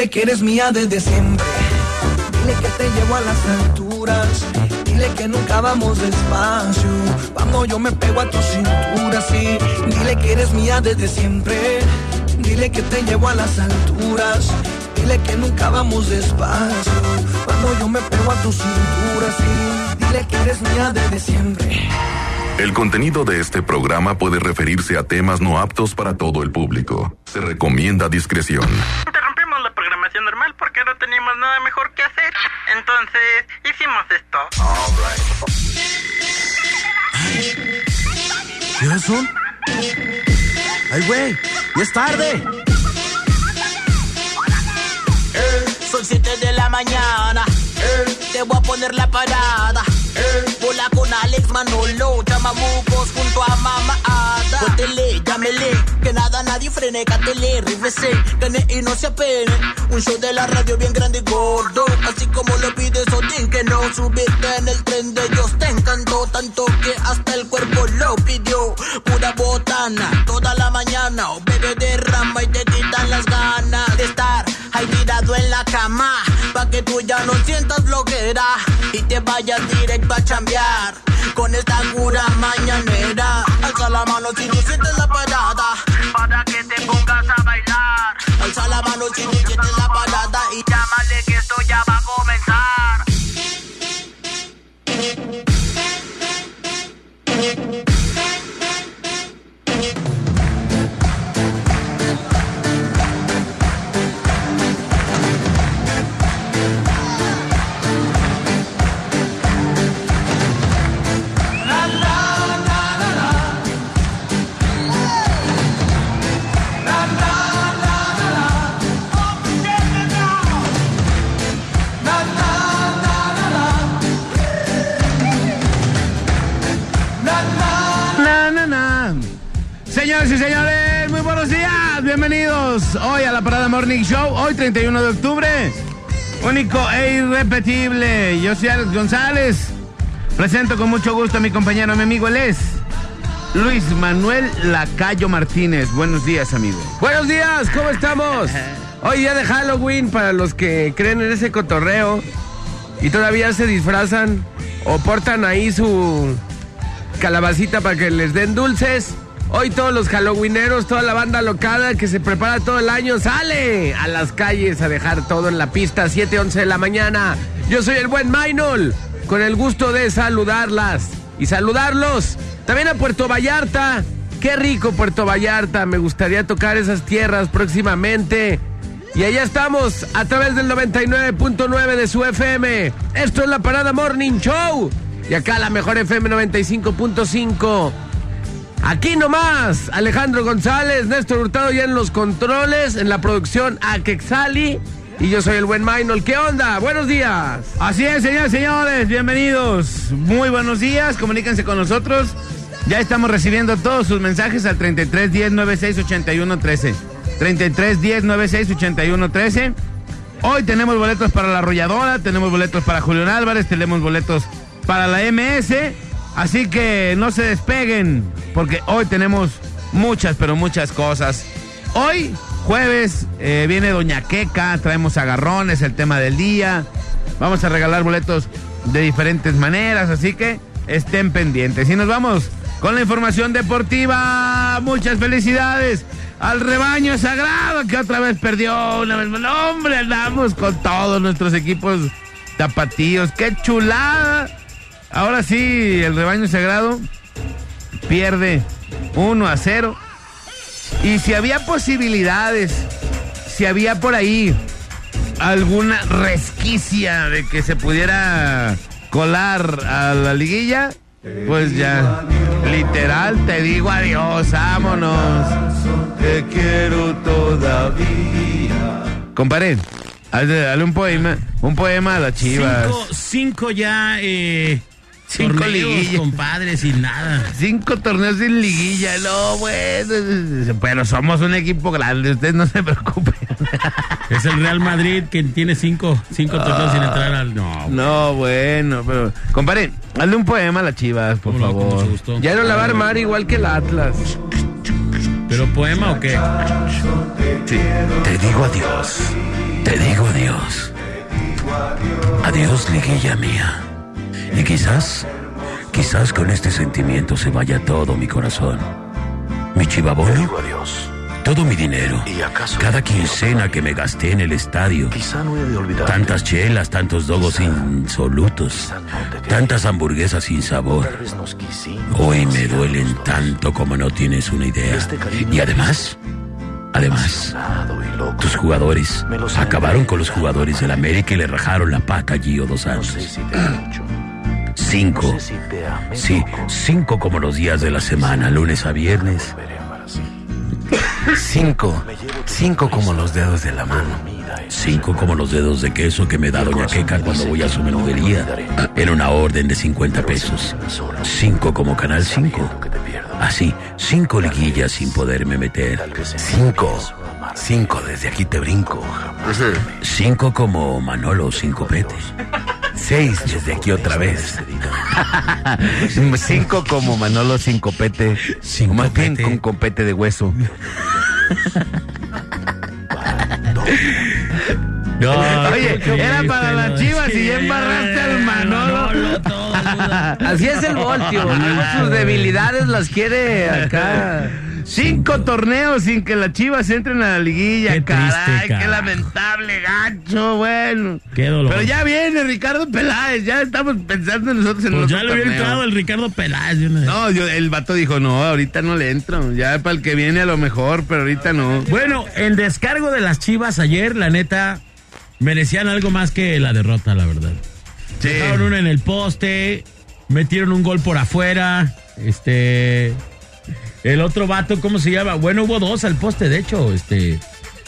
Dile que eres mía desde siempre. Dile que te llevo a las alturas. Dile que nunca vamos despacio. Cuando yo me pego a tu cintura, sí. Dile que eres mía desde siempre. Dile que te llevo a las alturas. Dile que nunca vamos despacio. Cuando yo me pego a tu cintura, sí. Dile que eres mía desde siempre. El contenido de este programa puede referirse a temas no aptos para todo el público. Se recomienda discreción. Porque no teníamos nada mejor que hacer. Entonces, hicimos esto. ¿Qué son? ¡Ay, güey! ¡Ya es tarde! Son 7 de la mañana. Te voy a poner la parada. Bola con Alex Manolo, chamamucos junto a Mama Ada. Cuéntele, llámele, que nada nadie frene, cátele, rífese, gane y no se apene. Un show de la radio bien grande y gordo, así como lo pides Odín, que no subirte en el tren de ellos. Te encantó tanto que hasta el cuerpo lo pidió. Pura botana, toda la mañana, o bebé derrama y te quitan las ganas de estar ahí tirado en la cama, pa' que tú ya no sientas bloquera y te vayas directo a chambear con esta cura mañanera. Alza la mano si no sientes la parada, para que te pongas a bailar. Alza la mano si no sientes la parada y llámale Bienvenidos hoy a la Parada Morning Show. Hoy 31 de octubre. Único e irrepetible. Yo soy Alex González. Presento con mucho gusto a mi compañero, mi amigo, él es Luis Manuel Lacayo Martínez. Buenos días, amigo. Buenos días, ¿cómo estamos? Hoy día de Halloween para los que creen en ese cotorreo y todavía se disfrazan o portan ahí su calabacita para que les den dulces. Hoy todos los halloweeneros, toda la banda locada que se prepara todo el año sale a las calles a dejar todo en la pista 7, 11 de la mañana. Yo soy el buen Mainol, con el gusto de saludarlas y saludarlos. También a Puerto Vallarta. Qué rico Puerto Vallarta, me gustaría tocar esas tierras próximamente. Y allá estamos a través del 99.9 de su FM. Esto es la Parada Morning Show. Y acá la mejor FM 95.5. Aquí nomás, Alejandro González, Néstor Hurtado ya en los controles, en la producción Aquexali. Y yo soy el buen Mainol. ¿Qué onda? Buenos días. Así es, señores, señores, bienvenidos. Muy buenos días, comuníquense con nosotros. Ya estamos recibiendo todos sus mensajes al 33 10 96 81 13. 33 10 96 81 13. Hoy tenemos boletos para la arrolladora, tenemos boletos para Julián Álvarez, tenemos boletos para la MS. Así que no se despeguen, porque hoy tenemos muchas, pero muchas cosas. Hoy, jueves, eh, viene Doña Queca, traemos agarrones, el tema del día. Vamos a regalar boletos de diferentes maneras, así que estén pendientes. Y nos vamos con la información deportiva. Muchas felicidades al rebaño sagrado que otra vez perdió una vez más. Hombre, andamos con todos nuestros equipos tapatíos. ¡Qué chulada! Ahora sí, el rebaño sagrado pierde 1 a 0. Y si había posibilidades, si había por ahí alguna resquicia de que se pudiera colar a la liguilla, pues ya, literal, te digo adiós, vámonos. Te quiero todavía. Compadre, dale, dale un poema, un poema a las chivas. Cinco, cinco ya, eh, Cinco torneos, liguillas. compadre, sin nada. Cinco torneos sin liguilla, no, bueno. Pero somos un equipo grande, ustedes no se preocupen. Es el Real Madrid que tiene cinco, cinco torneos sin entrar al. No, No, bueno, pero. Compadre, hazle un poema a las chivas, por no, favor. Ya no la va a armar igual que el Atlas. ¿Pero poema o qué? Sí. Te digo adiós. Te digo adiós. Adiós, liguilla mía. Y quizás, quizás con este sentimiento se vaya todo mi corazón. Mi chivabono, adiós. todo mi dinero, ¿Y acaso cada quincena que me gasté en el estadio, Quizá no he de olvidar. tantas chelas, tantos dogos insolutos, tantas hamburguesas sin sabor. Hoy me duelen tanto como no tienes una idea. Este Y además, además, tus jugadores acabaron con los jugadores del América y le rajaron la pata a Gio dos No años. sé si. Cinco. Sí, cinco como los días de la semana, lunes a viernes. Cinco. Cinco como los dedos de la mano. Mira es Cinco como los dedos de queso que me da Doña Queca cuando voy a su menudería en una orden de 50 pesos. Cinco como Canal 5. que te pierdo. Así, cinco liguillas sin poderme meter. Cinco. Cinco desde aquí te brinco. Cinco como Manolo sin copete. Seis desde aquí otra vez. Cinco como Manolo sin copete. Sin o más bien copete. con copete de hueso. No, Oye, era para las chivas y ya embarraste al Manolo. Así es el Voltio. Luego sus debilidades las quiere acá. Cinco torneos sin que las chivas entren a la liguilla. Qué Caray, triste, qué lamentable, gacho, bueno. Qué dolor. Pero ya viene Ricardo Peláez, ya estamos pensando nosotros en Pues otro ya le hubiera entrado el Ricardo Peláez. No, yo- el vato dijo, no, ahorita no le entro. Ya para el que viene a lo mejor, pero ahorita no. Bueno, el descargo de las chivas ayer, la neta, merecían algo más que la derrota, la verdad. Sí. Dejaron una en el poste, metieron un gol por afuera, este... El otro vato, ¿cómo se llama? Bueno, hubo dos al poste, de hecho, este...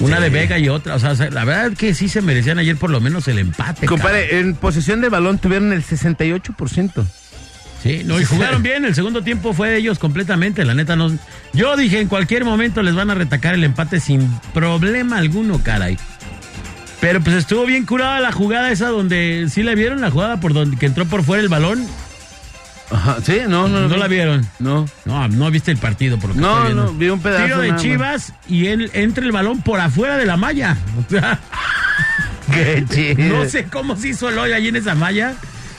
Una de Vega y otra, o sea, la verdad que sí se merecían ayer por lo menos el empate. cabrón. Compadre, en posesión de balón tuvieron el 68%. Sí, no, y jugaron bien, el segundo tiempo fue de ellos completamente, la neta no... Yo dije, en cualquier momento les van a retacar el empate sin problema alguno, caray. Pero pues estuvo bien curada la jugada esa donde, ¿sí la vieron la jugada por donde que entró por fuera el balón? Ajá, sí, no, no. No la vieron. No. No, no viste el partido por lo que No, no, vi un pedazo Tiro de más. Chivas y él entra el balón por afuera de la malla. O sea, Qué chido. no sé cómo se hizo el hoyo ahí en esa malla,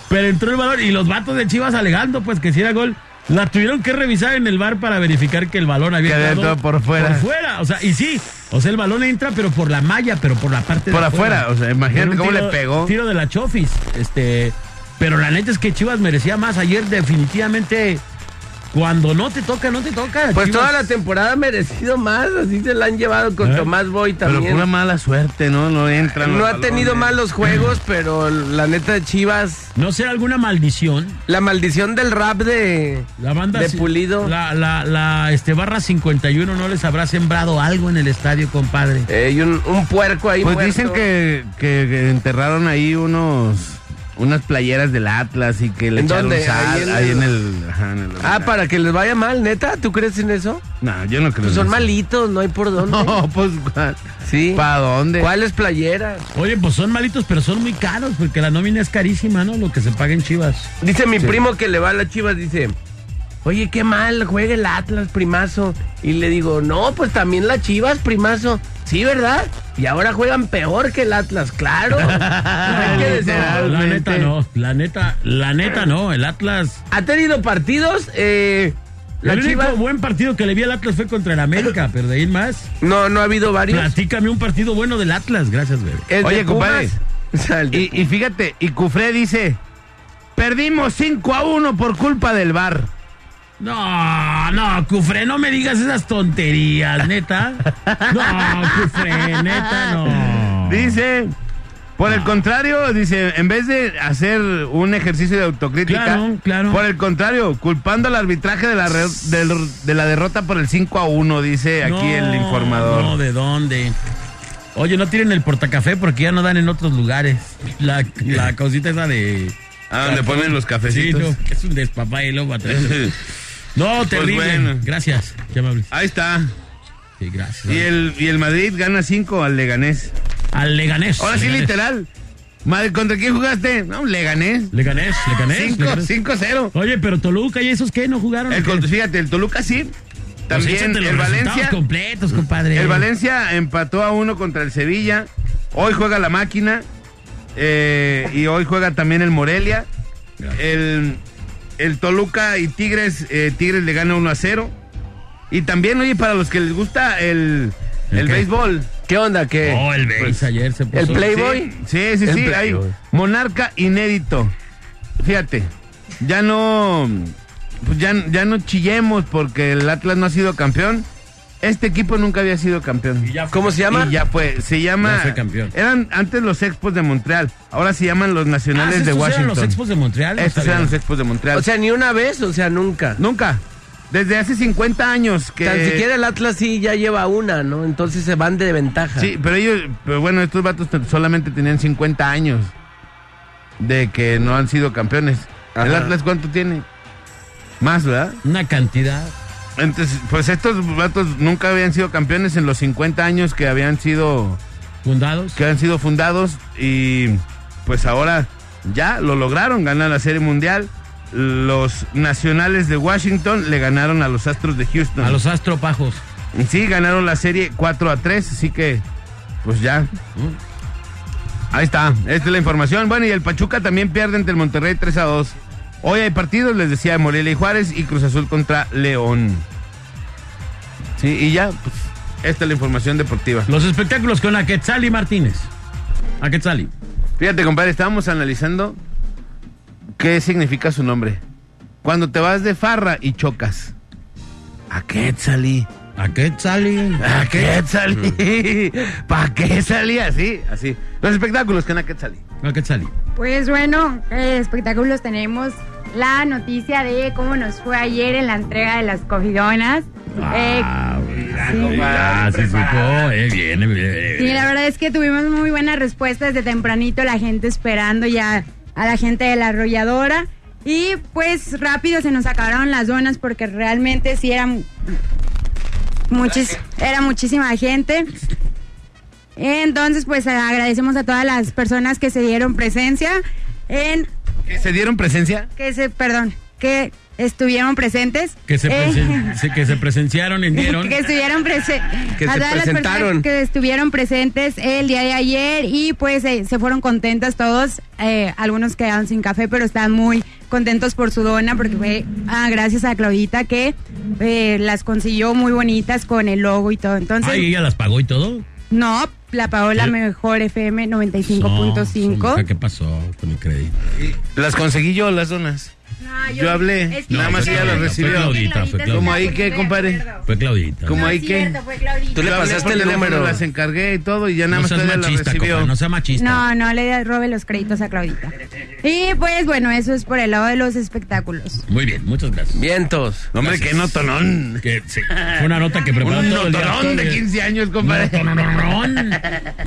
pero entró el balón y los vatos de Chivas alegando pues que si era gol. La tuvieron que revisar en el bar para verificar que el balón había Que entrado por fuera. Por fuera, o sea, y sí, o sea, el balón entra pero por la malla, pero por la parte de Por afuera, o sea, imagínate cómo le pegó. Tiro de la Chofis, este, pero la neta es que Chivas merecía más ayer definitivamente cuando no te toca, no te toca. Pues Chivas- toda la temporada ha merecido más. Así se la han llevado con ¿Eh? Tomás Boy Pero también. pura mala suerte, ¿no? No entran. No los ha tenido balones. malos juegos, pero la neta de Chivas, no será alguna maldición. la maldición del rap de, La banda de Pulido. La, la, la este barra 51 no les habrá sembrado algo en el estadio, compadre. Eh, y un, un puerco ahí Pues muerto. dicen que, que- que enterraron ahí unos unas playeras del Atlas y que le ¿En echaron dónde? sal Ahí en ahí el- en el, ajá, en el Ah, para que les vaya mal, neta. ¿Tú crees en eso? No, yo no creo. Pues en son eso. malitos, no hay por dónde. No, pues Sí. ¿para dónde? ¿Cuáles playeras? Oye, pues son malitos, pero son muy caros porque la nómina es carísima, ¿no? Lo que se paga en Chivas. Dice mi primo que le va a las chivas, dice, oye, qué mal, juega el Atlas, primazo. Y le digo, no, pues también las chivas, primazo. Sí, ¿verdad? Y ahora juegan peor que el Atlas, claro. Hay que decir. La neta no, la neta, la neta no. El Atlas. Ha tenido partidos, eh, la el único chivas... buen partido que le vi al Atlas fue contra el América, pero de ahí más. No, no ha habido varios. Platícame un partido bueno del Atlas, gracias, de Oye, compadre. Y, y fíjate, y Cufré dice, perdimos 5 a 1 por culpa del bar. No, no, Cufré, no me digas esas tonterías, neta. No, Cufré, neta, no. Dice, por el contrario, dice, en vez de hacer un ejercicio de autocrítica, Claro, claro. por el contrario, culpando al arbitraje de la, re- de la derrota por el 5 a 1, dice aquí el informador. No, ¿de dónde? Oye, no tienen el portacafé porque ya no dan en otros lugares. La, la cosita esa de. Ah, donde ponen los Sí, cafecitos. no, es un despapalle luego atrás. No, terrible. bueno. Gracias, qué amables. Ahí está. Sí, gracias. Y el, y el Madrid gana 5 al Leganés. Al Leganés. Ahora sí, literal. ¿Contra quién jugaste? No, Leganés. Leganés, Leganés. 5 Leganés. 5-0. Oye, pero Toluca y esos qué no jugaron. El Fíjate, el Toluca sí. Pues También el Valencia. completos, compadre. El Valencia empató a uno contra el Sevilla. Hoy juega la máquina. eh, y hoy juega también el Morelia. El, el Toluca y Tigres. eh, Tigres le gana 1 a 0. Y también, oye, para los que les gusta el, ¿El el qué? béisbol. ¿Qué onda? ¿Qué? Oh, el base ayer se puso. ¿El Playboy? Sí, sí, sí. Hay monarca inédito. Fíjate, ya no, pues ya, ya no chillemos porque el Atlas no ha sido campeón. Este equipo nunca había sido campeón. Y ya fue. ¿Cómo se llama? Y ya fue, se llama. Ya fue campeón. Eran antes los Expos de Montreal, ahora se llaman los Ah, Nacionales ¿estos de eran Washington. los expos de Montreal? No Estos sabía. eran los Expos de Montreal. O sea, ni una vez, o sea, nunca. nunca. Desde hace 50 años que. Tan siquiera el Atlas sí ya lleva una, ¿no? Entonces se van de ventaja. Sí, pero ellos, pero bueno, estos vatos solamente tenían 50 años de que no han sido campeones. ¿El. Atlas cuánto tiene? Más, ¿verdad? Una cantidad. Entonces, pues estos vatos nunca habían sido campeones en los 50 años que habían sido Fundados. que han sido fundados y pues ahora ya lo lograron, ganar la Serie Mundial. Los Nacionales de Washington le ganaron a los Astros de Houston. A los astropajos. Sí, ganaron la serie 4 a 3, así que pues ya. Ahí está, esta es la información. Bueno, y el Pachuca también pierde ante el Monterrey 3 a 2. Hoy hay partidos, les decía, Morelia y Juárez y Cruz Azul contra León. Sí, y ya, pues, esta es la información deportiva. Los espectáculos con Aquetzali Martínez. Aquetzali. Fíjate, compadre, estábamos analizando qué significa su nombre. Cuando te vas de farra y chocas. ¿A qué salí? ¿A qué salí? ¿Para qué salí así? Así. Los espectáculos con Aquetzali. Aquetzali. Pues bueno, eh, espectáculos tenemos la noticia de cómo nos fue ayer en la entrega de las cogidonas. Eh, Ah, ya, sí supo. Eh, viene, viene. sí, la verdad es que tuvimos muy buena respuesta desde tempranito, la gente esperando ya a la gente de la arrolladora. Y pues rápido se nos acabaron las donas porque realmente sí eran muchis, era muchísima gente. Entonces, pues agradecemos a todas las personas que se dieron presencia en ¿Que ¿Se dieron presencia? que se, perdón, que estuvieron presentes. Que se, Eh, presen- que se presenciaron y dieron. que estuvieron presentes. Que se presentaron. que estuvieron presentes el día de ayer y pues eh, se fueron contentas todos. Eh, algunos quedaron sin café, pero están muy contentos por su dona porque fue ah, gracias a Claudita que eh, las consiguió muy bonitas con el logo y todo. Entonces, Ay, ella las pagó y todo. no, la pagó la mejor FM No, 95.5. hija, ¿Qué pasó con el crédito? Las conseguí yo, las donas. No, Yo hablé, es que nada más ella Claudita, recibió. fue Claudita, fue Claudita. ¿Cómo ahí qué, compadre? Fue Claudita. ¿Cómo No, ahí qué? Tú le Yo pasaste el número. Las encargué y todo y ya nada No más las machista, recibió. compa, no sea machista. No, no le robe los créditos a Claudita. Y pues bueno, eso es por el lado de los espectáculos. Muy bien, muchas gracias. Vientos. Hombre, Gracias. que no tonón. Que, sí, fue una nota que preparó Un todo el día. notonón de 15 años, compadre. Notonón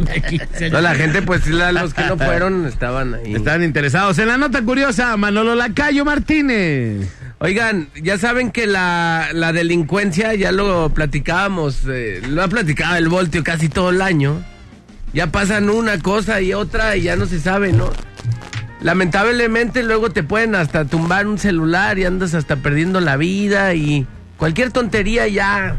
de 15 años. No, la gente, pues la- los que no fueron estaban ahí. Estaban interesados en la nota curiosa, Manolo Lacayo Martínez. Oigan, ya saben que la, la delincuencia, ya lo platicábamos, eh, lo ha platicado el Voltio casi todo el año. Ya pasan una cosa y otra y ya no se sabe, ¿no? Lamentablemente luego te pueden hasta tumbar un celular y andas hasta perdiendo la vida y cualquier tontería ya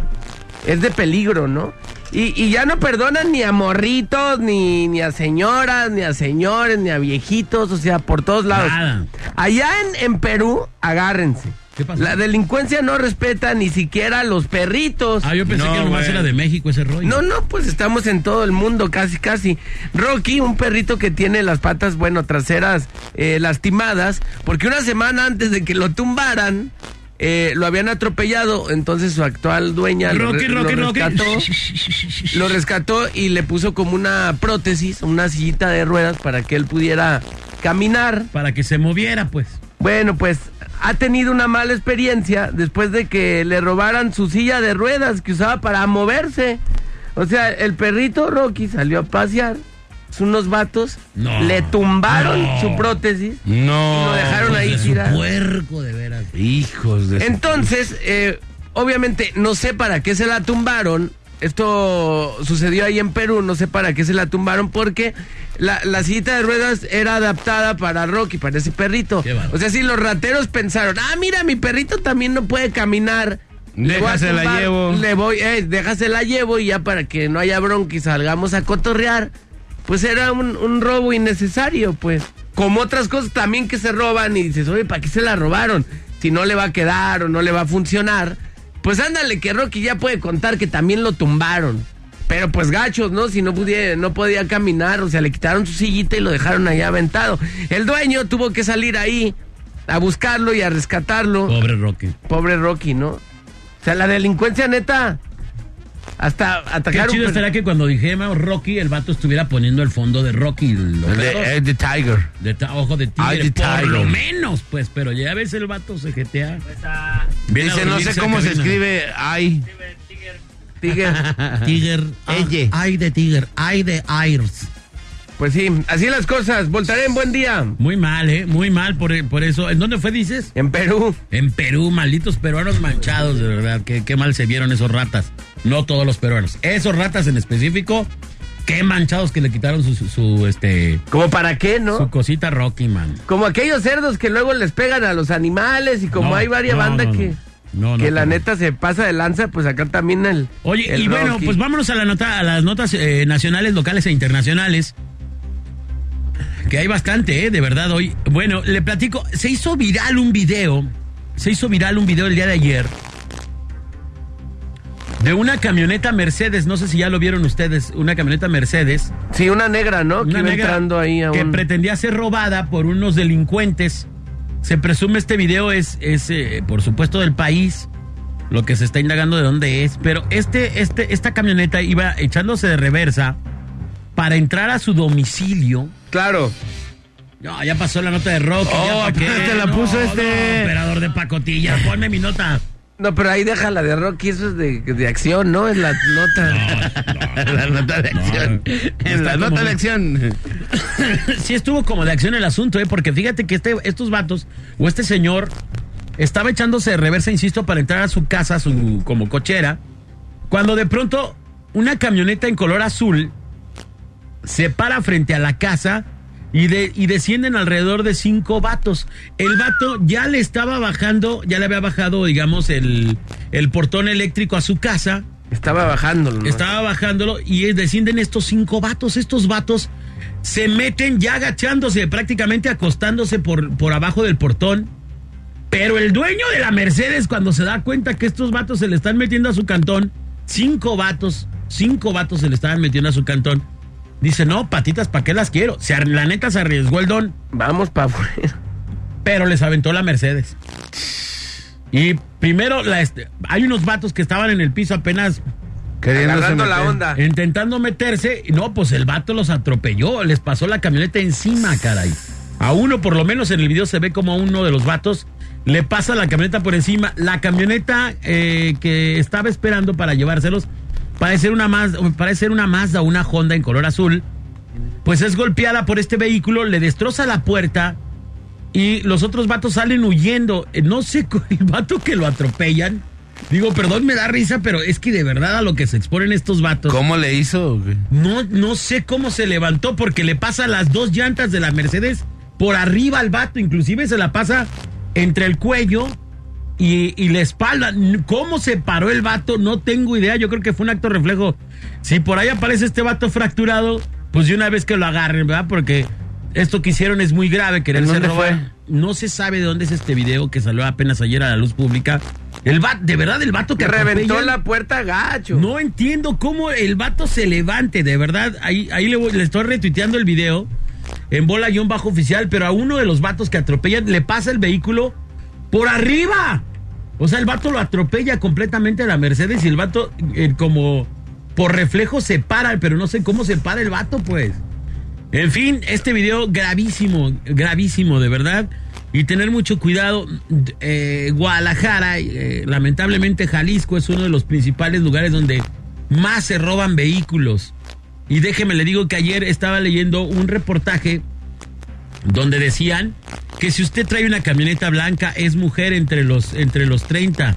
es de peligro, ¿no? Y, y ya no perdonan ni a morritos, ni, ni a señoras, ni a señores, ni a viejitos, o sea, por todos lados. Nada. Allá en, en Perú, agárrense. ¿Qué pasó? La delincuencia no respeta ni siquiera a los perritos. Ah, yo pensé No, que nomás era de México ese rollo. No, no, pues estamos en todo el mundo, casi, casi. Rocky, un perrito que tiene las patas, bueno, traseras eh, lastimadas, porque una semana antes de que lo tumbaran, eh, lo habían atropellado, entonces su actual dueña lo Rocky, re- Rocky, lo, Rocky. rescató, lo rescató y le puso como una prótesis, una sillita de ruedas para que él pudiera caminar. Para que se moviera, pues. Bueno, pues ha tenido una mala experiencia después de que le robaran su silla de ruedas que usaba para moverse. O sea, el perrito Rocky salió a pasear. Unos vatos No. le tumbaron No. su prótesis No. y lo dejaron ahí de su tirado. puerco, de veras. Hijos de... Entonces, eh, obviamente, no sé para qué se la tumbaron. Esto sucedió ahí en Perú, no sé para qué se la tumbaron, porque la, la sillita de ruedas era adaptada para Rocky, para ese perrito. O sea, si los rateros pensaron, ah, mira, mi perrito también no puede caminar. Le voy a Déjasela tumbar, llevo. Le voy, eh, déjasela llevo y ya para que no haya bronca y salgamos a cotorrear. Pues era un, un robo innecesario, pues. Como otras cosas también que se roban y dices, oye, ¿para qué se la robaron? Si no le va a quedar o no le va a funcionar. Pues ándale, que Rocky ya puede contar que también lo tumbaron. Pero pues gachos, ¿no? Si no podía, no podía caminar, o sea, le quitaron su sillita y lo dejaron ahí aventado. El dueño tuvo que salir ahí a buscarlo y a rescatarlo. Pobre Rocky. Pobre Rocky, ¿no? O sea, la delincuencia neta. Hasta Qué atacar chido un... estaría que cuando dijéramos Rocky, el vato estuviera poniendo el fondo de Rocky. de, el de Tiger. De ta- ojo de Ay, tigre, de por tiger. lo menos, pues, pero ya ves el vato se jetea. Viene a Dice, no sé cómo se escribe. Ay. Tiger. Tiger. Ah, ay de Tiger, ay de Ayers. Pues sí, así las cosas. Voltaré en buen día. Muy mal, ¿eh? Muy mal por, por eso. ¿En dónde fue, dices? En Perú. En Perú, malditos peruanos manchados, de verdad. Qué, qué mal se vieron esos ratas. No todos los peruanos. Esos ratas en específico, qué manchados que le quitaron su, su, su, este, ¿Como para qué, no? su cosita Rocky, man. Como aquellos cerdos que luego les pegan a los animales y como No, hay varias no, bandas no, que, No, no, que la no. neta se pasa de lanza, pues acá también el. Oye, el y bueno, pues vámonos a, la nota, a las notas eh, nacionales, locales e internacionales. Que hay bastante, ¿eh? De verdad, hoy. Bueno, le platico. Se hizo viral un video. Se hizo viral un video el día de ayer. De una camioneta Mercedes. No sé si ya lo vieron ustedes. Una camioneta Mercedes. Sí, una negra, ¿no? que Una iba negra entrando ahí a que pretendía ser robada por unos delincuentes. Se presume este video es, es eh, por supuesto, del país. Lo que se está indagando de dónde es. Pero este, este, esta camioneta iba echándose de reversa para entrar a su domicilio. Claro. No, ya pasó la nota de Rocky. Oh, ya te la puso este. operador de pacotilla, ponme mi nota. No, pero ahí deja la de Rocky, eso es de, de acción, ¿no? Es la nota. la nota de acción. en la nota como- de acción. sí estuvo como de acción el asunto, ¿eh? Porque fíjate que este, estos vatos, o este señor, estaba echándose de reversa, insisto, para entrar a su casa, su como cochera, cuando de pronto una camioneta en color azul se para frente a la casa y, de, y descienden alrededor de cinco vatos. El vato ya le estaba bajando, ya le había bajado, digamos, el, el portón eléctrico a su casa. Estaba bajándolo. ¿no? Estaba bajándolo y descienden estos cinco vatos. Estos vatos se meten ya agachándose, prácticamente acostándose por, por abajo del portón. Pero el dueño de la Mercedes, cuando se da cuenta que estos vatos se le están metiendo a su cantón, cinco vatos, cinco vatos se le estaban metiendo a su cantón, dice, no, patitas, ¿para qué las quiero? Se, la neta se arriesgó el don, Vamos para afuera. pero les aventó la Mercedes. Y primero, la este- hay unos vatos que estaban en el piso apenas Agarrando la meter. onda. intentando meterse. y No, pues el vato los atropelló, les pasó la camioneta encima, caray. A uno, por lo menos en el video se ve como a uno de los vatos le pasa la camioneta por encima. La camioneta eh, que estaba esperando para llevárselos parece una Mazda, parece una Mazda una Honda en color azul. Pues es golpeada por este vehículo, le destroza la puerta y los otros vatos salen huyendo. Eh, No sé, el vato que lo atropellan. Digo, perdón, me da risa, pero es que de verdad a lo que se exponen estos vatos. ¿Cómo le hizo? No, no sé cómo se levantó porque le pasa las dos llantas de la Mercedes por arriba al vato, inclusive se la pasa entre el cuello y, y la espalda. ¿Cómo se paró el vato? No tengo idea, yo creo que fue un acto reflejo. Si por ahí aparece este vato fracturado, pues de una vez que lo agarren, ¿verdad? Porque esto que hicieron es muy grave, quererse robar. fue? No se sabe de dónde es este video que salió apenas ayer a la luz pública. El vato, de verdad, el vato que Reventó la puerta gacho. no entiendo cómo el vato se levante, de verdad. Ahí, ahí le, voy- le estoy retuiteando el video en bola guion bajo oficial, pero a uno de los vatos que atropellan le pasa el vehículo por arriba. O sea, el vato lo atropella completamente a la Mercedes y el vato eh, como por reflejo se para, pero no sé cómo se para el vato, pues. En fin, este video gravísimo, gravísimo, de verdad. Y tener mucho cuidado. Eh, Guadalajara, eh, lamentablemente Jalisco es uno de los principales lugares donde más se roban vehículos. Y déjeme le digo que ayer estaba leyendo un reportaje donde decían que si usted trae una camioneta blanca es mujer entre los entre los 30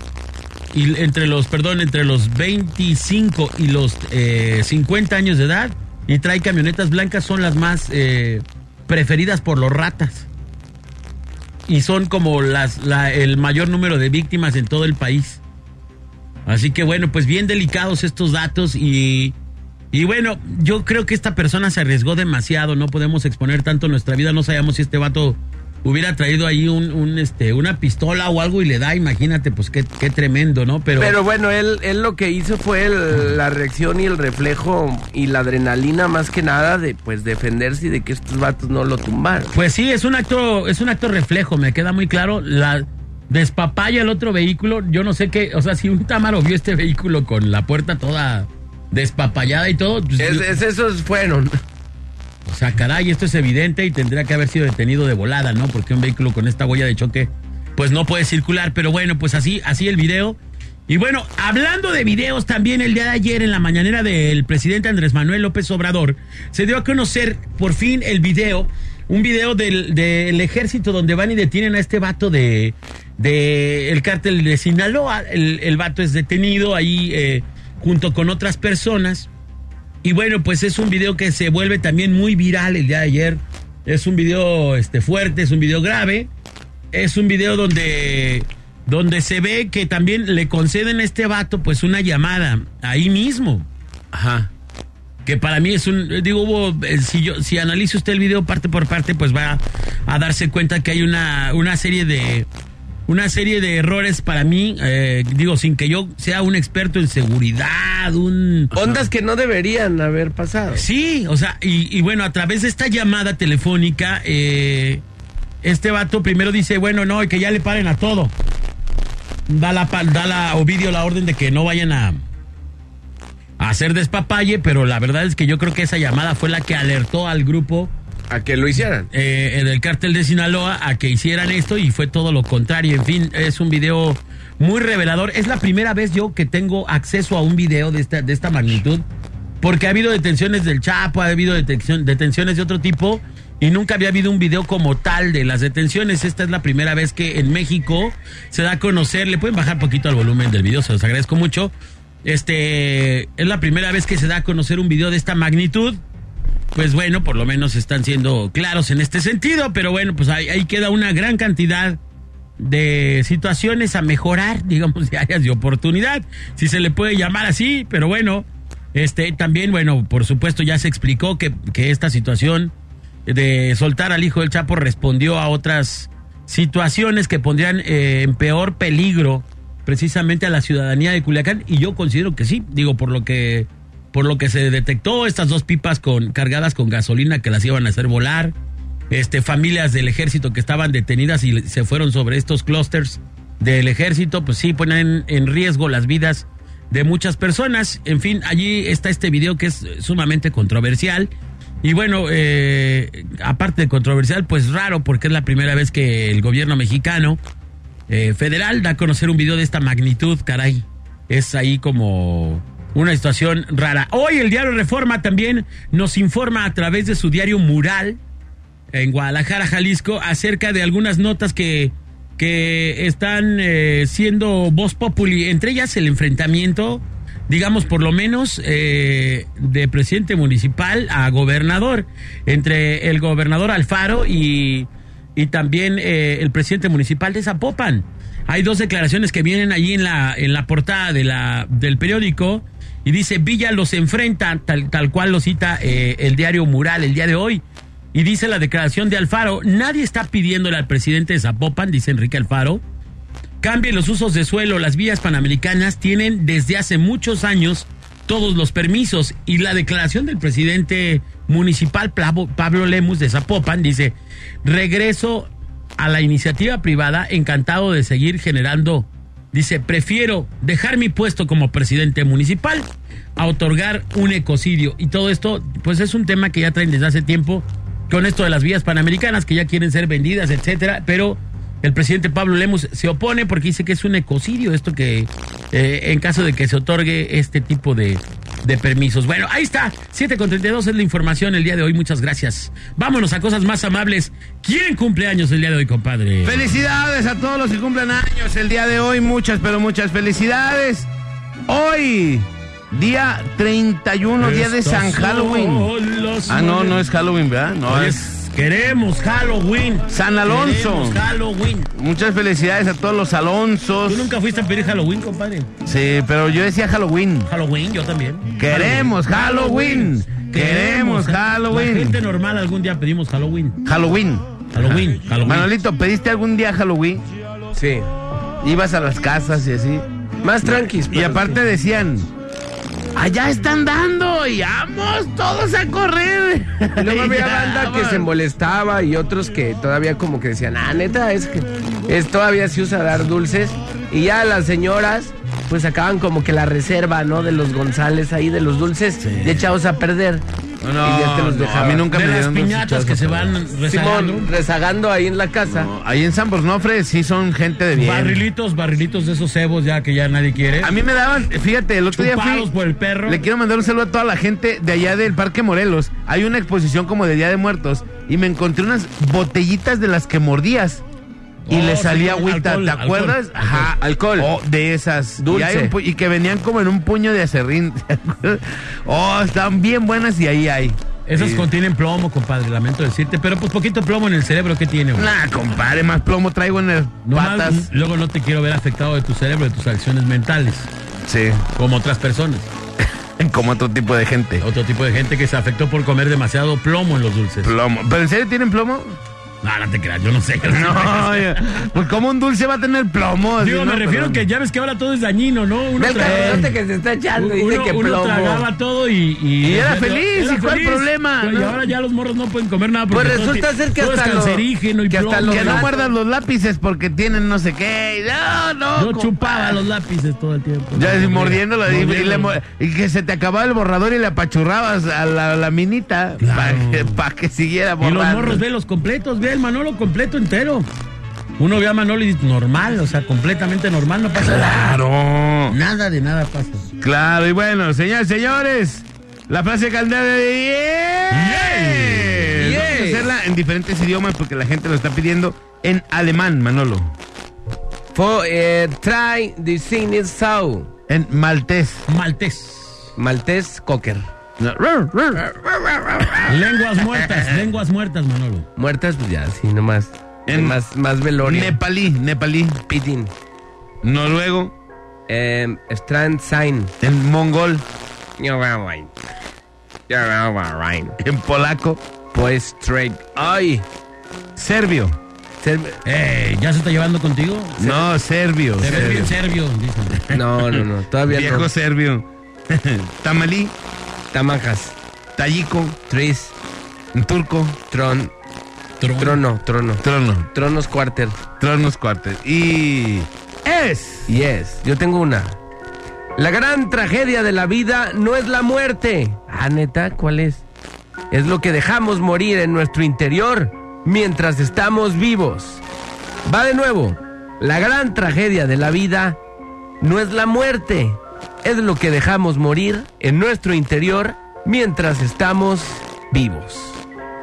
y entre los perdón entre los 25 y los eh, 50 años de edad y trae camionetas blancas son las más eh, preferidas por los ratas. Y son como las la- el mayor número de víctimas en todo el país. Así que bueno pues bien delicados estos datos y Y bueno, yo creo que esta persona se arriesgó demasiado, no podemos exponer tanto nuestra vida, no sabíamos si este vato hubiera traído ahí un, un, este, una pistola o algo y le da, imagínate, pues qué, qué tremendo, ¿no? Pero, Pero bueno, él, él lo que hizo fue el- la reacción y el reflejo y la adrenalina más que nada de pues defenderse y de que estos vatos no lo tumbaran. Pues sí, es un acto, es un acto reflejo, me queda muy claro. La despapaya el otro vehículo, yo no sé qué, o sea, si un Tamaro vio este vehículo con la puerta toda despapallada y todo, pues, Es- es- esos fueron. o sea, caray, esto es evidente y tendría que haber sido detenido de volada, ¿no? Porque un vehículo con esta huella de choque, pues no puede circular, pero bueno, pues así, así el video. Y bueno, hablando de videos, también el día de ayer en la mañanera del presidente Andrés Manuel López Obrador, se dio a conocer por fin el video, un video del, del ejército donde van y detienen a este vato de, de el cártel de Sinaloa. El, el vato es detenido ahí eh, junto con otras personas. Y bueno, pues es un video que se vuelve también muy viral el día de ayer. Es un video este, fuerte, es un video grave. Es un video donde, donde se ve que también le conceden a este vato pues una llamada ahí mismo. Ajá. Que para mí es un, digo, hubo, eh, si yo, si analiza usted el video parte por parte, pues va a darse cuenta que hay una, una serie de, una serie de errores para mí, eh, digo, sin que yo sea un experto en seguridad, un... Ondas que no deberían haber pasado. Sí, o sea, y, y bueno, a través de esta llamada telefónica, eh, este vato primero dice, bueno, no, y que ya le paren a todo. Da la, da la Ovidio la orden de que no vayan a, a hacer despapalle, pero la verdad es que yo creo que esa llamada fue la que alertó al grupo A que lo hicieran. eh, del cártel de Sinaloa a que hicieran esto y fue todo lo contrario. En fin, es un video muy revelador. Es la primera vez yo que tengo acceso a un video de esta, de esta magnitud, porque ha habido detenciones del Chapo, ha habido detención- detenciones de otro tipo. Y nunca había habido un video como tal de las detenciones. Esta es la primera vez que en México se da a conocer. Le pueden bajar poquito al volumen del video, se los agradezco mucho. Este es la primera vez que se da a conocer un video de esta magnitud pues bueno, por lo menos están siendo claros en este sentido, pero bueno, pues ahí, queda una gran cantidad de situaciones a mejorar, digamos, de áreas de oportunidad, si se le puede llamar así, pero bueno, este también, bueno, por supuesto ya se explicó que, que esta situación de soltar al hijo del Chapo respondió a otras situaciones que pondrían eh, en peor peligro precisamente a la ciudadanía de Culiacán y yo considero que sí, digo por lo que por lo que se detectó estas dos pipas cargadas con gasolina que las iban a hacer volar, este familias del ejército que estaban detenidas y se fueron sobre estos clústeres del ejército, pues sí ponen en riesgo las vidas de muchas personas. En fin, allí está este video que es sumamente controversial. Y bueno, eh, aparte de controversial, pues raro, porque es la primera vez que el gobierno mexicano eh, federal da a conocer un video de esta magnitud, caray. Es ahí como una situación rara. Hoy el diario Reforma también nos informa a través de su diario Mural en Guadalajara, Jalisco, acerca de algunas notas que, que están eh, siendo voz populi, entre ellas el enfrentamiento, digamos por lo menos, eh, de presidente municipal a gobernador, entre el gobernador Alfaro y, y también eh, el presidente municipal de Zapopan. Hay dos declaraciones que vienen allí en la, en la portada de la, del periódico y dice Villa los enfrenta, tal, tal cual lo cita eh, el diario Mural el día de hoy. Y dice la declaración de Alfaro, nadie está pidiéndole al presidente de Zapopan, dice Enrique Alfaro, cambie los usos de suelo, las vías panamericanas tienen desde hace muchos años todos los permisos y la declaración del presidente municipal Pablo, Pablo Lemus de Zapopan dice, regreso a la iniciativa privada, encantado de seguir generando, dice, prefiero dejar mi puesto como presidente municipal a otorgar un ecocidio. Y todo esto, pues es un tema que ya traen desde hace tiempo con esto de las vías panamericanas que ya quieren ser vendidas, etcétera, pero el presidente Pablo Lemus se opone porque dice que es un ecocidio esto que eh, en caso de que se otorgue este tipo de, de permisos. Bueno, ahí está, 7 con 32 es la información el día de hoy, muchas gracias. Vámonos a cosas más amables. ¿Quién cumple años el día de hoy, compadre? Felicidades a todos los que cumplen años el día de hoy, muchas, pero muchas felicidades. Hoy, día 31, día de San Halloween. Ah, no, no es Halloween, ¿verdad? No, es... Queremos Halloween. San Alonso. Queremos Halloween. Muchas felicidades a todos los Alonsos. ¿Tú nunca fuiste a pedir Halloween, compadre? Sí, pero yo decía Halloween. Halloween, yo también. Queremos Halloween. Queremos La Halloween. gente normal algún día pedimos Halloween. Halloween. Halloween, Halloween. Manolito, ¿pediste algún día Halloween? Sí. Ibas a las casas y así. Más tranquis. Y aparte decían, allá están dando y vamos todos a correr. Y luego había banda que se molestaba y otros que todavía como que decían, ah, neta, es que es, todavía se usa dar dulces. Y ya las señoras pues sacaban como que la reserva, ¿no? De los González ahí, de los dulces, y echados a perder. No, y ya te los no, a mí nunca de me las piñatas que se van rezagando. Simón, rezagando ahí en la casa. No, ahí en San Bornofre sí son gente de bien. Barrilitos, barrilitos de esos cebos ya que ya nadie quiere. A mí me daban, fíjate, el otro día fui. por el perro. Le quiero mandar un saludo a toda la gente de allá del Parque Morelos. Hay una exposición como de Día de Muertos y me encontré unas botellitas de las que mordías. Y Oh, le salía sí, agüita, alcohol, ¿te acuerdas? alcohol. Ajá, Alcohol. Oh, de esas. Dulce. Y, hay un pu- y que venían como en un puño de acerrín. ¿te acuerdas? oh, estaban bien buenas y ahí hay. Esos Sí. contienen plomo, compadre, lamento decirte. Pero pues poquito plomo en el cerebro, ¿qué tiene? güey? Nah, compadre, más plomo traigo en las No más, patas. luego no te quiero ver afectado de tu cerebro, de tus acciones mentales, Sí, como otras personas. como otro tipo de gente. Otro tipo de gente que se afectó por comer demasiado plomo en los dulces. Plomo. ¿Pero en serio tienen plomo? No, no te creas, yo no sé. No, pues como un dulce va a tener plomo. Digo, me refiero Perdón. que ya ves que ahora todo es dañino, ¿no? Uno, el que se está echando, dice que uno plomo. tragaba todo y... Y, Y era feliz, ¿y cuál problema, Y no? ahora ya los morros no pueden comer nada porque Pues resulta ser que todo hasta es lo- cancerígeno y que no gatos. muerdas los lápices porque tienen no sé qué. No, no. Yo chupaba los lápices todo el tiempo. Ya mordiéndolo y, y y que se te acababa el borrador y le apachurrabas a la, la minita Claro. para que, pa' que siguiera Y borrando. los morros ve los completos, ve el Manolo completo entero. Uno ve a Manolo y dice, normal, o sea, completamente normal, no pasa nada. Claro. Nada de nada pasa. Claro, y bueno, señores, señores, la frase caldera de Yay. Vamos a hacerla en diferentes idiomas porque la gente lo está pidiendo en alemán, Manolo. For, eh, try the so. En maltés. Maltés. Maltés cocker. Lenguas muertas, lenguas muertas, Manolo. Muertas, pues ya, sí, nomás. En- más, más velorio. Nepalí, nepalí. Pitin. Noruego. Eh, Strand sign. En mongol. En polaco. Pues straight. Ay. Serbio. Ser- Eh, ¿ya se está llevando contigo? No, serbio. Serbio. bien serbio, dicen. No, no, no. Todavía Viejo no. serbio. Tamalí. Tamajas. Tayico. Tris. Turco. Tron. Tron. Trono. Trono. Trono. Tronos quarter. Tronos cuartos. Y. Es. Yes. Yo tengo una. La gran tragedia de la vida no es la muerte. Ah, neta, ¿cuál es? Es lo que dejamos morir en nuestro interior mientras estamos vivos. Va de nuevo. La gran tragedia de la vida no es la muerte. Es lo que dejamos morir en nuestro interior mientras estamos vivos.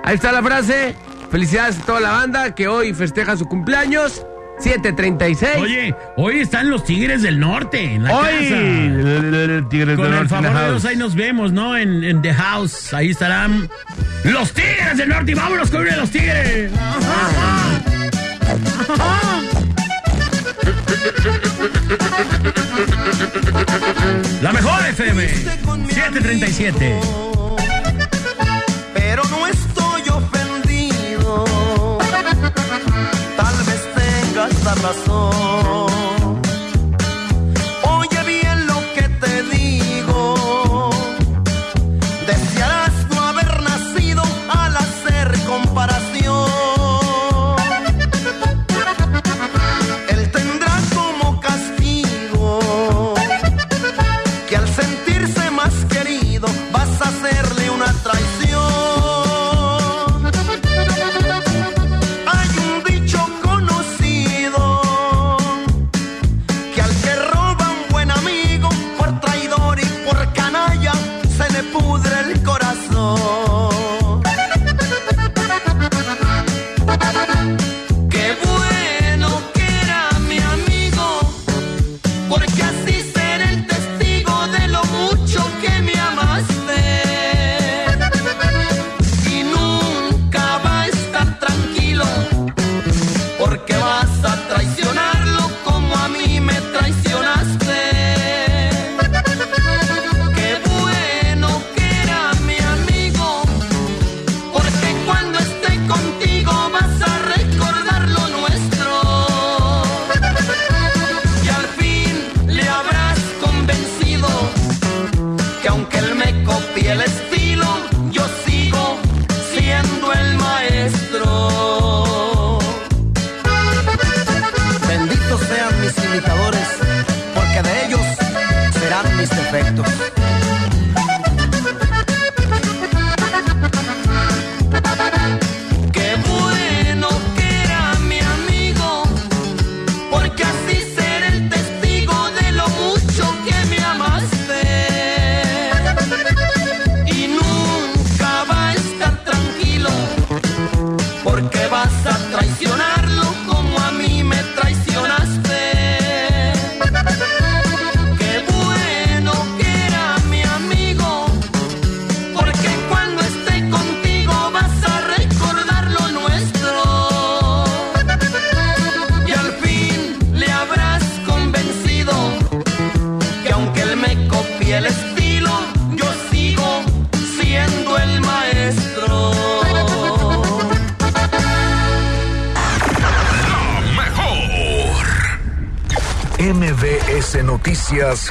Ahí está la frase. Felicidades a toda la banda que hoy festeja su cumpleaños. 736. Oye, hoy están los Tigres del Norte en la Hoy. casa. Tigres Con del el Norte favor de Dios, ahí nos vemos, ¿no? En, en The House. Ahí estarán los Tigres del Norte. Y vámonos con uno de los Tigres. La mejor FM. 737. pero no estoy ofendido. Tal vez tengas la razón.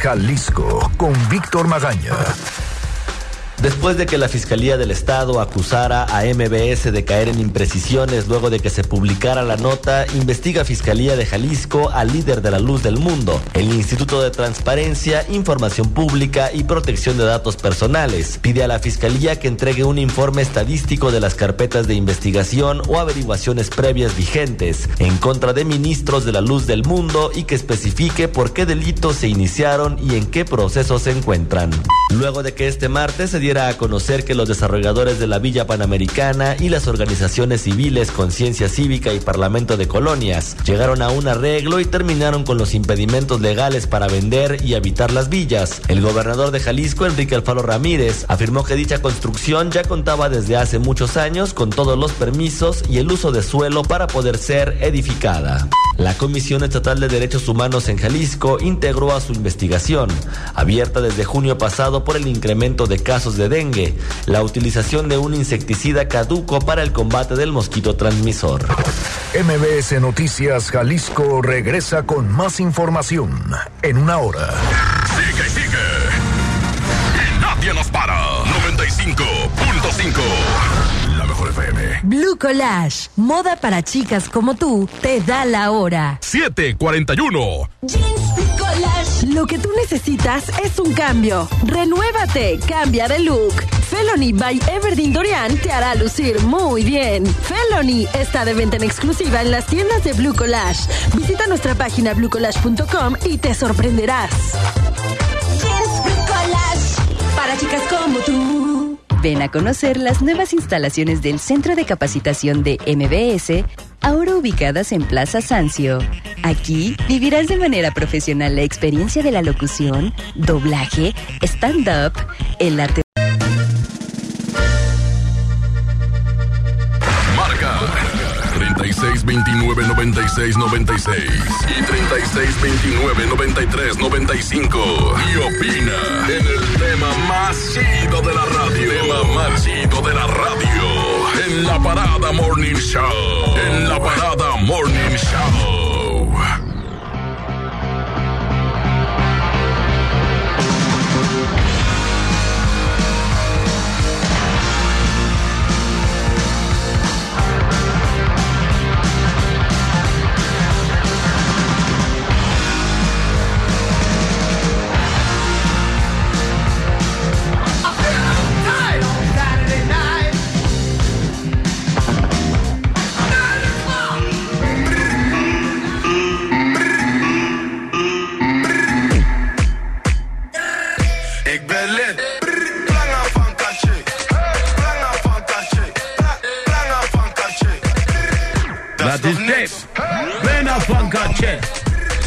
Jalisco con Víctor Magaña. Después de que la Fiscalía del Estado acusara a MBS de caer en imprecisiones luego de que se publicara la nota, investiga Fiscalía de Jalisco al líder de la luz del mundo, el Instituto de Transparencia, Información Pública y Protección de Datos Personales. Pide a la Fiscalía que entregue un informe estadístico de las carpetas de investigación o averiguaciones previas vigentes en contra de ministros de la luz del mundo y que especifique por qué delitos se iniciaron y en qué proceso se encuentran. Luego de que este martes se diera a conocer que los desarrolladores de la Villa Panamericana y las organizaciones civiles Conciencia Cívica y Parlamento de Colonias llegaron a un arreglo y terminaron con los impedimentos legales para vender y habitar las villas. El gobernador de Jalisco, Enrique Alfaro Ramírez, afirmó que dicha construcción ya contaba desde hace muchos años con todos los permisos y el uso de suelo para poder ser edificada. La Comisión Estatal de Derechos Humanos en Jalisco integró a su investigación, abierta desde junio pasado por el incremento de casos de dengue, la utilización de un insecticida caduco para el combate del mosquito transmisor. MBS Noticias Jalisco regresa con más información en una hora. Sigue y sigue. Y nadie nos para. 95.5. La mejor FM. Blue Collage, moda para chicas como tú, te da la hora. 741. Lo que tú necesitas es un cambio. Renuévate, cambia de look. Felony by Everdeen Dorian te hará lucir muy bien. Felony está de venta en exclusiva en las tiendas de Blue Collage. Visita nuestra página bluecollage.com y te sorprenderás. Blue Collage, para chicas como tú. Ven a conocer las nuevas instalaciones del Centro de Capacitación de MBS, ahora ubicadas en Plaza Sancio. Aquí vivirás de manera profesional la experiencia de la locución, doblaje, stand-up, el arte. Marca 3629 96 96 y 3629 93 95. Y opina en el tema más chido de la radio. Tema más chido de la radio. En la parada Morning Show. En la parada Morning Show. Van Kache.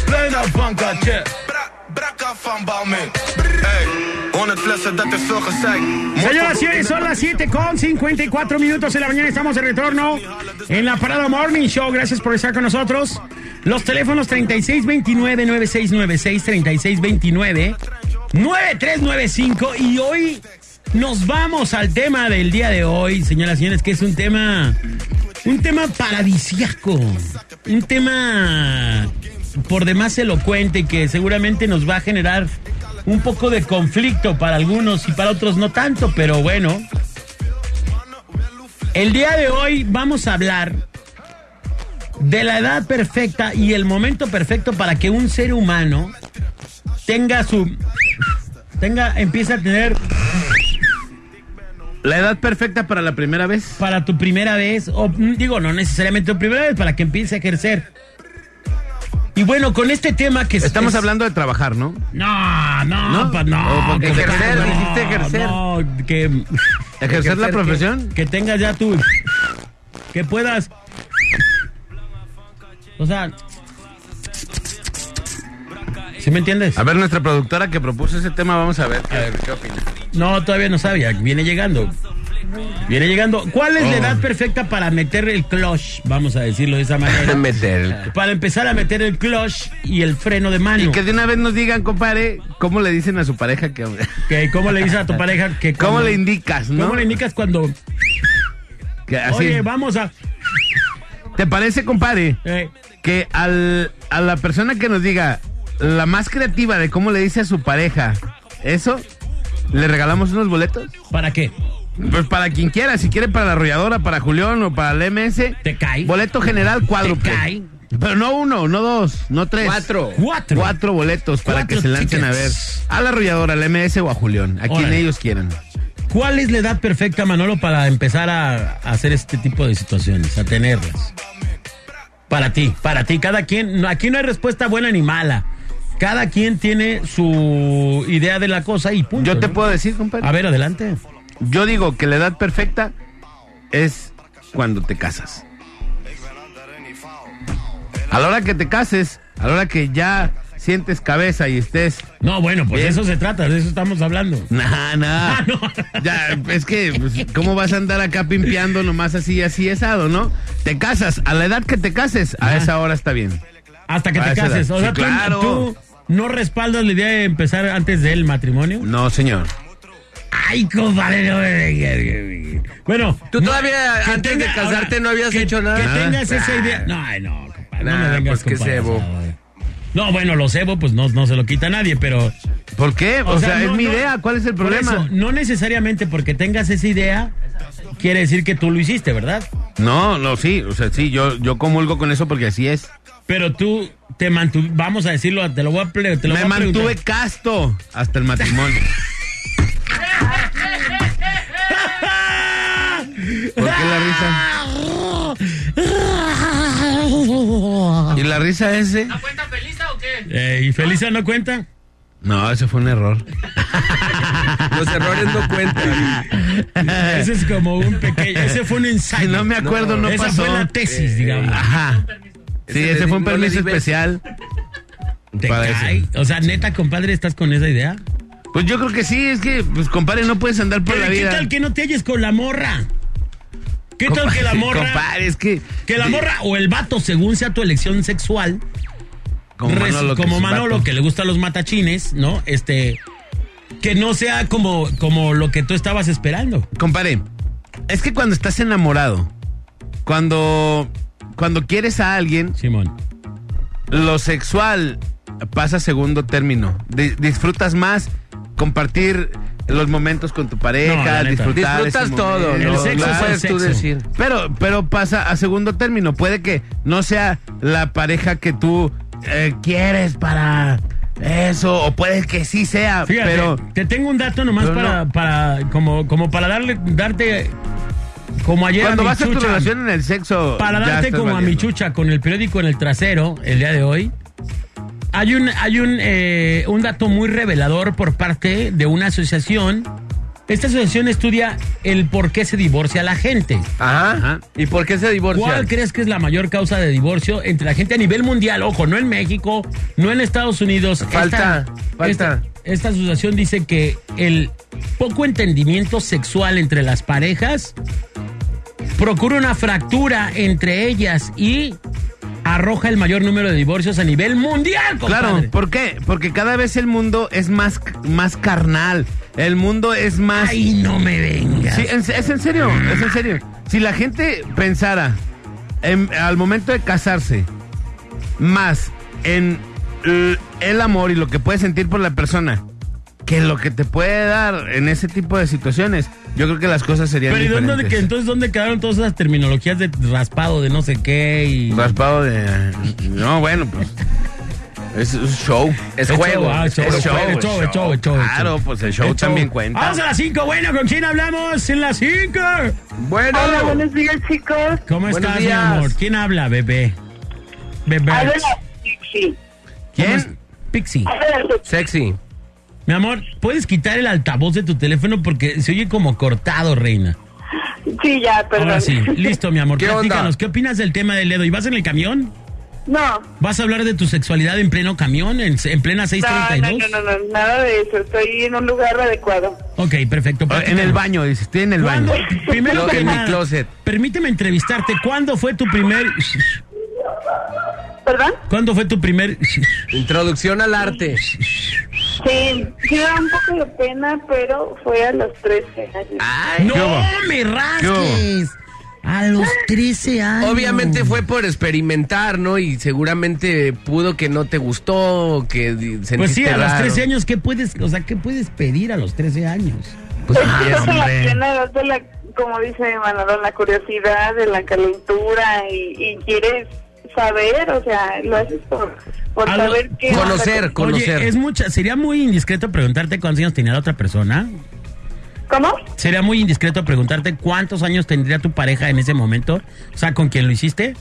Plena van Kache. Brakka van Balmin. Hey, 100 flessen, dat is veel gezeik. Señoras y señores, son las 7 con 54 minutos de la mañana. Estamos de retorno en la Parada Morning Show. Gracias por estar con nosotros. Los teléfonos 3629-9696, 3629-9395. Y hoy nos vamos al tema del día de hoy, señoras y señores, que es un tema, un tema paradisiaco. Un tema por demás elocuente que seguramente nos va a generar un poco de conflicto para algunos y para otros no tanto, pero bueno. El día de hoy vamos a hablar de la edad perfecta y el momento perfecto para que un ser humano tenga su tenga, empieza a tener La edad perfecta para la primera vez. para tu primera vez, o mm, digo, no necesariamente tu primera vez, para que empiece a ejercer. Y bueno, con este tema que es- Estamos es- hablando de trabajar, ¿no? No, no, ¿No? pa- no. Porque que- ejercer, no, dijiste ejercer. No, que. ¿Ejercer la profesión? Que, tengas ya tu. Que puedas. O sea. ¿Sí me entiendes? A ver, nuestra productora que propuso ese tema, vamos a ver qué, qué opina. No, todavía no sabía. Viene llegando. Viene llegando. ¿Cuál es la Oh. edad perfecta para meter el clutch? Vamos a decirlo de esa manera. meter. Para empezar a meter el clutch y el freno de mano. Y que de una vez nos digan, compadre, cómo le dicen a su pareja que... Que, ¿Cómo le dices a tu pareja que ¿Cómo le indicas, no? ¿Cómo le indicas cuando... Que así- Oye, vamos a... ¿Te parece, compadre, Eh, que al, a la persona que nos diga la más creativa de cómo le dice a su pareja eso, le regalamos unos boletos? ¿Para qué? Pues para quien quiera, si quiere para la arrolladora, para Julián o para el MS. Te cae. Boleto general cuádruple. Te cae. Pero no uno, no dos, no tres. Cuatro. Cuatro. Cuatro boletos para Cuatro que se lancen a ver a la arrolladora, al MS o a Julián, a quien ellos quieran. ¿Cuál es la edad perfecta, Manolo, para empezar a, a hacer este tipo de situaciones, a tenerlas? Para ti, para ti. Cada quien, aquí no hay respuesta buena ni mala. Cada quien tiene su idea de la cosa y punto. Yo te ¿no? puedo decir, compadre. A ver, adelante. Yo digo que la edad perfecta es cuando te casas. A la hora que te cases, a la hora que ya sientes cabeza y estés. No, bueno, pues de Bien. eso se trata, de eso estamos hablando. Nah, nah. Ah, no. Ya, es que, pues, ¿cómo vas a andar acá pimpeando nomás así, así, esado, no? Te casas, a la edad que te cases, a esa hora está bien. Hasta que A te cases. O sea, Sí, tú- claro. tú, no respaldas la idea de empezar antes del matrimonio. No, señor. Ay, compadre, no me vengas. Bueno, Tú todavía antes de casarte no habías que- hecho nada. Que tengas esa idea. No, ay, no, compadre, no me vengas pues que con cebo. No, bueno, lo cebo, pues no, no se lo quita nadie, pero. ¿Por qué? O, sea, es no, mi no. idea. ¿Cuál es el Por problema? eso, no necesariamente porque tengas esa idea, quiere decir que tú lo hiciste, ¿verdad? No, no, sí. O sea, sí, yo, yo comulgo con eso porque así es. Pero tú te mantuviste, vamos a decirlo, te lo voy a, te lo Me voy a preguntar. mantuve casto hasta el matrimonio. ¿Por qué la risa? ¿Y la risa ese? Eh, ¿Y Felisa no cuenta? No, ese fue un error. Los errores no cuentan. Ese es como un pequeño, ese fue un ensayo. Si no me acuerdo, no, Esa pasó. fue la tesis, digamos. Ajá. Sí, Ese fue un no permiso especial. Te cae. O sea, neta, compadre, ¿estás con esa idea? Pues yo creo que sí, es que, pues compadre, no puedes andar por Pero la ¿qué vida. tal que no te halles con la morra? ¿Qué tal que la morra... Compadre, es que. Que la morra o el vato, según sea tu elección sexual, Como Manolo, como que le gustan los matachines, ¿no? Este, que no sea como, como lo que tú estabas esperando. Compadre, es que cuando estás enamorado, cuando, cuando quieres a alguien, Simón. lo sexual pasa a segundo término. Di- disfrutas más compartir los momentos con tu No, pareja, la neta. disfrutar Disfrutas ese todo, momento. El ¿no? sexo el puedes tú sexo. decir. Pero, pero pasa a segundo término. Puede que no sea la pareja que tú eh, quieres para eso, o puede que sí sea, Fíjate, pero te tengo un dato nomás pero para, no. para, como, como para darle, darte, como ayer cuando a mi vas a tu relación en el sexo, para darte como a mi chucha con el periódico en el trasero el día de hoy. Hay un, hay un, eh, un dato muy revelador por parte de una asociación. Esta asociación estudia el por qué se divorcia la gente. Ajá. Ajá. ¿Y por qué se divorcian? ¿Cuál crees que es la mayor causa de divorcio entre la gente a nivel mundial? Ojo, no en México, no en Estados Unidos. Falta, falta. Esta, esta asociación dice que el poco entendimiento sexual entre las parejas procura una fractura entre ellas y arroja el mayor número de divorcios a nivel mundial, compadre. Claro, ¿por qué? Porque cada vez el mundo es más, más carnal. El mundo es más. Ay, no me vengas. Sí, en- es en serio, es en serio. Si la gente pensara en- al momento de casarse más en el amor y lo que puedes sentir por la persona que lo que te puede dar en ese tipo de situaciones, yo creo que las cosas serían Pero ¿y dónde, diferentes. que, entonces dónde quedaron todas esas terminologías de raspado de no sé qué y... Raspado de... No, bueno, pues... Es un show. Es Es juego. show, ah, show, es show. es show, es show. Claro, pues el show también cuenta. Vamos a las 5, bueno, ¿con quién hablamos en las 5? Bueno. Hola, buenos días, chicos. ¿Cómo Buenos estás, mi amor? ¿Quién habla, bebé? Bebé. Habla Pixie. ¿Quién? Pixie. Habla Sexy. Mi amor, ¿puedes quitar el altavoz de tu teléfono porque se oye como cortado, reina? Sí, ya, perdón. Ahora sí, listo, mi amor. ¿Qué onda? Platícanos, ¿qué opinas del tema del dedo? ¿Y vas en el camión? No. ¿Vas a hablar de tu sexualidad en pleno camión, en, en plena No, no, 632? no, no, no, nada de eso. Estoy en un lugar adecuado. Ok, perfecto. En platícanos. el baño, dice, estoy en el ¿Cuándo? baño. Primero que en mi closet. permíteme entrevistarte. ¿Cuándo fue tu primer... ¿Perdón? ¿Cuándo fue tu primer... Introducción al arte. Sí, sí da un poco de pena, pero fue a los 13 años. ¡No ¿Qué hubo? me ¿Qué rasques! A los 13 años. Obviamente fue por experimentar, ¿no? Y seguramente pudo que no te gustó, que di- sentiste Pues sí, a los raro. 13 años, ¿qué puedes, o sea, qué puedes pedir a los 13 años? Pues, Es que ah, la plena de la, como dice Manolo, la curiosidad, de la calentura y, y quieres saber, o sea, lo haces por, por saber qué... Conocer, conocer. Oye, es mucha, sería muy indiscreto preguntarte cuántos años tenía la otra persona. ¿Cómo? Sería muy indiscreto preguntarte cuántos años tendría tu pareja en ese momento. O sea, ¿con quién lo hiciste?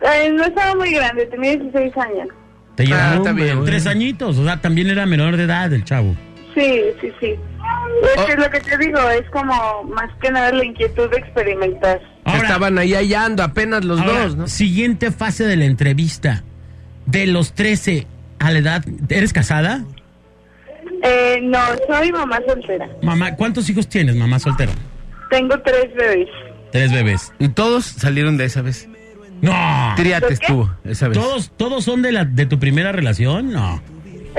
Eh, no estaba muy grande, tenía 16 años. Te llevaba Ah, está bien. tres añitos. O sea, también era menor de edad el chavo. Sí, sí, sí. Es Oh. que lo que te digo es como más que nada la inquietud de experimentar. Ahora- Estaban ahí hallando apenas los Ahora, dos, ¿no? Siguiente fase de la entrevista. De los 13 a la edad, ¿eres casada? Eh, no, soy mamá soltera. Mamá, ¿cuántos hijos tienes, mamá soltera? Tengo tres bebés. Tres bebés. Y todos salieron de esa vez. No. Triates ¿Qué? tuvo esa vez. ¿Todos, todos son de la de tu primera relación? No.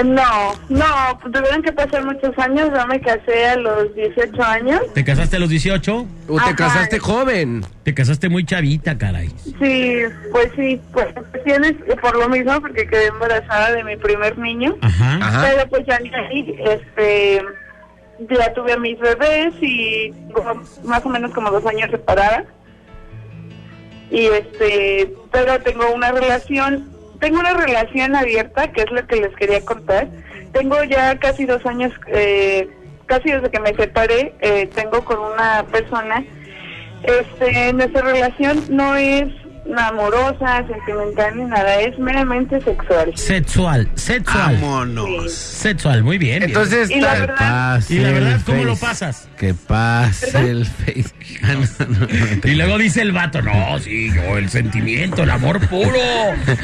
No, no, pues tuvieron que pasar muchos años. Yo me casé a los 18 años. ¿Te casaste a los 18? O te casaste joven. Te casaste muy chavita, caray. Sí, pues sí, pues cuestiones por lo mismo, porque quedé embarazada de mi primer niño. Ajá. Ajá. Pero pues ya este, ya tuve a mis bebés y más o menos como dos años separada. Y este, pero tengo una relación, tengo una relación abierta, que es lo que les quería contar. Tengo ya casi dos años, eh, casi desde que me separé, eh, tengo con una persona. Este, nuestra relación no es amorosa, sentimental ni nada, es meramente sexual. Sexual, sexual. Vámonos. Sexual, muy bien. Entonces, Y la verdad, Pase Y la verdad, el ¿cómo lo pasas? Que pase el face. Ah, no, no, no, Y luego dice el vato, no, sí, yo, el sentimiento, el amor puro.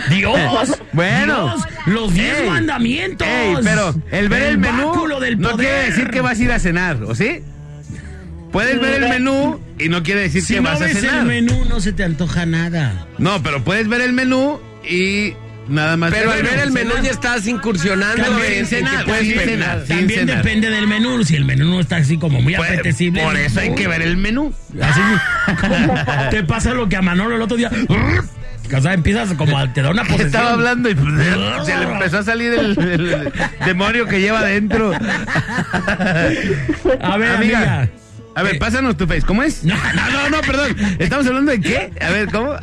Dios. Bueno. Dios, los diez Ey, mandamientos. Ey, pero el ver el, menú báculo del no quiere decir que vas a ir a cenar, ¿o sí? Puedes ver el menú y no quiere decir Si que no vas a ves cenar. el menú, no se te antoja nada. No, pero puedes ver el menú y nada más. pero al ver el menú cenar. ya estás incursionando También en, que cenar, puedes pedir. cenar. sin También cenar. depende del menú. Si el menú no está así como muy Pues, apetecible. Por eso hay que ver el menú. Así te pasa lo que a Manolo el otro día. O sea, empiezas como a, te da una posesión. Estaba hablando y se le empezó a salir el, el demonio que lleva adentro. A ver, amiga. A ver, pásanos tu face. ¿Cómo es? No, no, no, no, perdón. ¿Estamos hablando de qué? A ver, ¿cómo?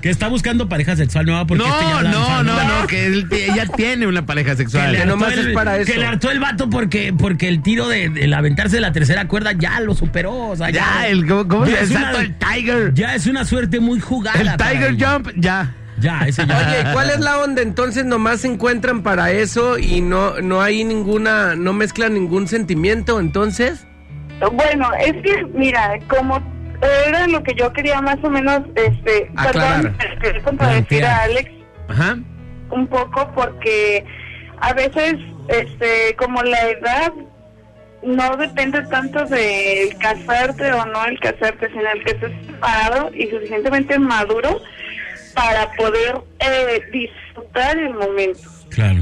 Que está buscando pareja sexual nueva porque este ya No, la no, no, no, que él, ella tiene una pareja Que sexual. le, Que hartó nomás el, es para que eso. le hartó el vato porque, porque el tiro de, de aventarse de la tercera cuerda ya lo superó. O sea, ya, Ya, el, ¿cómo, cómo ya se es una- el Tiger? ya es una suerte muy jugada. El para Tiger ella. Jump, ya. Ya, ese ya. Oye, ¿cuál es la onda? Entonces nomás se encuentran para eso y no, no hay ninguna, no mezclan ningún sentimiento, entonces. Bueno, es que, mira, como era lo que yo quería más o menos, este, Aclarar. perdón, quería contradecir a Alex Ajá. un poco porque a veces, este, como la edad no depende tanto del casarte o no el casarte, sino el que estés preparado y suficientemente maduro para poder eh, disfrutar el momento. Claro.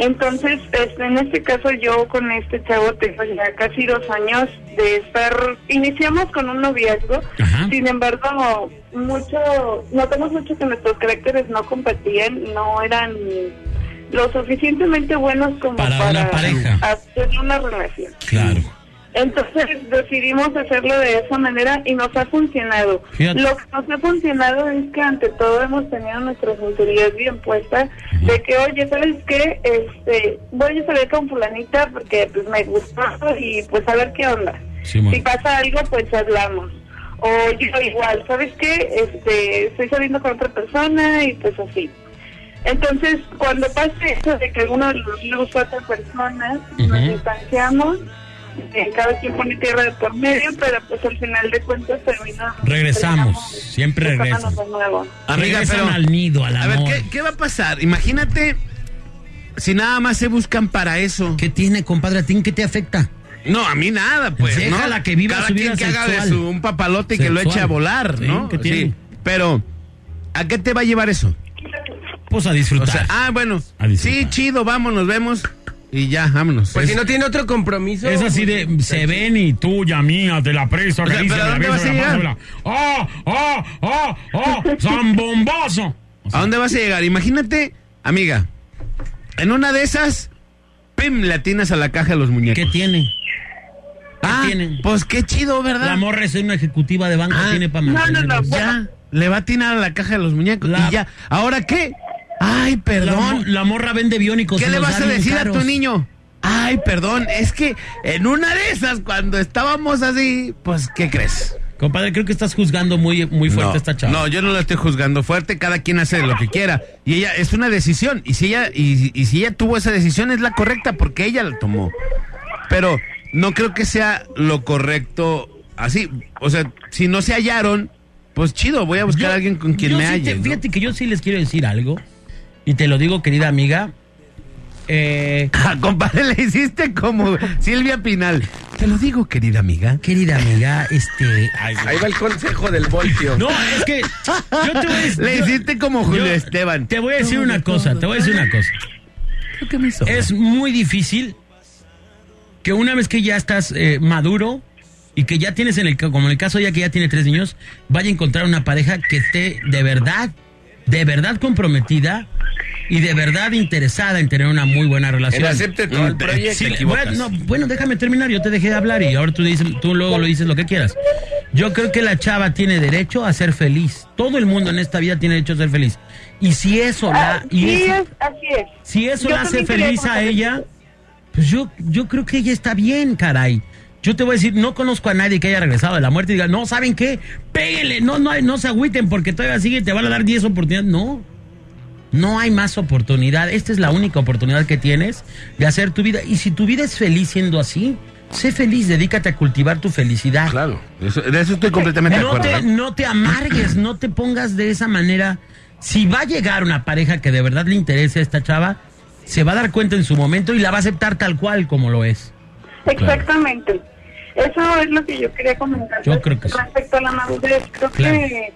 Entonces, este, en este caso yo con este chavo tengo ya casi dos años de estar, iniciamos con un noviazgo, Ajá. sin embargo, mucho, notamos mucho que nuestros caracteres no competían, no eran lo suficientemente buenos como Para para, una pareja. hacer una relación. Claro. Entonces decidimos hacerlo de esa manera y nos ha funcionado. Fíjate. Lo que nos ha funcionado es que ante todo hemos tenido nuestra sinceridad bien puesta de que, oye, ¿sabes qué? Este, voy a salir con fulanita porque pues me gustó y pues a ver qué onda. Si pasa algo, pues hablamos. O yo igual, ¿sabes qué? Este, estoy saliendo con otra persona y pues así. Entonces, cuando pase eso de que alguno de los dos otra persona, nos Ujú. distanciamos, eh, cada quien pone tierra de por medio, pero pues al final de cuentas termina. Regresamos, siempre regresamos de nuevo. Amiga, Regresan pero- al nido, al A ver, amor. ¿qué, qué va a pasar? Imagínate si nada más se buscan para eso. ¿Qué tiene, compadre? ¿A ti qué te afecta? No, a mí nada, pues. Déjala ¿no? que viva Cada su quien que haga de su un papalote y que lo eche a volar, Sí, ¿no? ¿qué tiene? Pero, ¿a qué te va a llevar eso? Pues a O disfrutar. sea, ah, bueno. A disfrutar. Sí, chido, vamos, nos vemos. Y ya, vámonos. Pues Es- si no tiene otro compromiso. es así de, se ven y tuya, mía, te la presto, O sea, acaricia, ¿pero a me la dónde beso, vas a me la paso, llegar? me la- ¡Ah, ah, ah, ah! ¡Zambombazo! ¿A dónde vas a llegar? Imagínate, amiga, en una de esas, pim, le atinas a la caja de los muñecos. ¿Qué tiene? ah, tiene? pues qué chido, ¿verdad? La morra es una ejecutiva de banco, Ah, tiene para no, no, no, Ya, le va a atinar a la caja de los muñecos. La- Y ya, ¿ahora qué? Ay, perdón. la morra vende biónicos. ¿Qué le vas a decir a tu niño? Ay, perdón, es que en una de esas, cuando estábamos así, pues, ¿qué crees? Compadre, creo que estás juzgando muy, muy fuerte no, a esta chava. No, yo no la estoy juzgando fuerte, cada quien hace lo que quiera. Y ella, es una decisión. Y si ella, y, y si ella tuvo esa decisión, es la correcta porque ella la tomó. Pero no creo que sea lo correcto así. O sea, si no se hallaron, pues chido, voy a buscar Yo- a alguien con quien me sí halle. te- ¿no? Fíjate que yo sí les quiero decir algo. Y te lo digo, querida amiga. Eh, Ah, compadre, le hiciste como Silvia Pinal. Te lo digo, querida amiga. querida amiga, este. Ahí va el consejo del voltio. No, es que yo te voy a decir. Le yo- hiciste como Julio yo Esteban. Te voy a decir una cosa, te voy a decir una cosa. ¿Qué me hizo? Es muy difícil que una vez que ya estás eh, maduro y que ya tienes, en el, como en el caso ya que ya tiene tres niños, vaya a encontrar una pareja que esté de verdad, de verdad comprometida y de verdad interesada en tener una muy buena relación. Él acepte todo el Mm, proyecto. Sí, te bueno, no, bueno, déjame terminar, yo te dejé de hablar y ahora tú, dices, tú luego lo dices lo que quieras. Yo creo que la chava tiene derecho a ser feliz. Todo el mundo en esta vida tiene derecho a ser feliz. Y si eso la... Ah, y sí, eso- es, así es. si eso Yo la hace feliz a ella, pues yo, yo creo que ella está bien, caray. Yo te voy a decir, no conozco a nadie que haya regresado de la muerte y diga, no, ¿saben qué? Péguenle, no, no, no se agüiten porque todavía sigue, te van a dar 10 oportunidades. No, no hay más oportunidad. Esta es la única oportunidad que tienes de hacer tu vida. Y si tu vida es feliz siendo así, sé feliz, dedícate a cultivar tu felicidad. Claro, eso- de eso estoy completamente de No acuerdo. te, no te amargues, no te pongas de esa manera. Si va a llegar una pareja que de verdad le interese a esta chava, se va a dar cuenta en su momento y la va a aceptar tal cual como lo es. Exactamente. Eso es lo que yo quería comentar. Yo creo que sí. Respecto a la madurez, creo Claro. que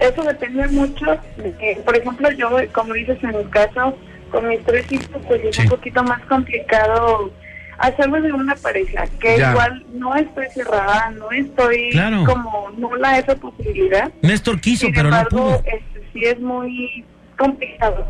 eso depende mucho de que, por ejemplo, yo, como dices en el caso, con mis tres hijos, pues es Sí. un poquito más complicado hacerlo de una pareja, que Ya. igual no estoy cerrada, no estoy Claro. como nula esa posibilidad. Néstor quiso, Sin pero no embargo, pudo. este, sí es muy complicado.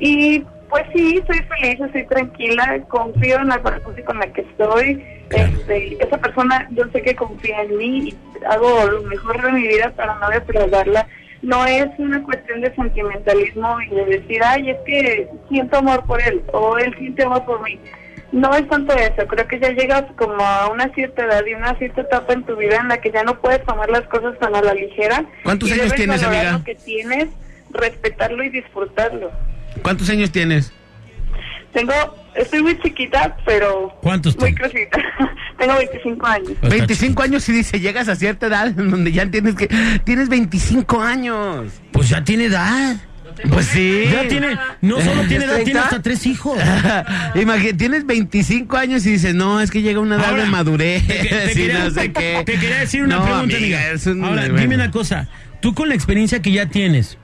Y pues sí, soy feliz, estoy tranquila, confío en la persona con la que estoy. Este, esa persona, yo sé que confía en mí y hago lo mejor de mi vida para no defraudarla. No es una cuestión de sentimentalismo y de decir, ay, es que siento amor por él o él siente amor por mí. No es tanto eso, creo que ya llegas como a una cierta edad y una cierta etapa en tu vida en la que ya no puedes tomar las cosas tan a la ligera. ¿Cuántos y años debes tienes, amiga? lo que tienes, respetarlo y disfrutarlo. ¿Cuántos años tienes? Tengo, estoy muy chiquita, pero ¿Cuántos muy crecida. Tengo 25 años. 25 años y dice, llegas a cierta edad en donde ya tienes que... Tienes 25 años. Pues ya tiene edad. Pues sí. Ya tiene, no solo tiene edad, tiene 30? hasta tres hijos. Imagínate, tienes 25 años y dices, no, es que llega una edad Ahora, de madurez Te, quería, no sé qué. te quería decir una No, pregunta, amiga, amiga. es un- Ahora, bueno. dime una cosa. Tú con la experiencia que ya tienes,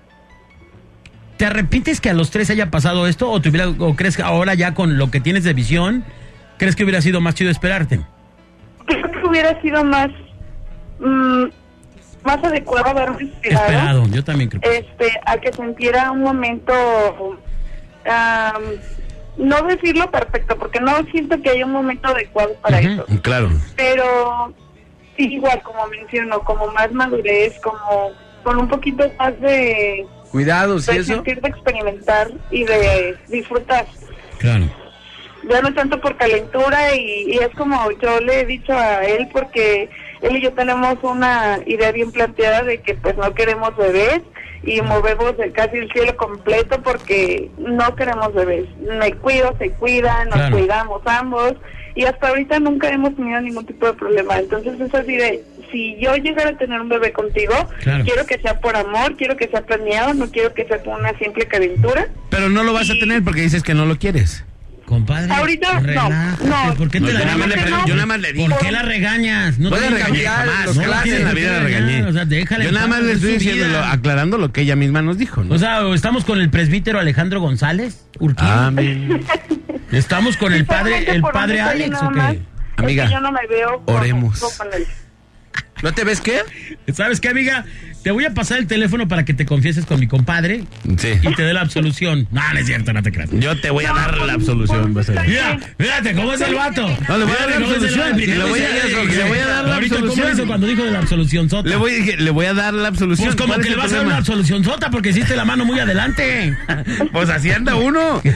¿te arrepientes que a los tres haya pasado esto o, te hubiera- o crees que ahora ya con lo que tienes de visión, crees que hubiera sido más chido esperarte? Creo que hubiera sido más, mm, más adecuado haberme esperado. Esperado, yo también creo. este a que sintiera un momento am, no decirlo perfecto, porque no siento que haya un momento adecuado para eso. Claro. Pero sí, igual, como menciono, como más madurez, como con un poquito más de, Cuidados y eso. sentir, de experimentar y de disfrutar. Claro. Ya no tanto por calentura y, y es como yo le he dicho a él porque él y yo tenemos una idea bien planteada de que pues no queremos bebés y movemos el- casi el cielo completo porque no queremos bebés. Me cuido, se cuida, nos Claro. cuidamos ambos y hasta ahorita nunca hemos tenido ningún tipo de problema. Entonces es así de, si yo llegara a tener un bebé contigo, Claro. quiero que sea por amor, quiero que sea planeado, no quiero que sea por una simple calentura. Pero no lo vas a tener porque dices que no lo quieres. Compadre. Ahorita no, relájate, no. ¿Por qué No, te yo la nada más le pre- yo nada más le digo. ¿Por qué la regañas? No Puede te regañar regañes, jamás. no No, la la vida la regañé. O sea, déjala Yo nada más le es estoy diciendo, aclarando lo que ella misma nos dijo, ¿no? O sea, estamos con el presbítero Alejandro González Urquín. Amén. Estamos con el padre, el padre Alex, nada ¿o qué? es que yo no me veo con- oremos. con él. ¿No te ves qué? ¿Sabes qué, amiga? Te voy a pasar el teléfono para que te confieses con mi compadre Sí. y te dé la absolución. No, no es cierto, no te creas. Yo te voy a dar la absolución. vas a ver. Mira, fíjate cómo es el vato. No, le voy a dar la absolución. Le voy a- dar la Ahorita, ¿cómo absolución. hizo cuando dijo de la absolución sota? Le voy, dije, le voy a dar la absolución. Pues como ¿Cuál que le vas a dar una absolución sota porque hiciste la mano muy adelante. Pues así anda uno.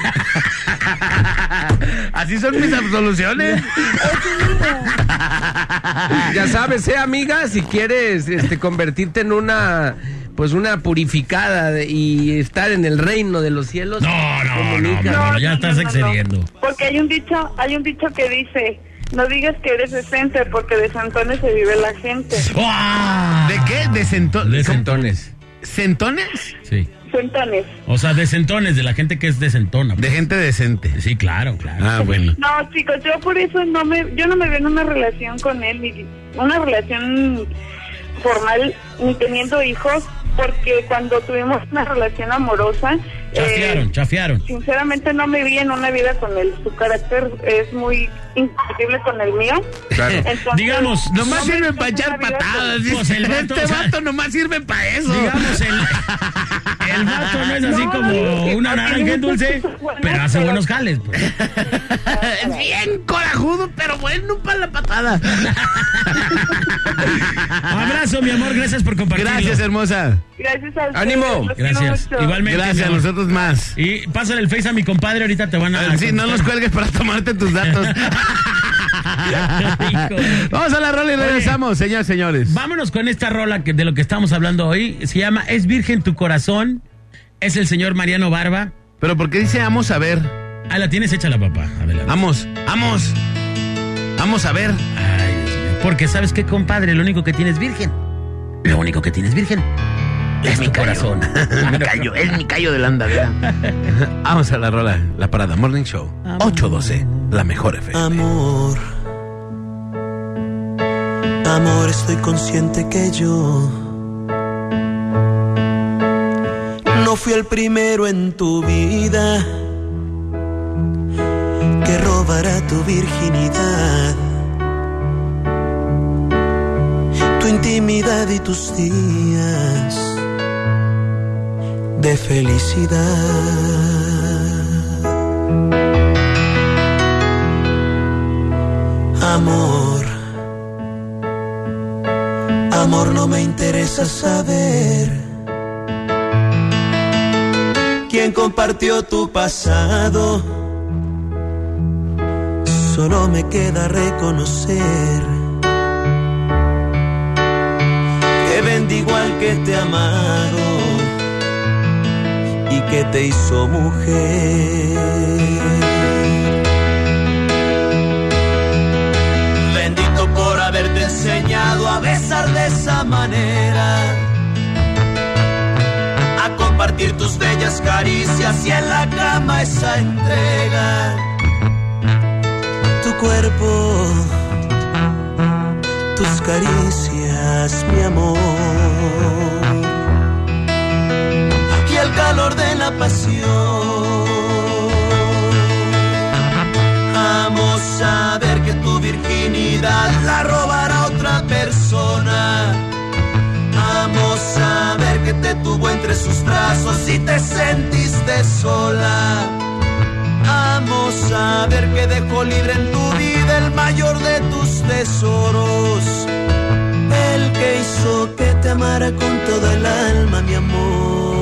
así son mis absoluciones. Ya sabes, eh, amiga, si quieres este, convertirte en una, pues una purificada de- y estar en el reino de los cielos. No, no, comunica. no, ya estás excediendo. Porque hay un dicho, hay un dicho que dice, no digas que eres decente porque de santones se vive la gente. ¿De qué? ¿De, cento- De centones. ¿Centones? Sí. Centones. O sea, de centones, de la gente que es decentona. De gente decente. Sí, claro, claro. Ah, bueno. No, chicos, yo por eso no me, yo no me veo en una relación con él, ni una relación formal, ni teniendo hijos, porque cuando tuvimos una relación amorosa, Chafiaron, eh, chafiaron. sinceramente no me vi en una vida con él. Su carácter es muy incompatible con el mío. Claro. Entonces, Digamos, Nomás no sirve para echar patadas. con-. Pues el vato, este o sea, vato nomás sirve para eso. Digamos, el, el vato no es así No, como no, una naranja dulce, pero hace buenos jales. pues. Es bien corajudo, pero bueno para la patada. Abrazo, mi amor, gracias por compartirlo. Gracias, hermosa. Gracias a ustedes, ¡Ánimo! Gracias. mucho. Igualmente. Gracias, a nosotros más. Y pásale el face a mi compadre, ahorita te van a. Ah, Sí, no nos cuelgues para tomarte tus datos. Vamos a la rola y regresamos, señores, señores. Vámonos con esta rola que, de lo que estamos hablando hoy. Se llama Es Virgen tu corazón. Es el señor Mariano Barba. Pero ¿por qué dice vamos a ver? Ah, la tienes hecha la papá. Vamos, vamos. Vamos a ver. Ay, Dios mío. Porque sabes qué, compadre, lo único que tienes virgen. Lo único que tienes virgen. Es mi corazón. mi callo, es mi callo de la andadera. Vamos a la rola, la parada Morning Show. 812, la mejor FM. Amor, amor, estoy consciente que yo no fui el primero en tu vida que robará tu virginidad, tu intimidad y tus días de felicidad. Amor, amor, no me interesa saber quién compartió tu pasado. Solo me queda reconocer que bendigo al que te amado y que te hizo mujer. Bendito por haberte enseñado a besar de esa manera, a compartir tus bellas caricias y en la cama esa entrega. Tu cuerpo, tus caricias, mi amor, calor de la pasión. Amo saber que tu virginidad la robará otra persona. Amo saber que te tuvo entre sus brazos y te sentiste sola. Amo saber que dejó libre en tu vida el mayor de tus tesoros. El que hizo que te amara con toda el alma, mi amor.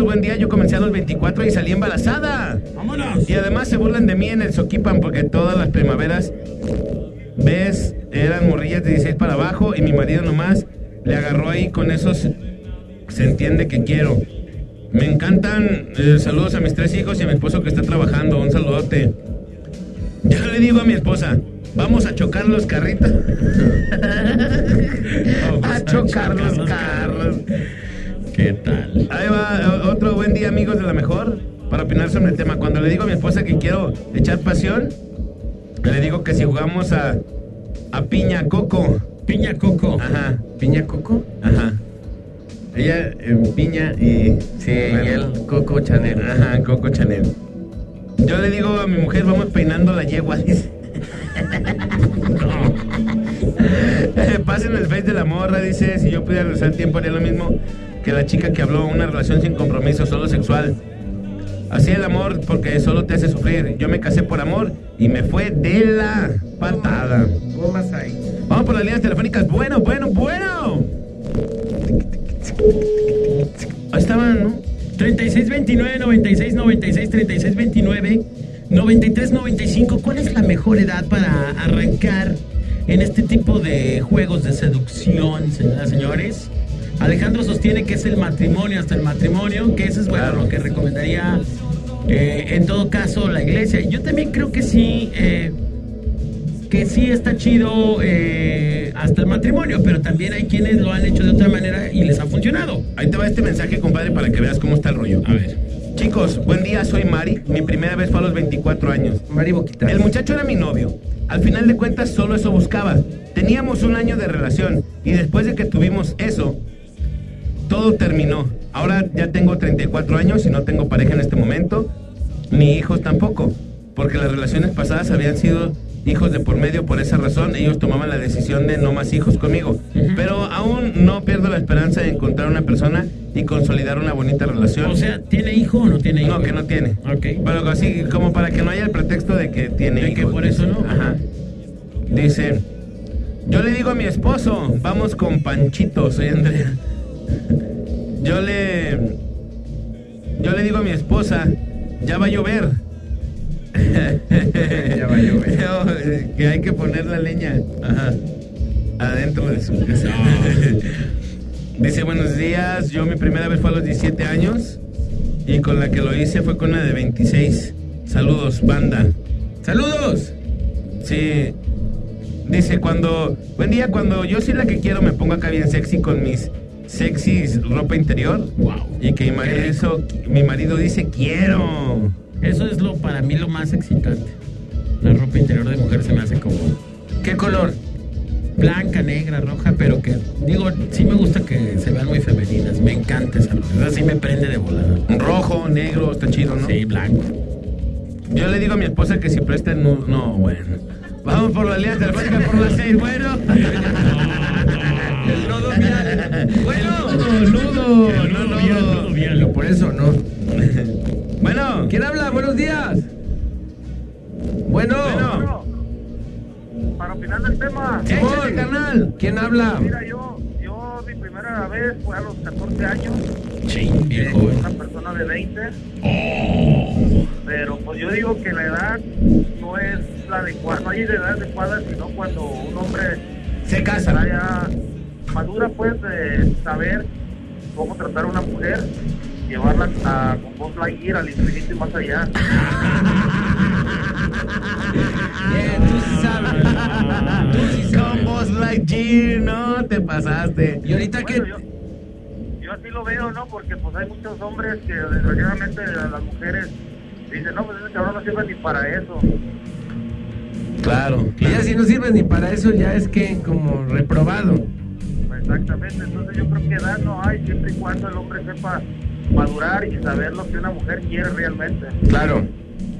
chicos, buen día. Yo comencé a los 24 y salí embarazada. ¡Vámonos! Y además se burlan de mí en el Soquipan porque todas las primaveras, ves, eran morrillas de 16 para abajo y mi marido nomás le agarró ahí con esos. Se entiende que quiero. Me encantan. eh, saludos a mis tres hijos y a mi esposo que está trabajando. Un saludote. Yo le digo a mi esposa, vamos a chocar los carritos. a chocar los carros. ¿Qué tal? Ahí va eh, otro buen día, amigos de la mejor, para opinar sobre el tema. Cuando le digo a mi esposa que quiero echar pasión, le digo que si jugamos a, a piña coco. Piña coco. Ajá. ¿Piña coco? Ajá. Ella en piña y. Sí, y él Coco Chanel. Ajá, Coco Chanel. Yo le digo a mi mujer, vamos peinando la yegua, dice. Eh, Pasen el face de la morra, dice, si yo pudiera regresar el tiempo haría lo mismo que la chica que habló, una relación sin compromiso, solo sexual. Así el amor porque solo te hace sufrir. Yo me casé por amor y me fue de la patada. Vamos por las líneas telefónicas. Bueno, bueno, bueno. Ahí estaban, ¿no? 3629 96 96 3629 93 95 ¿Cuál es la mejor edad para arrancar en este tipo de juegos de seducción, señoras y señores? Alejandro sostiene que es el matrimonio hasta el matrimonio, que eso es bueno lo que recomendaría eh, en todo caso la iglesia. Yo también creo que sí, eh, que sí está chido eh, hasta el matrimonio, pero también hay quienes lo han hecho de otra manera y les ha funcionado. Ahí te va este mensaje, compadre, para que veas cómo está el rollo. A ver. Chicos, buen día, soy Mari. Mi primera vez fue a los 24 años. Mari Boquita. El muchacho era mi novio. Al final de cuentas, solo eso buscaba. Teníamos un año de relación y después de que tuvimos eso, todo terminó. Ahora ya tengo 34 años y no tengo pareja en este momento, ni hijos tampoco, porque las relaciones pasadas habían sido hijos de por medio, por esa razón ellos tomaban la decisión de no más hijos conmigo. Pero aún no pierdo la esperanza de encontrar una persona y consolidar una bonita relación. O sea, ¿tiene hijo o no tiene hijo? No, que no tiene. Ok. Pero así como para que no haya el pretexto de que tiene De que por eso no. Ajá. Dice, yo le digo a mi esposo, vamos con Panchito, soy Andrea. Yo le yo le digo a mi esposa, ya va a llover. Ya va a llover. que hay que poner la leña. Ajá. Adentro de su casa. Dice, buenos días, yo mi primera vez fue a los 17 años y con la que lo hice fue con la de 26. Saludos, banda. ¡Saludos! Sí. Dice, cuando, buen día, cuando yo soy la que quiero me pongo acá bien sexy con mis sexys ropa interior. Wow. Y que mi marido, eso- mi marido dice, quiero. Eso es lo para mí lo más excitante. La ropa interior de mujer se me hace como ¿Qué color? blanca, negra, roja, pero que digo, sí me gusta que se vean muy femeninas. Me encanta esa ropa. Sí me prende de volada. Rojo, negro, está chido, ¿no? Sí, blanco. Yo le digo a mi esposa que si presta no, no, bueno. Vamos por la línea telefónica por las seis, bueno. El nodo vial. Bueno, nudo, no, no, Pero por eso no. Bueno, ¿Quién habla? Buenos días. Bueno. bueno. Para opinar del tema, Échale, carnal. ¿Quién habla? mira, yo, primera vez fue a los 14 años, bien con joven. una persona de 20, pero pues yo digo que la edad no es la adecuada, no hay edad adecuada, sino cuando un hombre Se casa. ya madura pues de saber cómo tratar a una mujer, llevarla a, con Buzz Lightyear al infinito y más allá. Con Buzz Lightyear, no te pasaste. Y ahorita Bueno, yo, yo así lo veo, ¿no? Porque pues hay muchos hombres que desgraciadamente las mujeres dicen, no, pues ese cabrón no sirve ni para eso. Claro. Y ya si no sirve ni para eso, ya es que como reprobado. Exactamente, entonces yo creo que edad no hay siempre y cuando el hombre sepa madurar y saber lo que una mujer quiere realmente. Claro.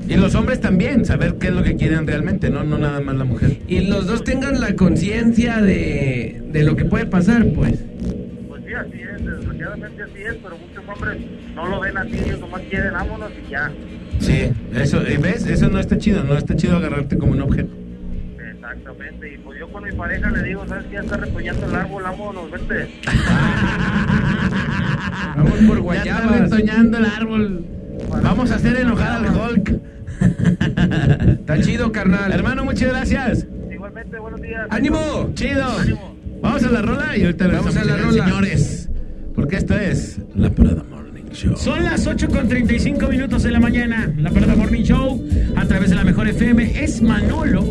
Y los hombres también, saber qué es lo que quieren realmente, no, no nada más la mujer. Y los dos tengan la conciencia de, de lo que puede pasar, pues. Pues sí, así es, desgraciadamente así es, pero muchos hombres no lo ven así, ellos nomás quieren vámonos y ya. Sí, eso, ¿ves? Eso no está chido, no está chido agarrarte como un objeto. Exactamente, y pues yo con mi pareja le digo, ¿sabes qué? Ya está retoñando el árbol, vámonos, vete. Vamos por Ya guayabas. está retoñando el árbol. Vamos a hacer enojar al Hulk. Está chido, carnal. Hermano, muchas gracias. Igualmente, buenos días. ¡Ánimo! Chido. Vamos a la rola y ahorita Vamos a la rola. señores. Porque esto es La Parada Morning Show. Son las 8 con 35 minutos de la mañana. La Parada Morning Show a través de la Mejor FM es Manolo,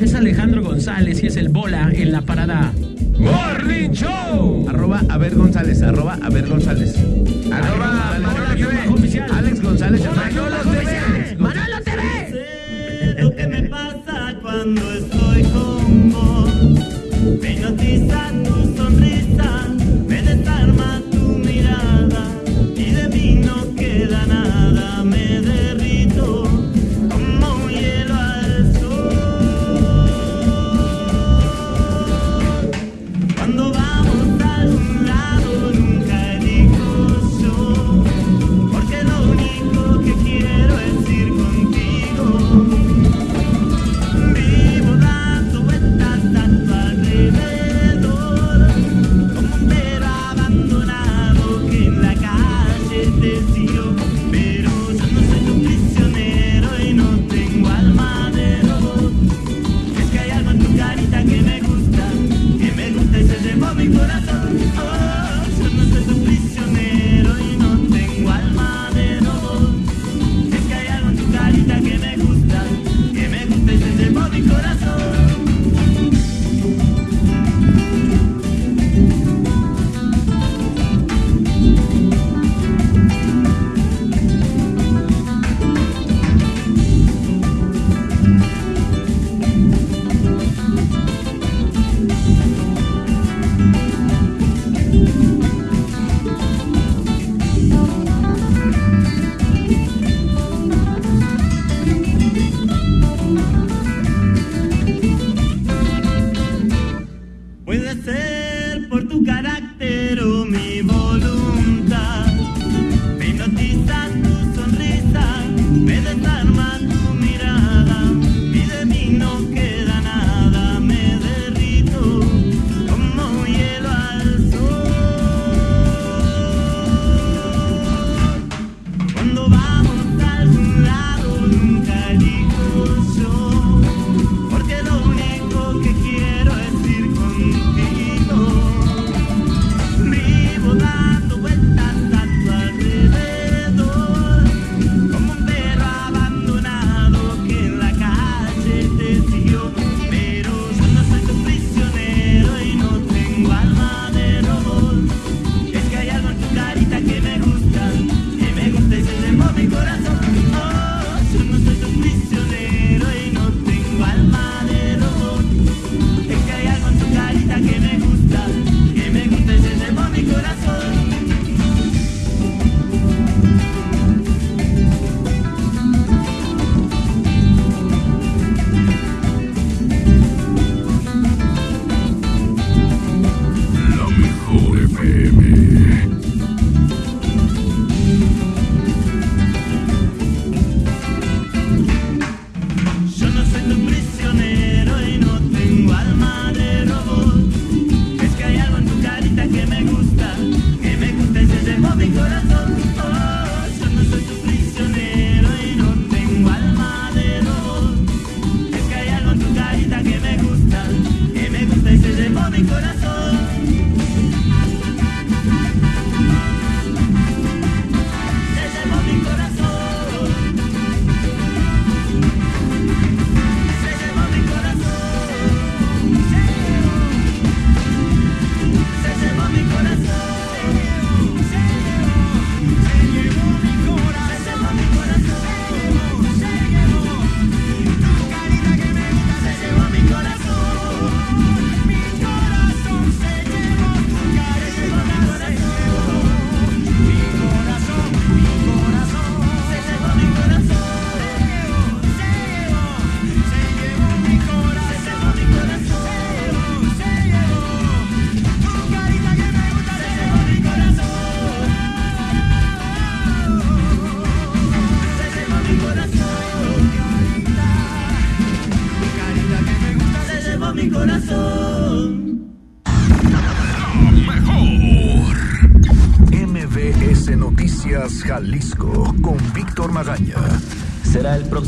es Alejandro González y es el Bola en la Parada Morning Show. Arroba a ver González, arroba a ver González. Arroba Manolo TV. oficial. Alex González. Manolo TV. Manolo TV. Sé lo que me pasa cuando estoy con vos. Me hipnotiza tu sonrisa,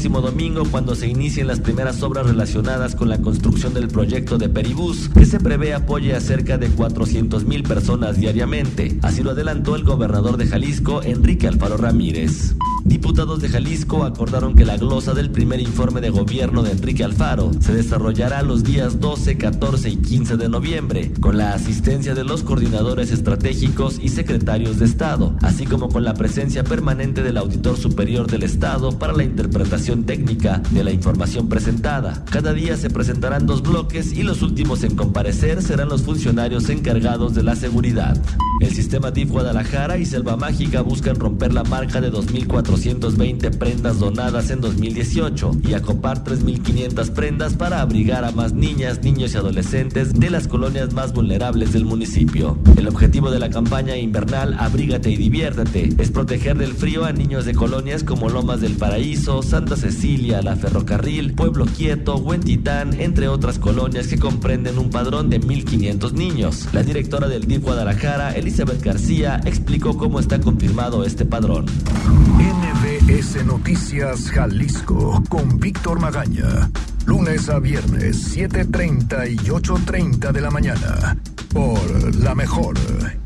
próximo domingo cuando se inicien las primeras obras relacionadas con la construcción del proyecto de Peribús, que se prevé apoye a cerca de 400 mil personas diariamente. Así lo adelantó el gobernador de Jalisco, Enrique Alfaro Ramírez. Diputados de Jalisco acordaron que la glosa del primer informe de gobierno de Enrique Alfaro se desarrollará los días 12, 14 y 15 de noviembre, con la asistencia de los coordinadores estratégicos y secretarios de Estado, así como con la presencia permanente del Auditor Superior del Estado para la interpretación técnica de la información presentada. Cada día se presentarán dos bloques y los últimos en comparecer serán los funcionarios encargados de la seguridad. El sistema DIF Guadalajara y Selva Mágica buscan romper la marca de 2.420 prendas donadas en 2018 y acopar 3.500 prendas para abrigar a más niñas, niños y adolescentes de las colonias más vulnerables del municipio. El objetivo de la campaña invernal Abrígate y diviértete es proteger del frío a niños de colonias como Lomas del Paraíso, Santa Cecilia, La Ferrocarril, Pueblo Quieto, Huentitán, entre otras colonias que comprenden un padrón de 1.500 niños. La directora del DIF Guadalajara, Elizabeth García, explicó cómo está confirmado este padrón. MBS Noticias Jalisco con Víctor Magaña. Lunes a viernes, 7.30 y 8.30 de la mañana. Por la mejor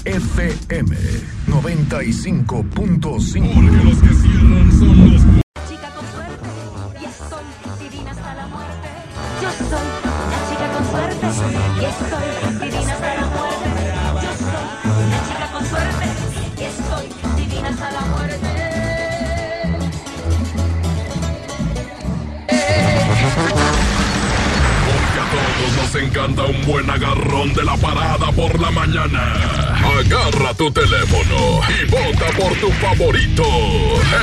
FM 95.5. Porque los que cierran son los Chica con suerte y estoy divina hasta la muerte. Yo soy una chica con suerte y estoy encanta un buen agarrón de la parada por la mañana. Agarra tu teléfono y vota por tu favorito.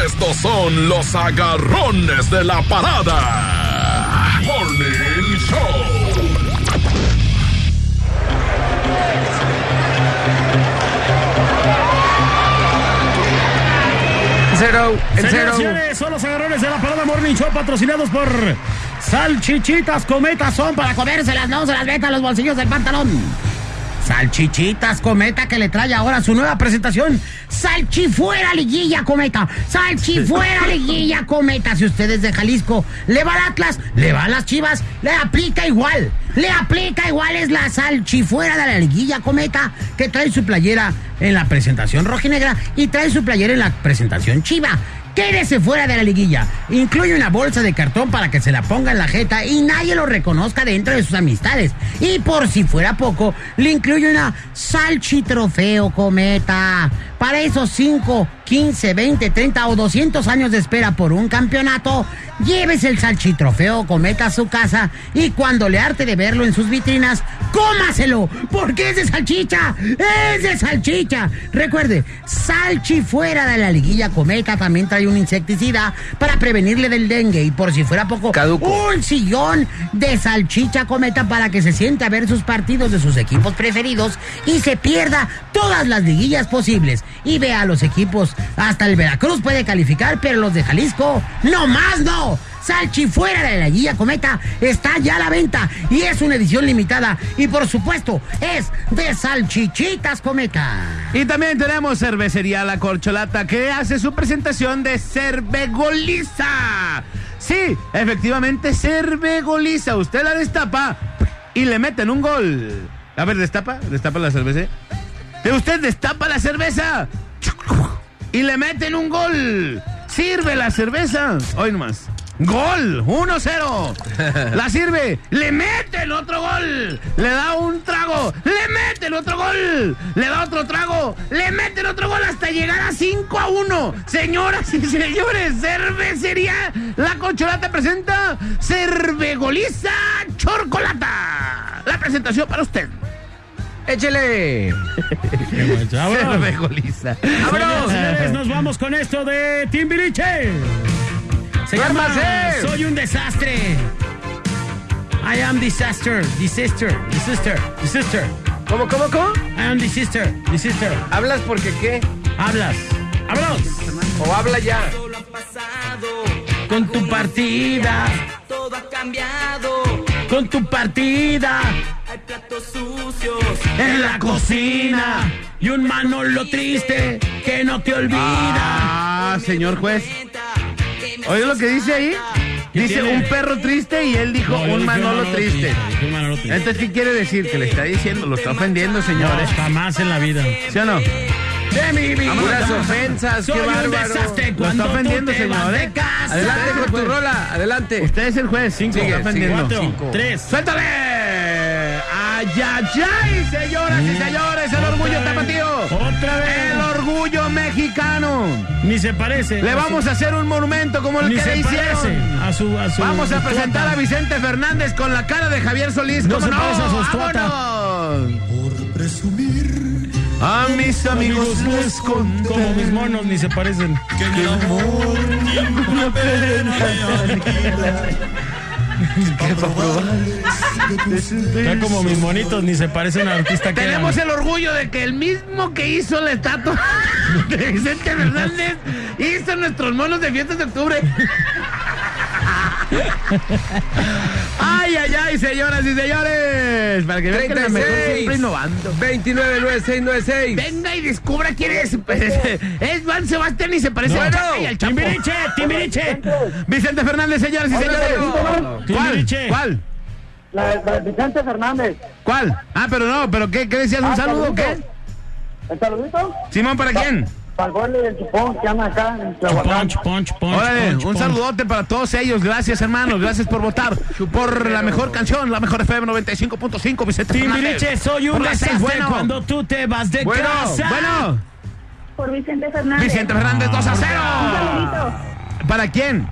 Estos son los agarrones de la parada. Morning Show. En cero, en cero. señores, son los agarrones de la Parada Morning Show patrocinados por Salchichitas Cometa. Son para comérselas, no se las meta a los bolsillos del pantalón. Salchichitas Cometa que le trae ahora su nueva presentación. Salchifuera Liguilla Cometa. Salchifuera Liguilla Cometa. Si usted es de Jalisco, le va al Atlas, le va a las Chivas, le aplica igual. Le aplica igual es la salchifuera de la Liguilla Cometa que trae su playera en la presentación rojinegra y trae su playera en la presentación chiva. Quédese fuera de la liguilla. Incluye una bolsa de cartón para que se la ponga en la jeta y nadie lo reconozca dentro de sus amistades. Y por si fuera poco, le incluye una salchitrofeo cometa. Para esos 5, 15, 20, 30 o 200 años de espera por un campeonato, llévese el salchitrofeo cometa a su casa y cuando le arte de verlo en sus vitrinas, cómaselo, porque es de salchicha, es de salchicha. Recuerde, salchi fuera de la liguilla cometa también trae un insecticida para prevenirle del dengue y por si fuera poco, un sillón de salchicha cometa para que se siente a ver sus partidos de sus equipos preferidos y se pierda todas las liguillas posibles y vea los equipos. Hasta el Veracruz puede calificar, pero los de Jalisco, no más no. Salchi fuera de la guía Cometa está ya a la venta y es una edición limitada y por supuesto es de Salchichitas Cometa. Y también tenemos cervecería La Corcholata que hace su presentación de cervegoliza. Sí, efectivamente, cervegoliza. Usted la destapa y le meten un gol. A ver, destapa, destapa la cerveza. Usted destapa la cerveza y le meten un gol. Sirve la cerveza. Hoy nomás. Gol, 1-0. La sirve, le meten otro gol. Le da un trago, le meten otro gol. Le da otro trago, le meten otro gol hasta llegar a 5 a 1. Señoras y señores, cervecería La Concholata presenta Cervegoliza Chorcolata. La presentación para usted. Échele. Cervegoliza. Vámonos, señores, nos vamos con esto de Timbiriche. Se. Soy un desastre. I am disaster, disaster, disaster, disaster. ¿Cómo, cómo, cómo? I am disaster, disaster. ¿Hablas porque qué? Hablas. Hablas. O habla ya. Con tu partida. Todo ha cambiado. Con tu partida. Hay platos sucios En la cocina y un Manolo triste que no te olvida. Ah, señor juez. ¿Oye lo que dice ahí? Dice tiene? un perro triste y él dijo No, yo un dije Manolo triste. dije un Manolo triste. Entonces, ¿qué quiere decir? Que le está diciendo, lo está ofendiendo, señores. No, jamás en la vida. ¿Sí o no? De mi vida. Puras ofensas, Soy qué un bárbaro. desastre Lo cuando está ofendiendo, tú te vas señor. de ¿eh? casa. Adelante con tu rola, adelante. Usted es el juez. Cinco. Sigue, está ofendiendo. Cuatro, Cinco. tres. ¡Suéltale! ¡Ay, ay, ay! Señoras y señores, el orgullo vez. tapatío. Otra vez. El orgullo mexicano. Ni se parece. Le vamos a hacer un monumento como el Ni que se le parece hicieron. a su, a su Vamos a presentar a Vicente Fernández con la cara de Javier Solís. No ¿Cómo se parece a su estuata. ¡Vámonos! Por presumir A mis amigos les conté Como mis monos, ni se parecen. que el amor ninguna pena me aniquila. ¿Qué pa' probarles de tus Está como mis monitos, ni se parecen al artista que Tenemos el orgullo de que el mismo que hizo la estatua de Vicente Fernández hizo nuestros monos de fiestas de octubre. Ay, ay, ay, señoras y señores. Para que vean que la mejor siempre 36 innovando. 299696. Venga y descubra quién es. Pues, es Juan Sebastián y se parece al Chapo y al Chapo. Timbiriche, Timbiriche. Vicente Fernández, señoras y señores. ¿Cuál? ¿Cuál? La, la Vicente Fernández. ¿Cuál? Ah, pero no, pero ¿qué, qué decías? ¿Un Ah, saludo o qué? ¿El saludito? Simón, ¿para quién? Para el del chupón que anda acá en. Punch, punch, punch. Órale, un saludote para todos ellos. Gracias, hermanos. Gracias por votar por la mejor canción, la mejor FM 95.5, Vicente Timbiriche, Fernández. soy un desastre bueno. cuando tú te vas de Bueno, casa. bueno. Por Vicente Fernández. Vicente Fernández 2 a Un 0. saludito. ¿Para quién?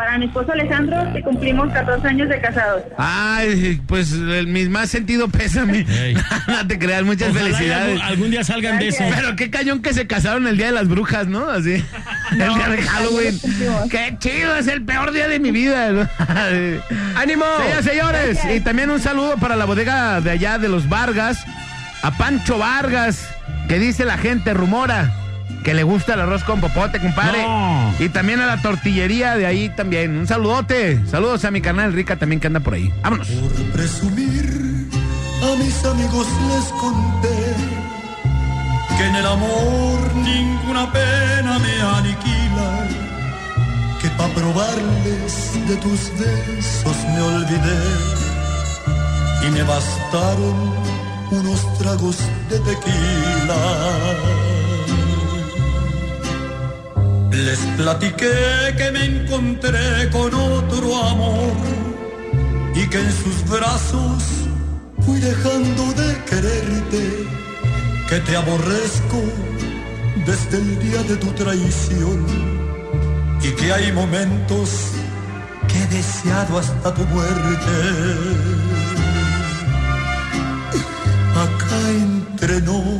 Para mi esposo Alejandro, que cumplimos 14 años de casados. Ay, pues el, mi más sentido pésame. Ey. no te creas, muchas Ojalá felicidades. algún, algún día salgan de eso. Pero qué cañón que se casaron el día de las brujas, ¿no? Así. el día de Halloween. Qué chido, es el peor día de mi vida. ¿no? ¡Ánimo! Señoras, señores, y también un saludo para la bodega de allá de los Vargas, a Pancho Vargas, que dice la gente, rumora, que le gusta el arroz con popote, compadre. No. Y también a la tortillería de ahí también. Un saludote. Saludos a mi canal Rica también que anda por ahí. Vámonos. Por presumir, a mis amigos les conté que en el amor ninguna pena me aniquila. Que pa' probarles de tus besos me olvidé y me bastaron unos tragos de tequila. Les platiqué que me encontré con otro amor y que en sus brazos fui dejando de quererte, que te aborrezco desde el día de tu traición y que hay momentos que he deseado hasta tu muerte. Acá entre nos,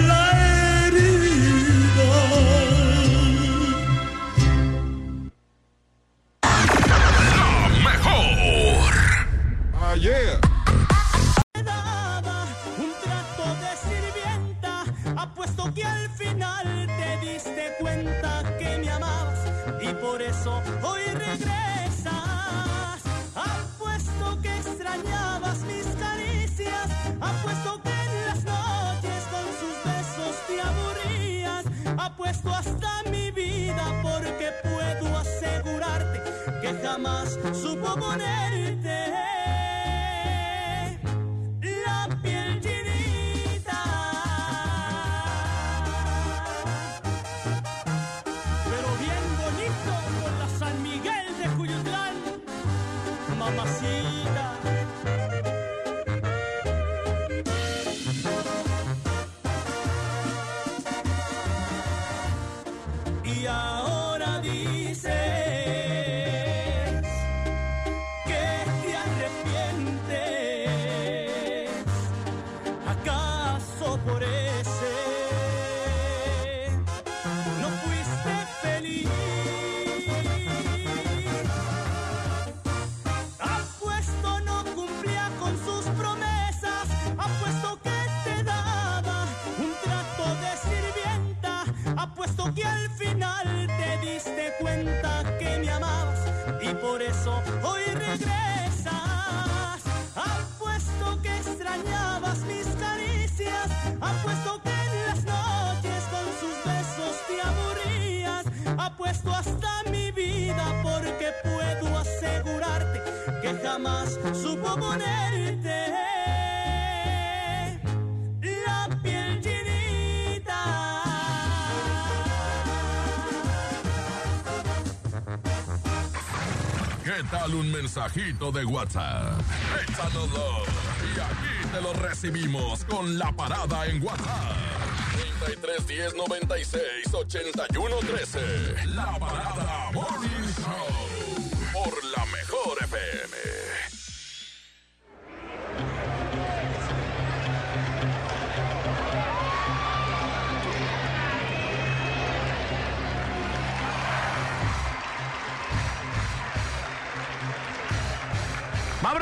cuenta que me amabas y por eso hoy regresas. Apuesto que extrañabas mis caricias. Apuesto que en las noches con sus besos te aburrías. Apuesto hasta mi vida porque puedo asegurarte que jamás supo ponerte jamás supo la piel chinita. ¿Qué tal un mensajito de WhatsApp? Échanoslo y aquí te lo recibimos con la parada en WhatsApp. 33 10 96 81 13. La parada Morning Show por la mejor FM.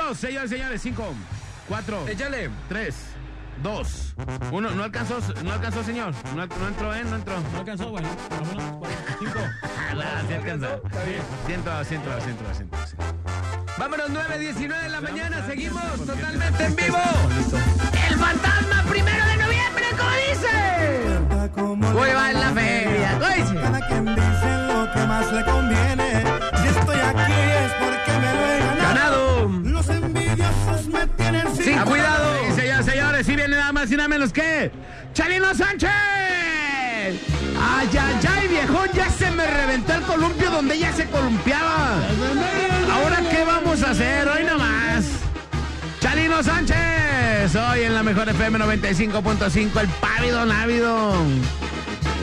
Vámonos, señores, señores. Cinco, cuatro, Échale. tres, dos, uno. No alcanzó, no alcanzó, señor. No, no entró, ¿eh? No entró. No alcanzó, bueno. Vámonos, cuatro, cinco. Ah, sí alcanzó. Siento, siento. Vámonos, 9.19 de la mañana. Seguimos totalmente en vivo. El fantasma primero de noviembre, ¿cómo dice? Voy va en la feria. ¿Cómo dice? Cada quien dice lo que más le conviene. Me tienen sin, Sin cuidado. Sí, señores, señores, sí viene nada más y nada menos que Chalino Sánchez. Ay, ay, ay, viejón, ya se me reventó el columpio donde ella se columpiaba. Ahora, ¿qué vamos a hacer? Hoy nomás. Chalino Sánchez, hoy en la mejor FM 95.5, el pávido návido.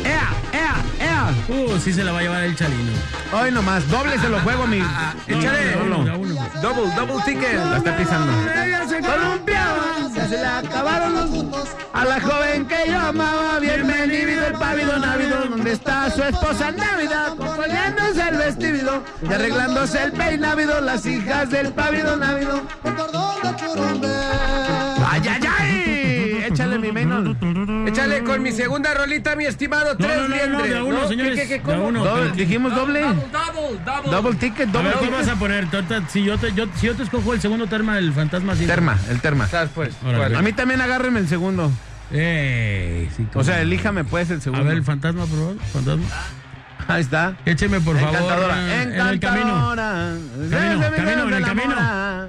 ¡Ea, ea, ea! Uh, sí se la va a llevar el chalino. Hoy nomás, doble se lo juego, mi. Échale. No, no, no. uno. Double, double ticket. La está pisando. Ella se columpiaba, se le acabaron los puntos. A la joven que yo amaba, bienvenido el pávido návido, donde está su esposa Navidad, acompañándose el vestido y arreglándose el peinávido, las hijas del pávido návido. ¡Ay, ay, ay! Échale mi menos. Échale con mi segunda rolita, mi estimado. Tres no, no, no, liendres. de a uno, ¿no? señores, ¿Qué, qué, qué, de a uno. Doble- dijimos doble. Double, double, double. Double ticket, A doble ver, ¿qué vas a poner? Si yo te, yo, si yo te escojo el segundo terma, el fantasma sí. Terma, el terma. Estás, pues. A mí también agárreme el segundo. Ey, sí, O sea, elíjame pues el A segundo. ver, el fantasma, por favor. Fantasma. Ahí está. Écheme, por favor. Encantadora. eh, En el camino. Encantadora. Camino, camino, en el camino. mora.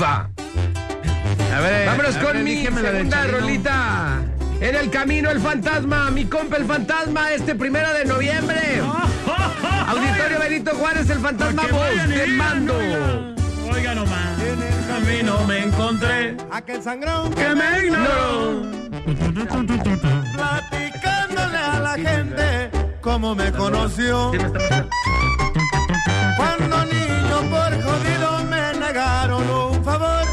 Va. A ver, Vámonos a con ver, mi segunda rolita. En el camino el fantasma, mi compa el fantasma, este primero de noviembre. Auditorio Benito Juárez, el fantasma voz digan, mando. no. Oiga nomás. En el camino me encontré. Aquel sangrón Que me ignoró. Platicándole a la gente cómo me conoció. Cuando niño por jodido me negaron un favor,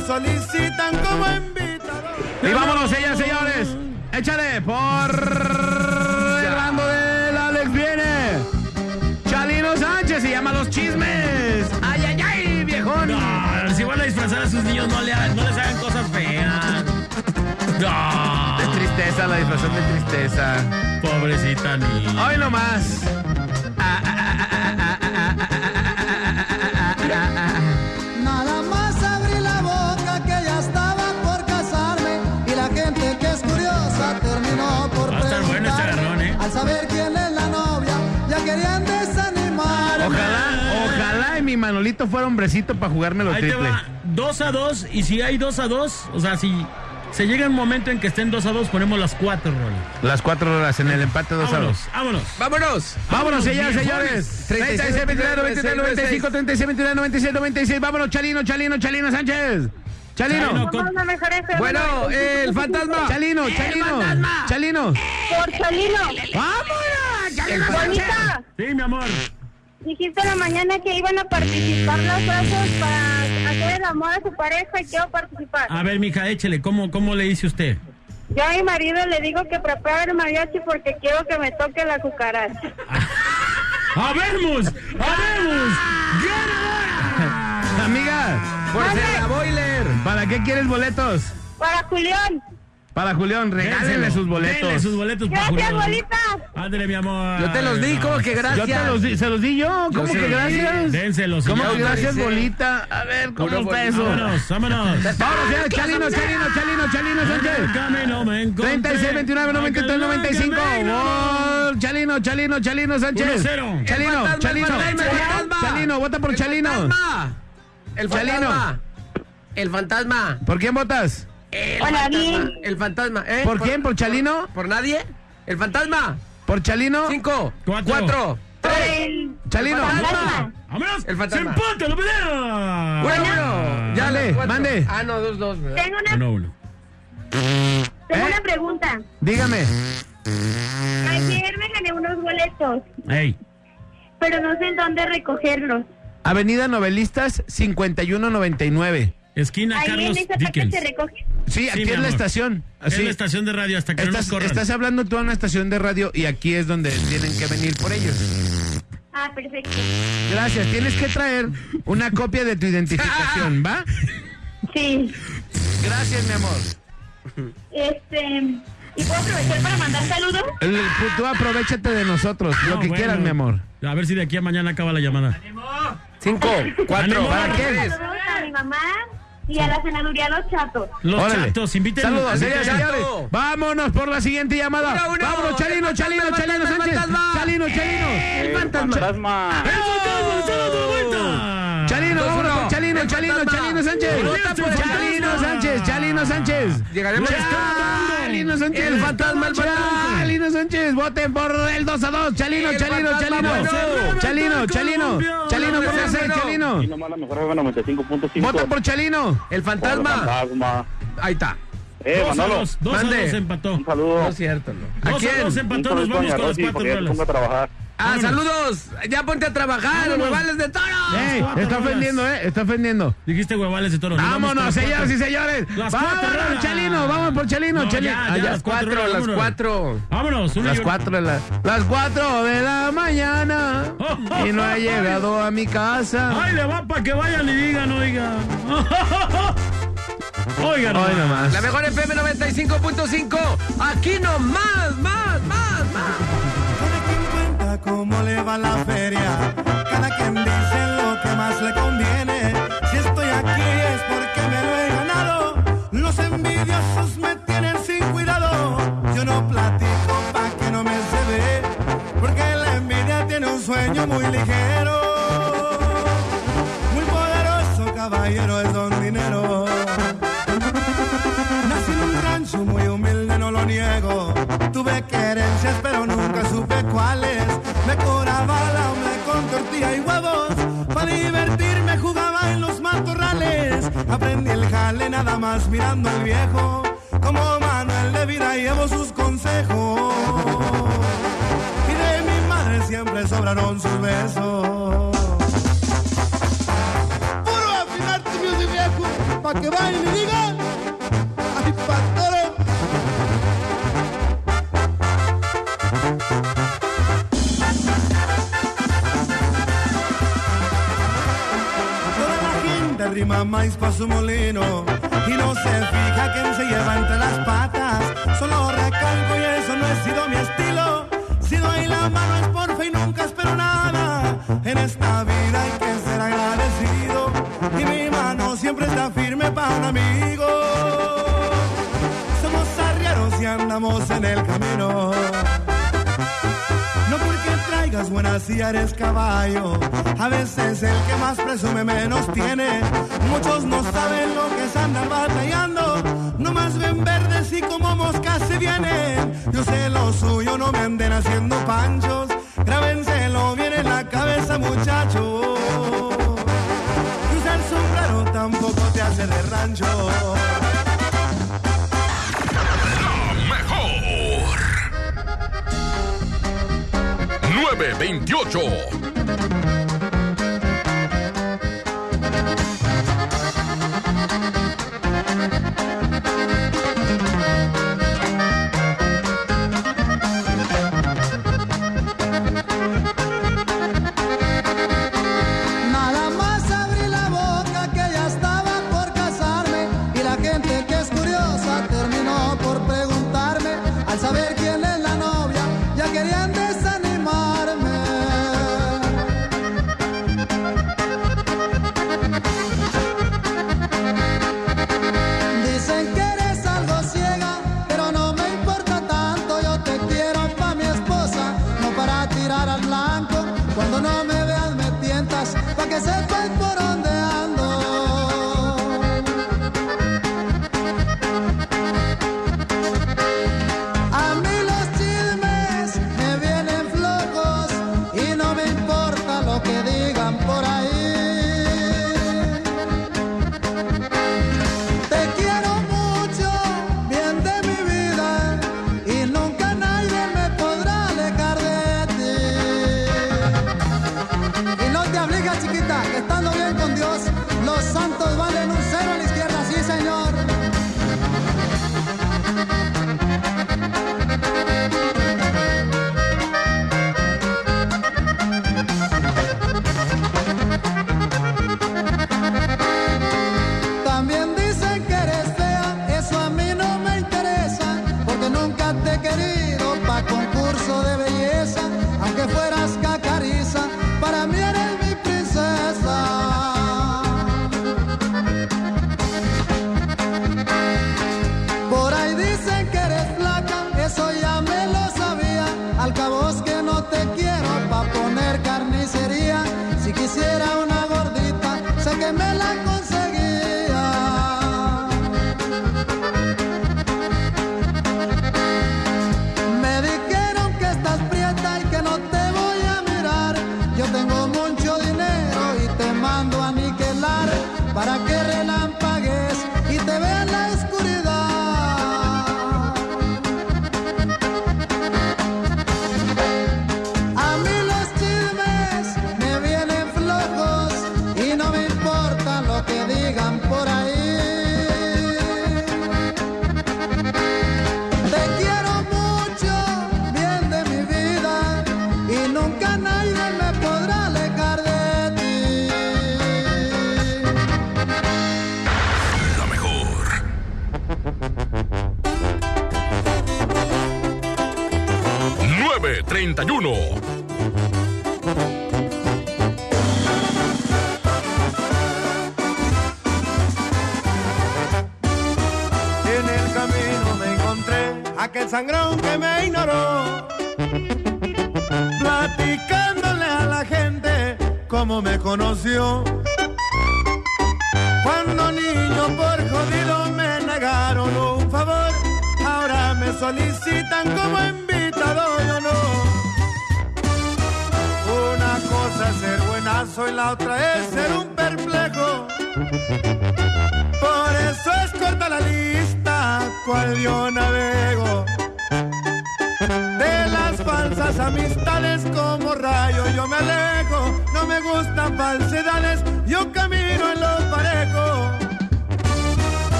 me solicitan como invitado. Y vámonos, señores, señores. Échale por el bando del Alex viene. Chalino Sánchez se llama Los Chismes. Ay, ay, ay, viejón. No, si van a disfrazar a sus niños, no, le hagan- no les hagan cosas feas. No. De tristeza, la disfrazón de tristeza. Pobrecita niña. Hoy nomás. Manolito fuera hombrecito para jugármelo Ahí te triple. va, 2 a 2, y si hay 2 a 2, o sea, si se llega un momento en que estén 2 a 2, ponemos las 4 rolas. Las cuatro horas en el empate 2 a 2. Vámonos, vámonos. ¡Vámonos! Señores, señores. 36, 36, 29, 93, 95, 36, 29, 96, 96. Vámonos, Chalino, Chalino, Chalino Sánchez. Chalino. Con- Bueno, el fantasma. Chalino, Chalino. Chalino. Por Chalino. ¡Vámonos! Chalino Sánchez. Bonita, Sí, mi amor. Dijiste en la mañana que iban a participar las brazos para hacer el amor a su pareja y quiero participar. A ver, mija, échele, ¿cómo, cómo le dice usted? Yo a mi marido le digo que prepare el mariachi porque quiero que me toque la cucaracha. ¡Habemos! ¡Habemos! Amiga, Por ser la boiler. ¿para qué quieres boletos? Para Julián. Para Julián, regálenle sus boletos. Denle sus boletos para Gracias, Julián. bolita. Ándale, mi amor. Yo te los di, ¿cómo que Yo gracias? te los di, se los di yo. ¿Cómo se que gracias? Dénselos. ¿Cómo que gracias, autoricé. bolita? A ver, ¿cómo Puro está eso? Vámonos, vámonos. Vámonos, señores. Chalino, Chalino, Chalino, Chalino Sánchez. Camino me encontré. 36, 29, 93, 95. Gol. Chalino, Chalino, Chalino Sánchez. 1-0. Chalino, Chalino. Chalino, vota por Chalino. El Chalino. fantasma. El fantasma. ¿Por quién votas? El Hola, fantasma. bien. El fantasma. ¿eh? ¿Por quién? ¿Por Chalino? ¿Por nadie? El fantasma. ¿Por Chalino? Cinco. Cuatro. Cuatro. El Chalino. fantasma. ¡Vámonos! El fantasma. ¡Se empata la pelea! Bueno, bueno. Ya cuatro. mande. Ah, no, dos, dos. ¿verdad? Tengo una, Uno, uno. tengo ¿Eh? una pregunta. Dígame. Ayer me gané unos boletos, ¡Ey! pero no sé en dónde recogerlos. Avenida Novelistas 5199. Esquina Ahí en Carlos esa parte Dickens. se recoge. Sí, aquí mi es la amor. estación. Es Así. la estación de radio hasta que no nos Estás, corran. estás hablando tú a una estación de radio y aquí es donde tienen que venir por ellos. Ah, perfecto. Gracias. Tienes que traer una copia de tu identificación, ¿va? Sí. Gracias, mi amor. Este. ¿Y puedo aprovechar para mandar saludos? El- tú aprovechate de nosotros, lo No, que bueno. quieras, mi amor. A ver si de aquí a mañana acaba la llamada. Cinco. Cuatro. Ánimo. ¿Para qué? Saludos a mi mamá y a la senaduría Los Chatos. Los Órale. chatos, inviten. Saludos, inviten- señores, señores. Vámonos por la siguiente llamada. Uno, uno. Vámonos, Chalino, El Chalino, fantasma, Chalino el Sánchez. fantasma. Chalino, Chalino. El fantasma. Fantasma. ¡El fantasma! ¡Se da vuelta! Chalino, vámonos Chalino, Chalino. Chalino Sánchez. Sánchez, Chalino Sánchez. Llegaremos Chalino Sánchez. El fantasma, el fantasma. Chalino Sánchez, voten por el 2 a 2. Chalino, Chalino, Chalino. Chalino, Chalino. Chalino, por la 6, Bueno. Chalino. Y nomás la mejor es 95.5. Voten por Chalino. El fantasma. Ahí está. Eh, Dos a dos, dos a Mande. dos empató. Un saludo. No es cierto, no. ¿A Dos a quién? dos empató, nos vamos con a las cuatro rolas. Ah, saludos. Ya ponte a trabajar, huevales de toro. Ey, está ofendiendo, ¿eh? Está ofendiendo. Dijiste huevales de toro. Vámonos, las señoras y señores. Las cuatro Vámonos. Chalino. Vamos por Chalino. No, Chalino. ya, Ah, ya, ya. las Cuatro, las cuatro. Vámonos, una Las y una. cuatro de la, las cuatro de la mañana y no ha llegado a mi casa. Ay, le va para que vayan y digan, oiga. Oigan, Hoy nomás. La mejor FM 95.5. Aquí nomás, más, más, más. Cómo le va la feria. Cada quien dice lo que más le conviene. Si estoy aquí es porque me lo he ganado. Los envidiosos me tienen sin cuidado. Yo no platico pa' que no me se ve. Porque la envidia tiene un sueño muy ligero. Muy poderoso, caballero, es don dinero. Nací en un rancho muy humilde, no lo niego. Tuve querencias, pero nunca más mirando al viejo. Como Manuel de vida llevo sus consejos. Y de mi madre siempre sobraron sus besos. Puro afinar tu music viejo, pa' que vayan y digan. Gente rima maíz pa' su molino y no se fija quién se lleva entre las patas. Solo recalco y eso no ha sido mi estilo. Si doy la mano es por fe y nunca espero nada. En esta vida hay que ser agradecido y mi mano siempre está firme para un amigo. Somos arrieros y andamos en el camino. Buenas y eres caballo. A veces el que más presume menos tiene. Muchos no saben lo que es andar batallando. No más ven verdes y como moscas se vienen. Yo sé lo suyo, no me anden haciendo panchos. Grábenselo bien en la cabeza, muchachos. Y usar sombrero tampoco te hace de rancho. 928. Los santos valen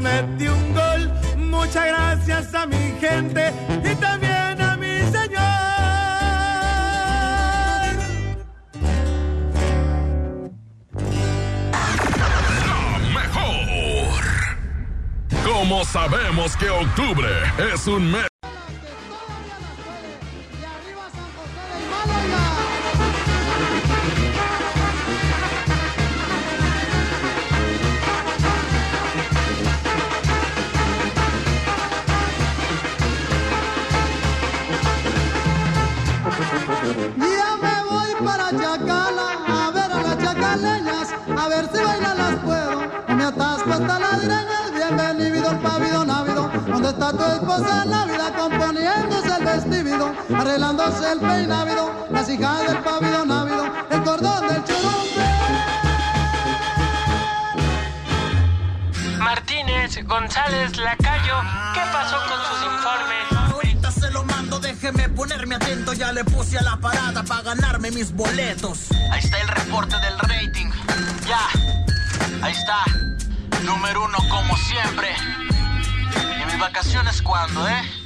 metí un gol. Muchas gracias a mi gente y también a mi señor. Mejor. Como sabemos que octubre es un mes. Tu esposa návida componiéndose el vestido, arreglándose el peinávido, las hijas del pavido návido, el cordón del churumbe? Martínez, González, Lacayo, ¿qué pasó con sus informes? Ahorita se lo mando, déjeme ponerme atento. Ya le puse a la parada para ganarme mis boletos. Ahí está el reporte del rating. Ya, ahí está. Número uno como siempre. ¿Y mis vacaciones cuándo, eh?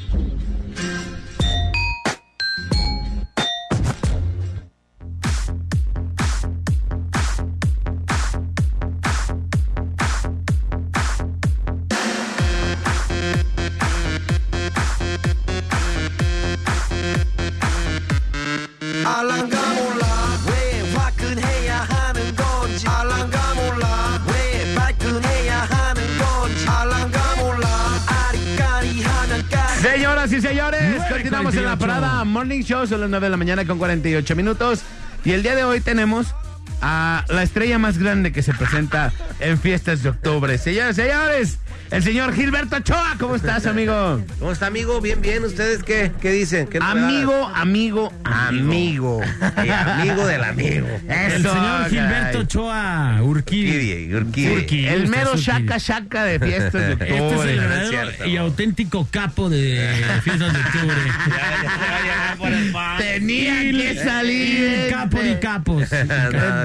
Señores, continuamos en la 48. parada Morning Show, son las 9 de la mañana con 48 minutos. Y el día de hoy tenemos a la estrella más grande que se presenta en fiestas de octubre. Señores, señores, el señor Gilberto Ochoa, ¿cómo estás, amigo? ¿Cómo está, amigo? Bien, bien. ¿Ustedes qué, qué dicen? ¿Qué novedades? Amigo, amigo, amigo. Y amigo del amigo. El Eso, señor Gilberto caray. Ochoa Urquidi. Urquidi. El mero shaka shaka de fiestas de octubre. Este es el No es y auténtico capo de fiestas de octubre. Tenía que salir. El capo de capos.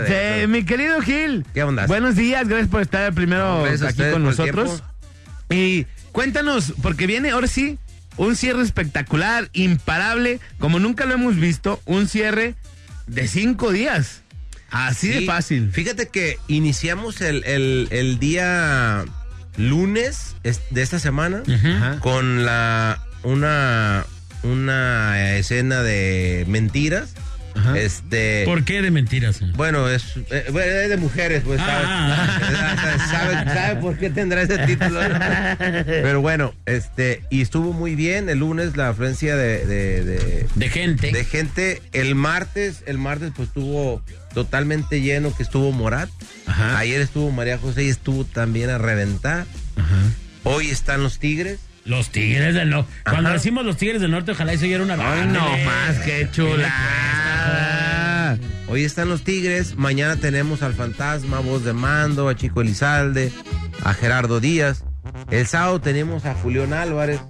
De mi querido Gil. ¿Qué onda? Buenos días, gracias por estar primero aquí con el nosotros. Y cuéntanos, porque viene ahora sí un cierre espectacular, imparable, como nunca lo hemos visto, un cierre de cinco días. Así de fácil. Fíjate que iniciamos el, el- el día lunes es- de esta semana con la una, una escena de mentiras Este. ¿Por qué de mentiras? Bueno, es, eh, bueno, es de mujeres, pues, ¿sabes? Ah. ¿Sabe, sabe por qué tendrá ese título? Pero bueno, este, y estuvo muy bien el lunes la afluencia de, de, de, De gente. de gente. El martes, el martes pues estuvo totalmente lleno, que estuvo Morat. Ayer estuvo María José y estuvo también a reventar. Hoy están los Tigres. Los Tigres del Norte. Cuando decimos los Tigres del Norte, ojalá y se oyera una Ay, no más, qué chulada. Hoy están los Tigres, mañana tenemos al Fantasma, Voz de Mando, a Chico Elizalde, a Gerardo Díaz. El sábado tenemos a Julián Álvarez.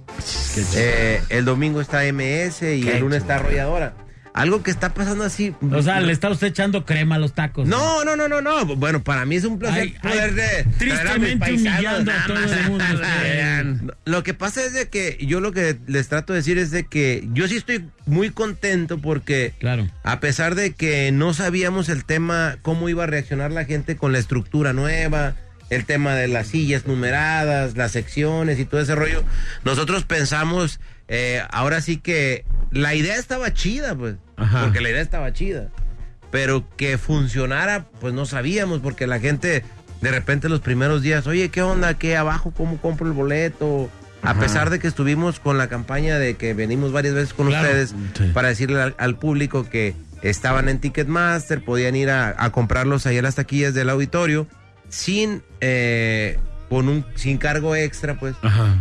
Eh, el domingo está MS y Qué el lunes está Arrolladora. Algo que está pasando así. O sea, le está usted echando crema a los tacos. No, no, no, no, no. Bueno, para mí es un placer Ay, ay, poder de- tristemente a humillando a todo el mundo, usted. Lo que pasa es de que yo lo que les trato de decir es de que yo sí estoy muy contento porque claro. a pesar de que no sabíamos el tema, cómo iba a reaccionar la gente con la estructura nueva, el tema de las sillas numeradas, las secciones y todo ese rollo, nosotros pensamos, eh, ahora sí que la idea estaba chida, pues, porque la idea estaba chida, pero que funcionara, pues no sabíamos, porque la gente de repente los primeros días, oye, ¿qué onda? ¿Qué abajo? ¿Cómo compro el boleto? A pesar de que estuvimos con la campaña de que venimos varias veces con Claro, ustedes sí. para decirle al, al público que estaban en Ticketmaster, podían ir a, a comprarlos ahí a las taquillas del auditorio sin eh, con un sin cargo extra, pues.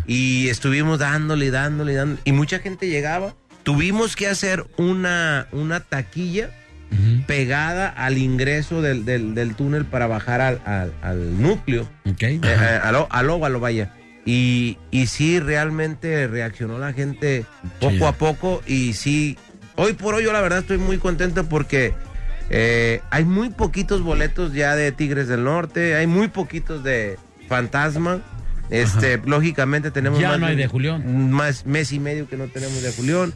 Y estuvimos dándole, y dándole, y dándole. Y mucha gente llegaba. Tuvimos que hacer una, una taquilla pegada al ingreso del, del- del túnel para bajar al, al- al núcleo. Eh, eh, al, al óvalo, vaya. Y, y sí, realmente reaccionó la gente poco a poco. Y sí, hoy por hoy yo la verdad estoy muy contento porque eh, hay muy poquitos boletos ya de Tigres del Norte, hay muy poquitos de Fantasma. Este, lógicamente tenemos Ya más no hay de Julián. Más mes y medio que no tenemos de Julián.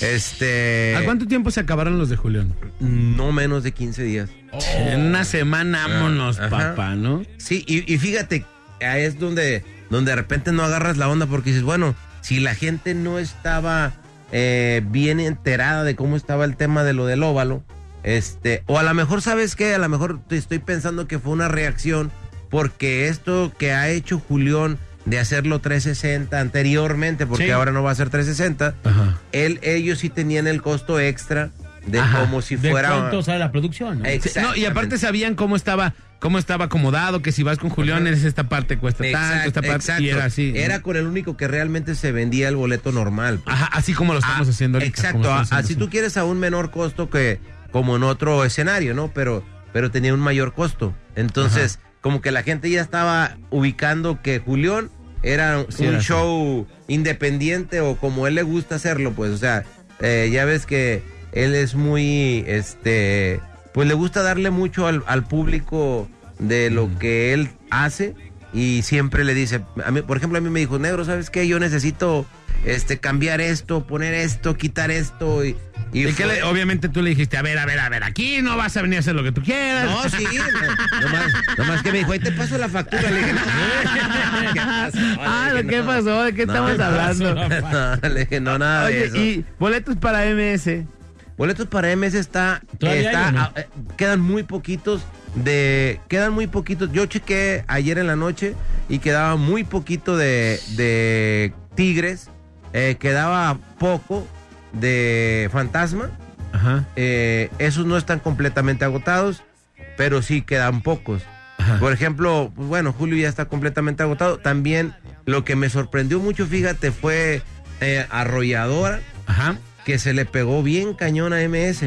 Este. ¿A cuánto tiempo se acabaron los de Julián? No menos de 15 días. En una semana, vámonos, Ajá. papá, ¿no? Sí, y, y fíjate, ahí es donde, donde de repente no agarras la onda porque dices, bueno, si la gente no estaba eh, bien enterada de cómo estaba el tema de lo del óvalo, este, o a lo mejor, ¿sabes qué? A lo mejor te estoy pensando que fue una reacción porque esto que ha hecho Julián de hacerlo 360 anteriormente, porque Sí. ahora no va a ser 360, él, ellos sí tenían el costo extra de Ajá. como si ¿De fuera... cuánto sale la producción? ¿no? Y aparte sabían cómo estaba, cómo estaba acomodado, que si vas con Julián, es esta parte cuesta tanto, esta parte, exacto. y era así. Era con el único que realmente se vendía el boleto normal. pues. Ajá, así como lo estamos haciendo ahorita. Exacto, a- haciendo así tú quieres a un menor costo que como en otro escenario, ¿no? Pero, pero tenía un mayor costo. Entonces, como que la gente ya estaba ubicando que Julián era Sí, un era así. show independiente o como él le gusta hacerlo, pues, o sea, eh, ya ves que él es muy, este, pues le gusta darle mucho al, al público de lo que él hace y siempre le dice, a mí, por ejemplo, a mí me dijo, negro, ¿sabes qué? Yo necesito este cambiar esto, poner esto, quitar esto y, y ¿Y qué fue- le- obviamente tú le dijiste, a ver, a ver, a ver, aquí no vas a venir a hacer lo que tú quieras. No, sí, no, nomás, nomás que me dijo, ahí te paso la factura. Le dije, no, ¿qué pasó? Ah, ¿qué no. pasó? ¿De qué No, estamos hablando? No, le dije, no, nada de Oye, eso. y boletos para MS. Boletos para MS está, ¿Todavía está ah, eh, quedan muy poquitos de, quedan muy poquitos. Yo chequé ayer en la noche y quedaba muy poquito de, de Tigres, eh, quedaba poco de Fantasma. Ajá. Eh, esos no están completamente agotados, pero sí quedan pocos. Por ejemplo, pues bueno, Julio ya está completamente agotado. También lo que me sorprendió mucho, fíjate, fue eh, Arrolladora, que se le pegó bien cañón a MS.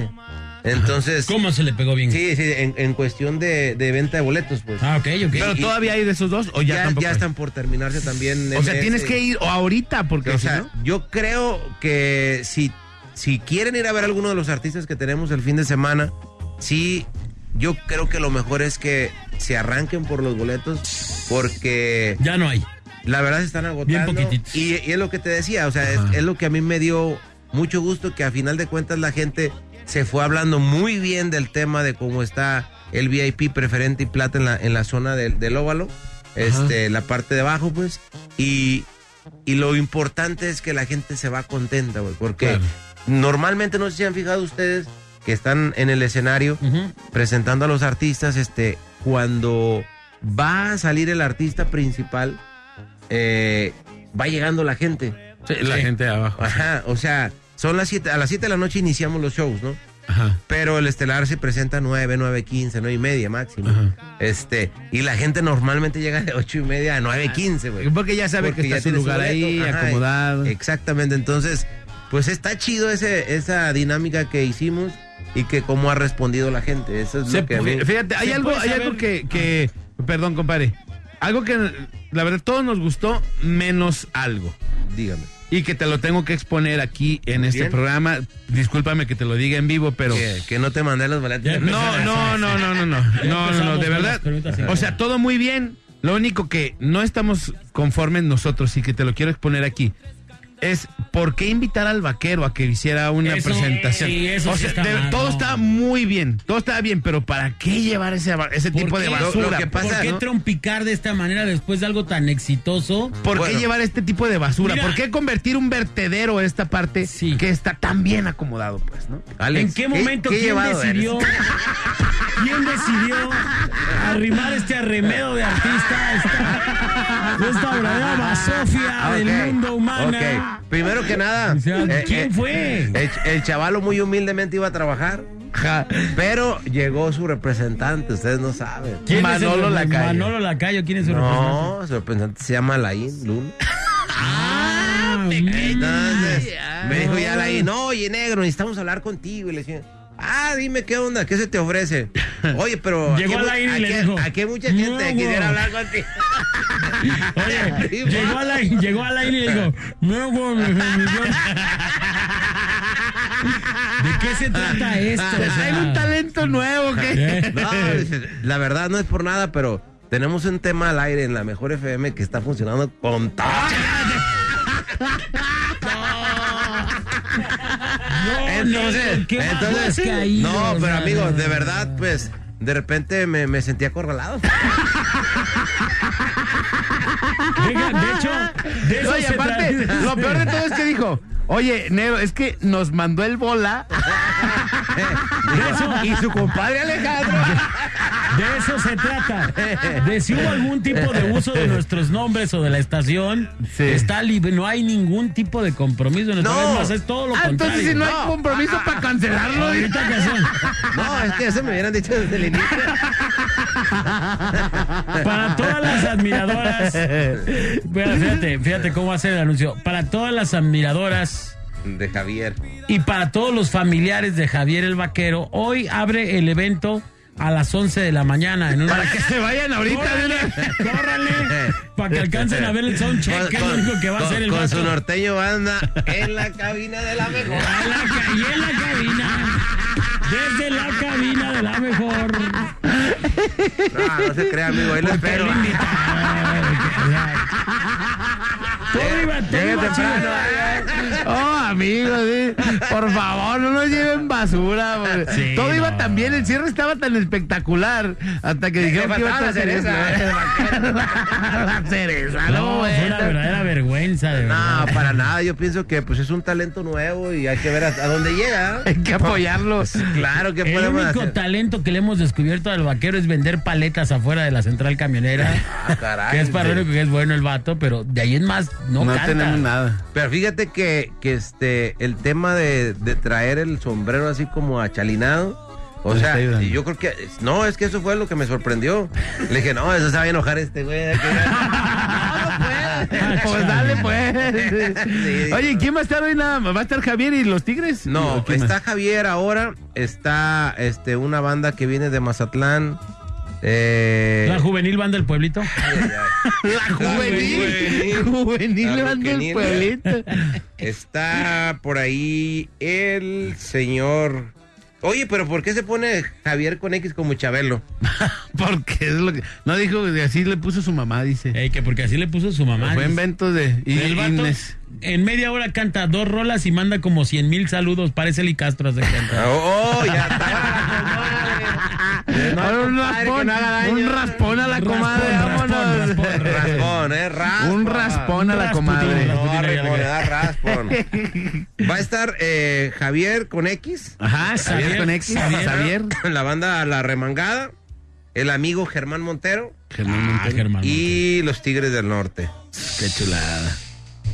Entonces. ¿Cómo se le pegó bien? Sí, sí, en, en cuestión de, de venta de boletos, pues. Ah, ok, ok. Pero todavía hay de esos dos o ya, ya, tampoco ya están por terminarse también. O sea, tienes que ir o ahorita porque O si sea, no- yo creo que si, si quieren ir a ver a alguno de los artistas que tenemos el fin de semana, sí, yo creo que lo mejor es que se arranquen por los boletos porque... Ya no hay. La verdad se están agotando. Bien poquititos. Y, y es lo que te decía, o sea, es, es lo que a mí me dio mucho gusto que a final de cuentas la gente se fue hablando muy bien del tema de cómo está el VIP preferente y plata en la, en la zona del, del óvalo, este, la parte de abajo, pues, y, y lo importante es que la gente se va contenta, güey, porque Claro. normalmente no sé si han fijado ustedes que están en el escenario presentando a los artistas, este, cuando va a salir el artista principal, eh, va llegando la gente. Sí, la gente de abajo. Ajá, o sea, son las siete, a las 7 de la noche iniciamos los shows, ¿no? Ajá. Pero el estelar se presenta a 9, 9, 15, 9 y media máximo. Este, y la gente normalmente llega de 8 y media a 9 y 15, güey. Porque ya sabe que está su tiene lugar ahí, acomodado. Exactamente, entonces, pues está chido ese, esa dinámica que hicimos y que cómo ha respondido la gente. Eso es Se lo que a mí- pu- fíjate, hay algo, hay algo que, que- perdón, compadre, algo que la verdad todos nos gustó menos algo. Dígame y que te lo tengo que exponer aquí en este programa. Discúlpame que te lo diga en vivo, pero. Que, no te mandé los boletos. No, no, no, no, no, no. No, no, no, de verdad. O sea, todo muy bien. Lo único que no estamos conformes nosotros y que te lo quiero exponer aquí es por qué invitar al vaquero a que hiciera una Eso, presentación. sí, eso o sí está de- mal, todo no. está muy bien, todo está bien, pero ¿para qué llevar ese, ese tipo ¿Por de basura? Lo que pasa, ¿Por qué ¿no? trompicar de esta manera después de algo tan exitoso? ¿Por qué llevar este tipo de basura? Mira. ¿Por qué convertir un vertedero a esta parte que está tan bien acomodado, pues, no? ¿En qué momento quién decidió? ¿Quién decidió arrimar este arremedo de artista? Esta, esta verdadera basofia del Ok, mundo humano. Primero que nada, eh, ¿quién eh, fue? El, el chavalo muy humildemente iba a trabajar, pero llegó su representante, ustedes no saben. ¿Quién es el- Manolo Lacayo, ¿quién es su representante? No, su representante se llama Alain Luna. Ah, Entonces, me dijo ya Alain, no, oye, negro, necesitamos hablar contigo. Y le decía, ah, dime qué onda, qué se te ofrece. Oye, pero Llegó aquí, Alain y le dijo, aquí hay mucha gente "No, que quisiera güey". hablar contigo. Oye, llegó a la, llegó a la y le dijo, no, güey, mi bendición". ¿De qué se trata esto? O sea, Hay un talento nuevo que... No, dice, la verdad no es por nada, pero tenemos un tema al aire en la mejor FM que está funcionando con todo. Entonces, ¿qué entonces, caído? no, pero amigos, de verdad, pues, de repente me, me sentí acorralado. Venga, de hecho, de eso Oye, se aparte, lo peor de todo es que dijo, oye, Nero, es que nos mandó el bola. Eso- y su compadre Alejandro. De eso se trata. De si hubo algún tipo de uso de nuestros nombres o de la estación, está libre. No hay ningún tipo de compromiso. En No. Más es todo lo Ah, contrario. entonces si no hay compromiso para cancelarlo. Ahorita que son. No, es que eso me hubieran dicho desde el inicio. Para todas las admiradoras. Bueno, fíjate, fíjate cómo hacer el anuncio. Para todas las admiradoras De Javier. y para todos los familiares de Javier el Vaquero, hoy abre el evento a las 11 de la mañana. En una... Para que se vayan ahorita. ¡Córrale! Para que alcancen a ver el soundcheck, que es lo único que va a con- hacer el con vato. su norteño banda en la cabina de la mejor. A la ca- y en la cabina. Desde la cabina de la mejor. No, no se crea, amigo, ahí lo espero. Todo iba, todo iba temprano, chido. Oh, amigos, sí. por favor, no nos lleven basura. Sí, Todo iba tan bien, el cierre estaba tan espectacular hasta que dijeron que iba a la cereza. la cereza, No, no, fue una verdadera vergüenza, de verdad. No, para nada. Yo pienso que pues es un talento nuevo y hay que ver hasta dónde llega. Hay que apoyarlos. Claro que El único hacer. talento que le hemos descubierto al vaquero es vender paletas afuera de la central camionera. Ah, caray, que es para lo único que es bueno el vato, pero de ahí en más no, No canta. tenemos nada. Pero fíjate que, que este el tema de, de traer el sombrero así como achalinado. O Pues sea, yo creo que. No, es que eso fue lo que me sorprendió. Le dije, no, eso se va a enojar este güey. de aquí". Pues dale, pues. Sí. Oye, ¿quién va a estar hoy nada más? ¿Va a estar Javier y los Tigres? No, ¿O quién está más? Javier ahora. Está este una banda que viene de Mazatlán. Eh, La juvenil banda del pueblito. La juvenil. Juvenil La van del juvenil. pueblito. Está por ahí el señor. Oye, pero ¿por qué se pone Javier con X como Chabelo? Porque es lo que. No dijo que así le puso su mamá, dice. Ey, que porque así le puso su mamá. Fue invento de. Y, el vato Inés. en media hora canta dos rolas y manda como cien mil saludos. Parece el Castro hace cuenta. Oh, ya está. Ahora un raspón, no un raspón a la comadre, Raspón, vámonos. raspón, eh, raspón. Un raspón a la comadre. No, raspón. Va a estar eh, Javier con X. Ajá, Javier con X, Javier. La banda La Remangada. El amigo Germán Montero. Germán Montero. Germán Y los Tigres del Norte. Qué chulada.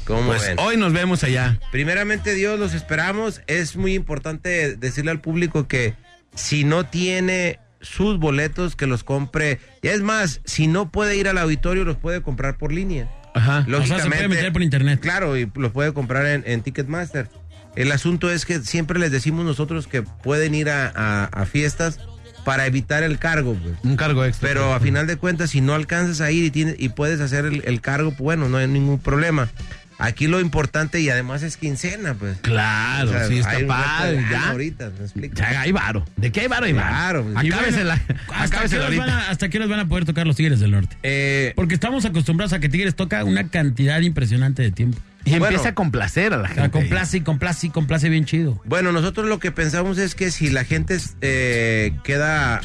¿Cómo Pues ven? hoy nos vemos allá. Primeramente Dios, los esperamos. Es muy importante decirle al público que si no tiene sus boletos, que los compre. Y es más, si no puede ir al auditorio, los puede comprar por línea. Ajá. O sea, se puede meter por internet. Claro, y los puede comprar en, en Ticketmaster. El asunto es que siempre les decimos nosotros que pueden ir a, a- a fiestas para evitar el cargo. pues. Un cargo extra. Pero a final de cuentas, si no alcanzas a ir y, tienes, y puedes hacer el, el cargo, pues bueno, no hay ningún problema. Aquí lo importante y además es quincena, pues. Claro, O sea, sí, está hay un resto padre. Ya. ahorita, ¿me explico? Ya hay varo. ¿De qué hay varo? Hay varo. pues. ¿Hasta qué, horas ahorita. van a, ¿Hasta qué horas van a poder tocar los Tigres del Norte? Eh, Porque estamos acostumbrados a que Tigres toca una cantidad impresionante de tiempo. Y Bueno. empieza a complacer a la gente. complace y complace y complace bien chido. Bueno, nosotros lo que pensamos es que si la gente eh, queda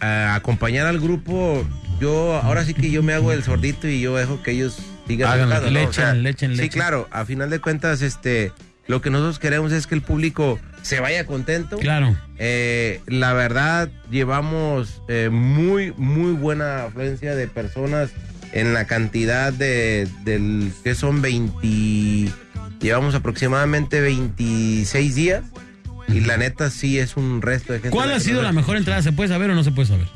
a acompañar al grupo, yo ahora sí que yo me hago el sordito y yo dejo que ellos sigan Háganlo, le ¿no? O sea, echen, le echen, le Sí, echen. claro, a final de cuentas, este, lo que nosotros queremos es que el público se vaya contento. Claro. Eh, la verdad, llevamos eh, muy, muy buena afluencia de personas en la cantidad de, del que son 20, llevamos aproximadamente 26 días y la neta sí es un resto de gente. ¿Cuál ha sido la mejor entrada? ¿Se puede saber o no se puede saber?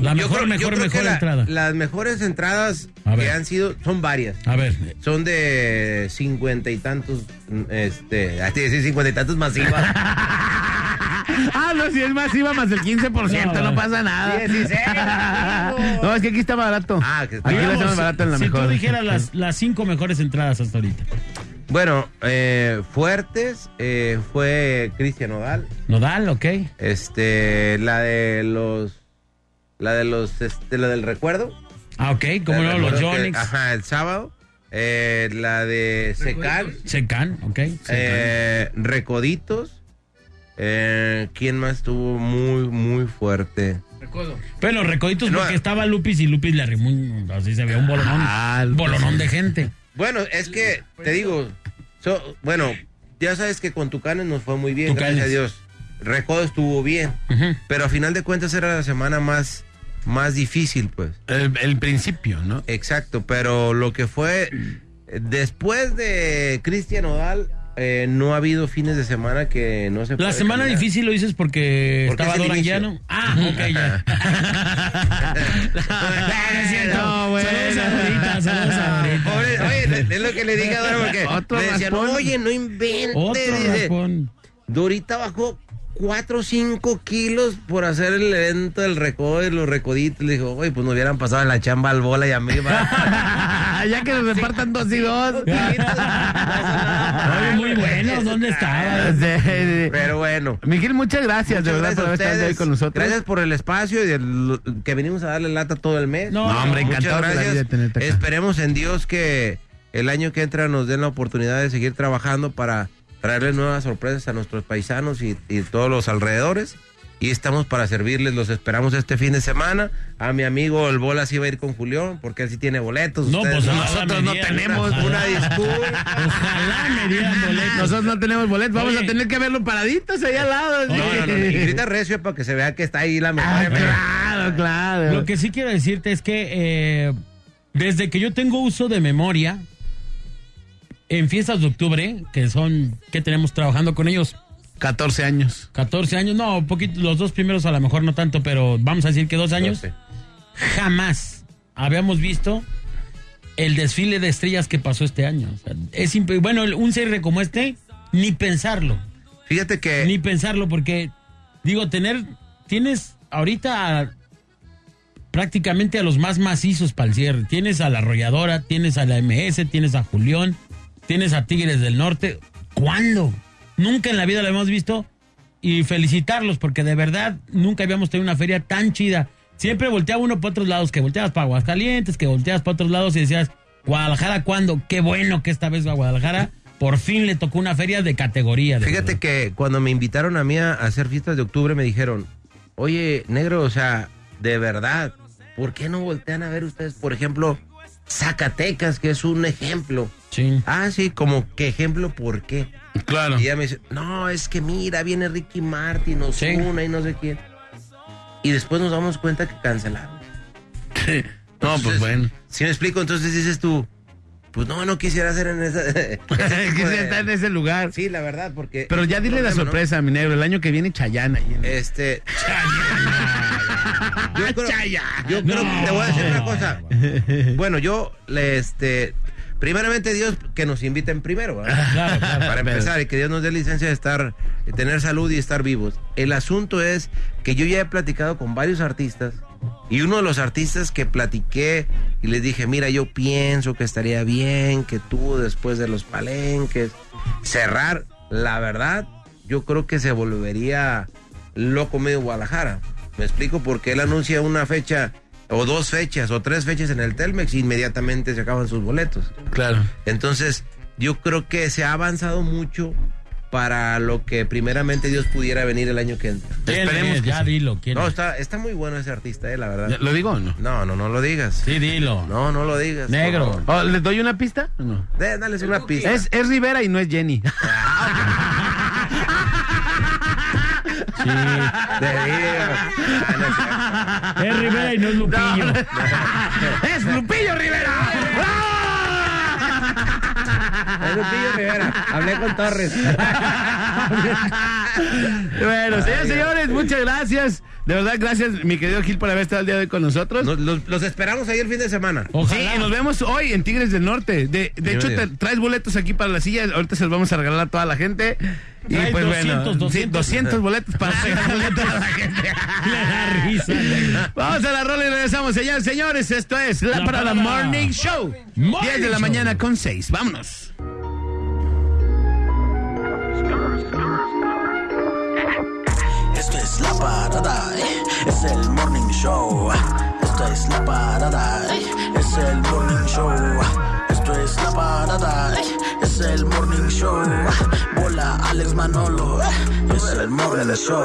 La Yo mejor, creo- yo mejor, creo mejor la- entrada. Las mejores entradas A que ver. han sido son varias. A ver, Son de cincuenta y tantos, este, así decir cincuenta y tantos masivas. Ah, no, si es masiva más del 15%, no, No, pasa nada. 16, no, es que aquí está barato. Ah, que está Aquí lo hacemos barato en la si mejor. tú dijeras las, las cinco mejores entradas hasta ahorita. Bueno, eh, fuertes eh, fue Cristian Odal. Nodal, ok. Este, la de los, la de los, este, la del recuerdo. Ah, ok, como no, los Jonix. Ajá, el sábado. Eh, la de Secan. Secan, ok. Secan. Eh, Recoditos. Eh, ¿Quién más estuvo muy, muy fuerte? Pero recoditos No, porque estaba Lupis y Lupis le arrimó un- así se veía un bolonón. Ah, un bolonón de gente. Bueno, es que te digo, so- bueno, ya sabes que con Tucanes nos fue muy bien, Tucanes. gracias a Dios. Recodo estuvo bien, pero a final de cuentas era la semana más, más difícil, pues. El, el principio, ¿no? Exacto, pero lo que fue después de Cristian Odal, eh, no ha habido fines de semana que no se La puede semana caminar. difícil lo dices porque, Porque estaba es el Doran inicio. Llano. Ah, ok, ya. no, es cierto. No, bueno. Saludos a Dorita, saludos a Dorita. Pobre- oye, es lo que le dije a Dora porque Otro me decían, raspón. oye, no inventes. Otro dice. raspón. Dorita bajó 4 o 5 kilos por hacer el evento del recodo y los recoditos. Le dijo, oye, pues nos hubieran pasado la chamba al bola y a mí. va". ya que nos repartan dos y dos. Oye, muy bueno, ¿dónde estabas? Pero bueno. Miguel, muchas gracias, de verdad, por haber gracias estado hoy con nosotros. Gracias por el espacio y el- que venimos a darle lata todo el mes. No, No, hombre, vida de tenerte acá. Esperemos en Dios que el año que entra nos den la oportunidad de seguir trabajando para traerles nuevas sorpresas a nuestros paisanos y, y todos los alrededores. Y estamos para servirles, los esperamos este fin de semana. A mi amigo el Bola sí va a ir con Julián, porque él sí tiene boletos. No, Ustedes pues Nosotros no tenemos ojalá. Una disculpa. Ojalá me dieran boletos. Nosotros no tenemos boletos, vamos Oye. a tener que verlo paraditos ahí al lado. No, no, no. Y grita recio para que se vea que está ahí la Ah, memoria. claro, claro. Lo que sí quiero decirte es que eh, desde que yo tengo uso de memoria, en fiestas de octubre, que son, que tenemos trabajando con ellos? 14 años. 14 años, no, poquito, los dos primeros a lo mejor no tanto, pero vamos a decir que dos años. Jamás habíamos visto el desfile de estrellas que pasó este año. O sea, es bueno, un cierre como este, ni pensarlo. Fíjate que Ni pensarlo, porque, digo, tener, tienes ahorita a- prácticamente a los más macizos para el cierre. Tienes a la arrolladora, tienes a la MS, tienes a Julián, tienes a Tigres del Norte. ¿Cuándo? Nunca en la vida lo hemos visto. Y felicitarlos, porque de verdad nunca habíamos tenido una feria tan chida. Siempre volteaba uno para otros lados, que volteabas para Aguascalientes, que volteabas para otros lados y decías, Guadalajara, ¿cuándo? Qué bueno que esta vez a Guadalajara por fin le tocó una feria de categoría. de Fíjate verdad. que cuando me invitaron a mí a hacer fiestas de octubre me dijeron, oye, negro, o sea, de verdad, ¿por qué no voltean a ver ustedes, por ejemplo, Zacatecas, que es un ejemplo. Sí. Ah, sí, como que ejemplo, ¿por qué? Claro. Y ella me dice, no, es que mira, viene Ricky Martin, Ozuna y no sé quién. Y después nos damos cuenta que cancelaron. No, pues bueno. Si me explico, entonces dices tú, pues no, no quisiera hacer en esa... Quisiera estar en ese lugar. Sí, la verdad, porque... Pero ya dile la Problema, ¿no? sorpresa, mi negro. El año que viene Chayana. Este. Yo creo, yo creo que te voy a decir una cosa. Bueno, yo, le, este. Primeramente Dios que nos inviten primero, ¿verdad? Claro, claro. para empezar y que Dios nos dé licencia de estar, de tener salud y estar vivos. El asunto es que yo ya he platicado con varios artistas y uno de los artistas que platiqué y les dije, mira, yo pienso que estaría bien que tú después de los palenques cerrar, la verdad, yo creo que se volvería loco medio Guadalajara. Me explico porque él anuncia una fecha o dos fechas o tres fechas en el Telmex y inmediatamente se acaban sus boletos. Claro. Entonces, yo creo que se ha avanzado mucho para lo que primeramente Dios pudiera venir el año que entra. ¿Quién es? Ya dilo, ¿quién No, es? está, está muy bueno ese artista, eh, la verdad. ¿Lo digo o no? No, no, no lo digas. Sí, dilo. No, no lo digas. Negro. Oh, ¿Les doy una pista? o No. De- dales una pista. Es, es Rivera y no es Jenny. Sí. Es Rivera y no es Lupillo. ¡Es Lupillo Rivera! Es Lupillo Rivera. Hablé con Torres. bueno, señores, señores, muchas gracias. De verdad, gracias, mi querido Gil, por haber estado el día de hoy con nosotros. Los, los- los esperamos ahí el fin de semana. Sí, y nos vemos hoy en Tigres del Norte. De, de hecho, te- traes boletos aquí para la silla. Ahorita se los vamos a regalar a toda la gente. Y Traes pues 200, bueno, 200. sí, 200 boletos para regalarle a toda la gente. Le da risa. Vamos a la rola y regresamos, señores. Señores, esto es La, La Parada. Morning Show. Morning 10 de la Show. mañana con 6. Vámonos. Esto es la parada, eh, es el morning show. Esto es la parada, eh, es el morning show. Esto es la parada, eh, es el morning show. Bola Alex Manolo, es el morning show.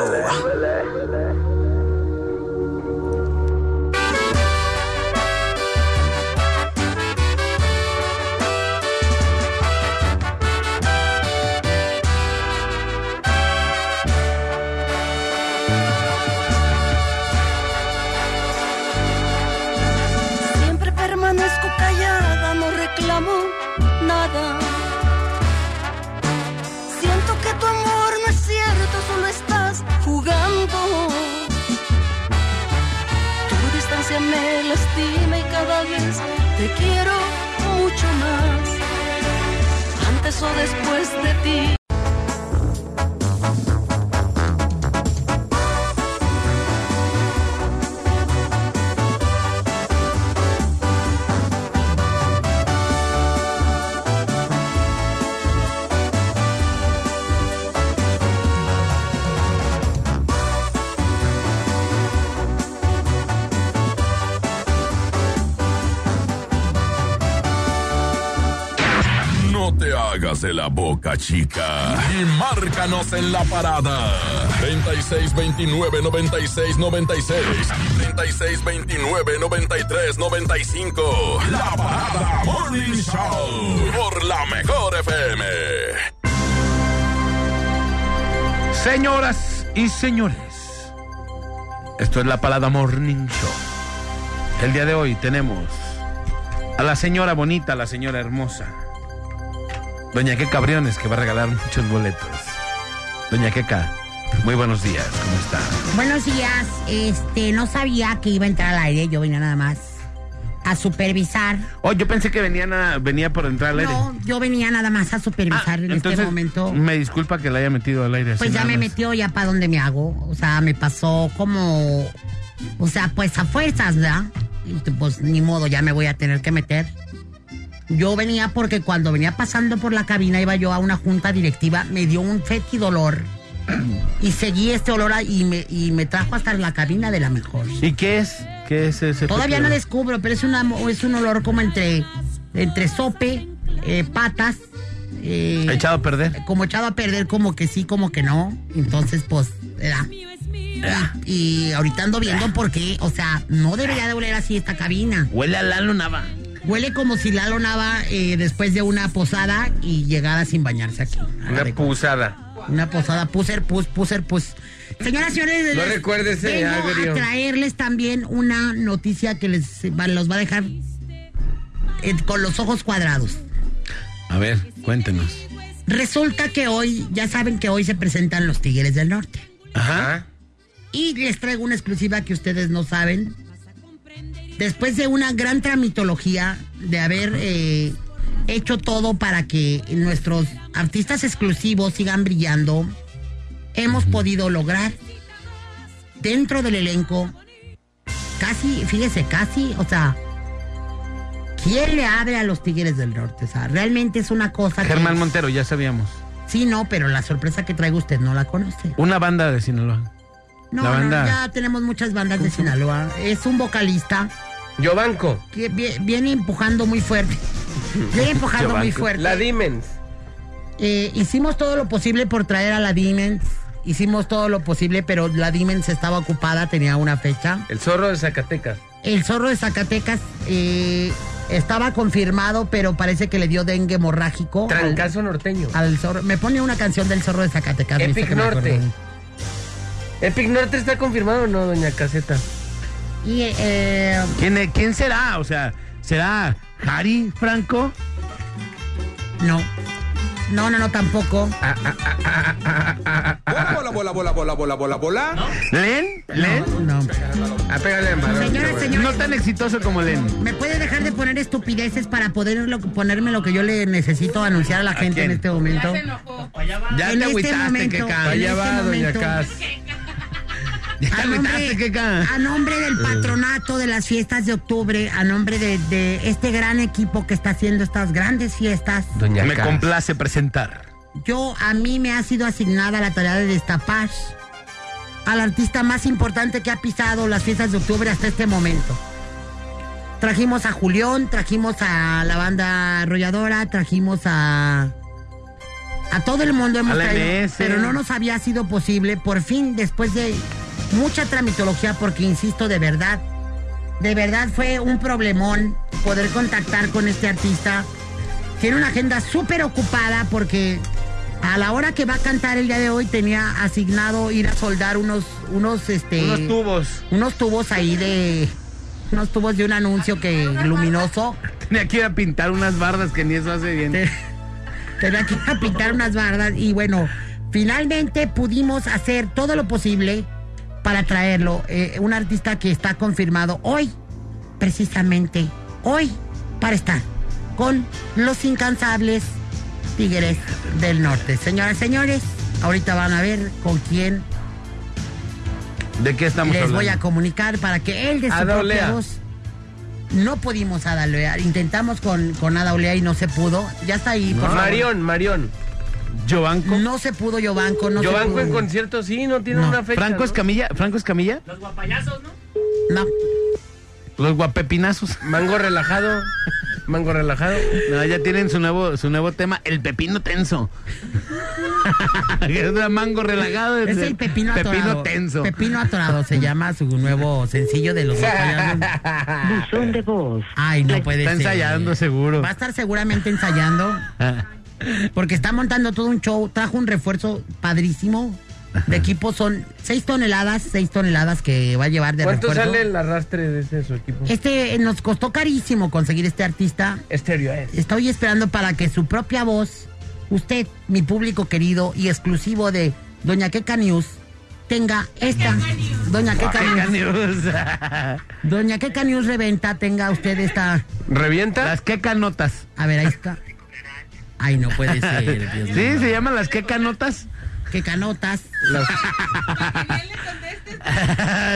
Boca, chica. Y márcanos en la parada. 3629 96 96 3629 93 95. La parada Morning Show. Por la mejor FM. Señoras y señores, esto es la Palada Morning Show. El día de hoy tenemos a la señora bonita, la señora hermosa. Doña Queca Briones, que va a regalar muchos boletos. Doña Queca, muy buenos días, ¿cómo está? Buenos días, este, no sabía que iba a entrar al aire, yo venía nada más a supervisar. Oh, yo pensé que venía, na- venía por entrar al aire. No, yo venía nada más a supervisar en Ah, Entonces, este momento. me disculpa que la haya metido al aire. así Pues ya nada me metió ya para donde me hago, o sea, me pasó como, o sea, pues a fuerzas, ¿verdad? Pues ni modo, ya me voy a tener que meter. Yo venía porque cuando venía pasando por la cabina iba yo a una junta directiva, me dio un fetidolor y seguí este olor a- y me, y me trajo hasta la cabina de la mejor. ¿Y qué es? ¿Qué es ese? Todavía no descubro, pero es, una, es un olor como entre, entre sope, eh, patas. eh, ¿Echado a perder? Como echado a perder, como que sí, como que no. Entonces, pues, era. Y, y ahorita ando viendo por qué, o sea, no debería de oler así esta cabina. Huele a Lalo Nava. Huele como si Lalo Nava eh, después de una posada y llegara sin bañarse aquí. Una pusada. Una posada, puser, pus, puser, pus. Señoras y señores, No les recuerde ese vengo agrio. a traerles también una noticia que les va- los va a dejar eh, con los ojos cuadrados. A ver, cuéntenos. Resulta que hoy, ya saben que hoy se presentan los Tigres del Norte. Ajá. Y les traigo una exclusiva que ustedes no saben. Después de una gran tramitología de haber eh, hecho todo para que nuestros artistas exclusivos sigan brillando, hemos podido lograr dentro del elenco, casi, fíjese, casi, o sea, ¿quién le abre a los Tigres del Norte? O sea, realmente es una cosa que... Germán Montero, ya sabíamos. Sí, no, pero la sorpresa que traigo usted no la conoce. Una banda de Sinaloa. No, no, ya tenemos muchas bandas de Sinaloa. Es un vocalista Yo banco. que vie- viene empujando muy fuerte. Viene empujando muy fuerte. La Dimens. Eh, hicimos todo lo posible por traer a la Dimens. Hicimos todo lo posible, pero la Dimens estaba ocupada, tenía una fecha. El zorro de Zacatecas. El zorro de Zacatecas eh, estaba confirmado, pero parece que le dio dengue hemorrágico. al- Trancazo norteño. Al zorro. Me pone una canción del zorro de Zacatecas. ¿viste Epic Norte. ¿Epic Norte está confirmado o no, doña Caseta? Y eh, ¿Quién, ¿Quién será? O sea, ¿será Harry Franco? No. No, no, no, tampoco. Bola, bola, bola, bola, bola, bola, bola. ¿Len? ¿Len? No. Ah, pégale en balón. Señoras, señores. No tan exitoso como Len. ¿Me puede dejar de poner estupideces para poder lo- ponerme lo que yo le necesito anunciar a la gente en este momento? Ya En te este agüitaste, momento, Keka. en Allá este va, doña Cas. Ya A nombre, Keka. a nombre del patronato de las fiestas de octubre, a nombre de, de este gran equipo que está haciendo estas grandes fiestas, Doña Me complace presentar. yo a mí me ha sido asignada la tarea de destapar al artista más importante que ha pisado las fiestas de octubre hasta este momento. Trajimos a Julián, trajimos a la banda arrolladora, trajimos a a todo el mundo hemos A la traído, MS. pero no nos había sido posible por fin después de mucha tramitología porque insisto de verdad de verdad fue un problemón poder contactar con este artista. Tiene una agenda súper ocupada porque a la hora que va a cantar el día de hoy tenía asignado ir a soldar unos, unos, este, Unos tubos. unos tubos ahí de, unos tubos de un anuncio que luminoso. Tenía que ir a pintar unas bardas que ni eso hace bien. Tenía que ir a pintar unas bardas y bueno, finalmente pudimos hacer todo lo posible para traerlo. Eh, un artista que está confirmado hoy, precisamente hoy, para estar con los incansables Tigres del Norte. Señoras y señores, ahorita van a ver con quién ¿De qué estamos les hablando? voy a comunicar para que él de su propia voz. No pudimos Ada Olea. Intentamos con, con Ada Olea y no se pudo. Ya está ahí, por favor. Marión, Marión. ¿Giovanco? No se pudo Yovanco, no Yo se banco pudo. en concierto, sí, no tiene No. una fecha. ¿Franco ¿no? Escamilla? ¿Franco Escamilla? Los guapayazos, ¿no? No. Los guapepinazos. Mango relajado. Mango relajado. No, ya tienen su nuevo, su nuevo tema, el pepino tenso. es de mango relajado. Es el pepino atorado. Pepino tenso. Pepino atorado se llama su nuevo sencillo de los guapayazos. Buzón de voz. Ay, no puede Está ser. ensayando seguro. Va a estar seguramente ensayando. Porque está montando todo un show. Trajo un refuerzo padrísimo. De equipo son 6 toneladas, 6 toneladas que va a llevar de ¿Cuánto refuerzo. sale el arrastre de ese su equipo? Este nos costó carísimo conseguir este artista. Estéreo es. Estoy esperando para que su propia voz, usted, mi público querido y exclusivo de Doña Queca News, tenga esta. Doña Queca. News. Doña Queca News Reventa, tenga usted esta. ¿Revienta? Las queca notas. A ver, ahí está. Ay, no puede ser, Dios Sí, se llaman las queca notas. Queca Notas.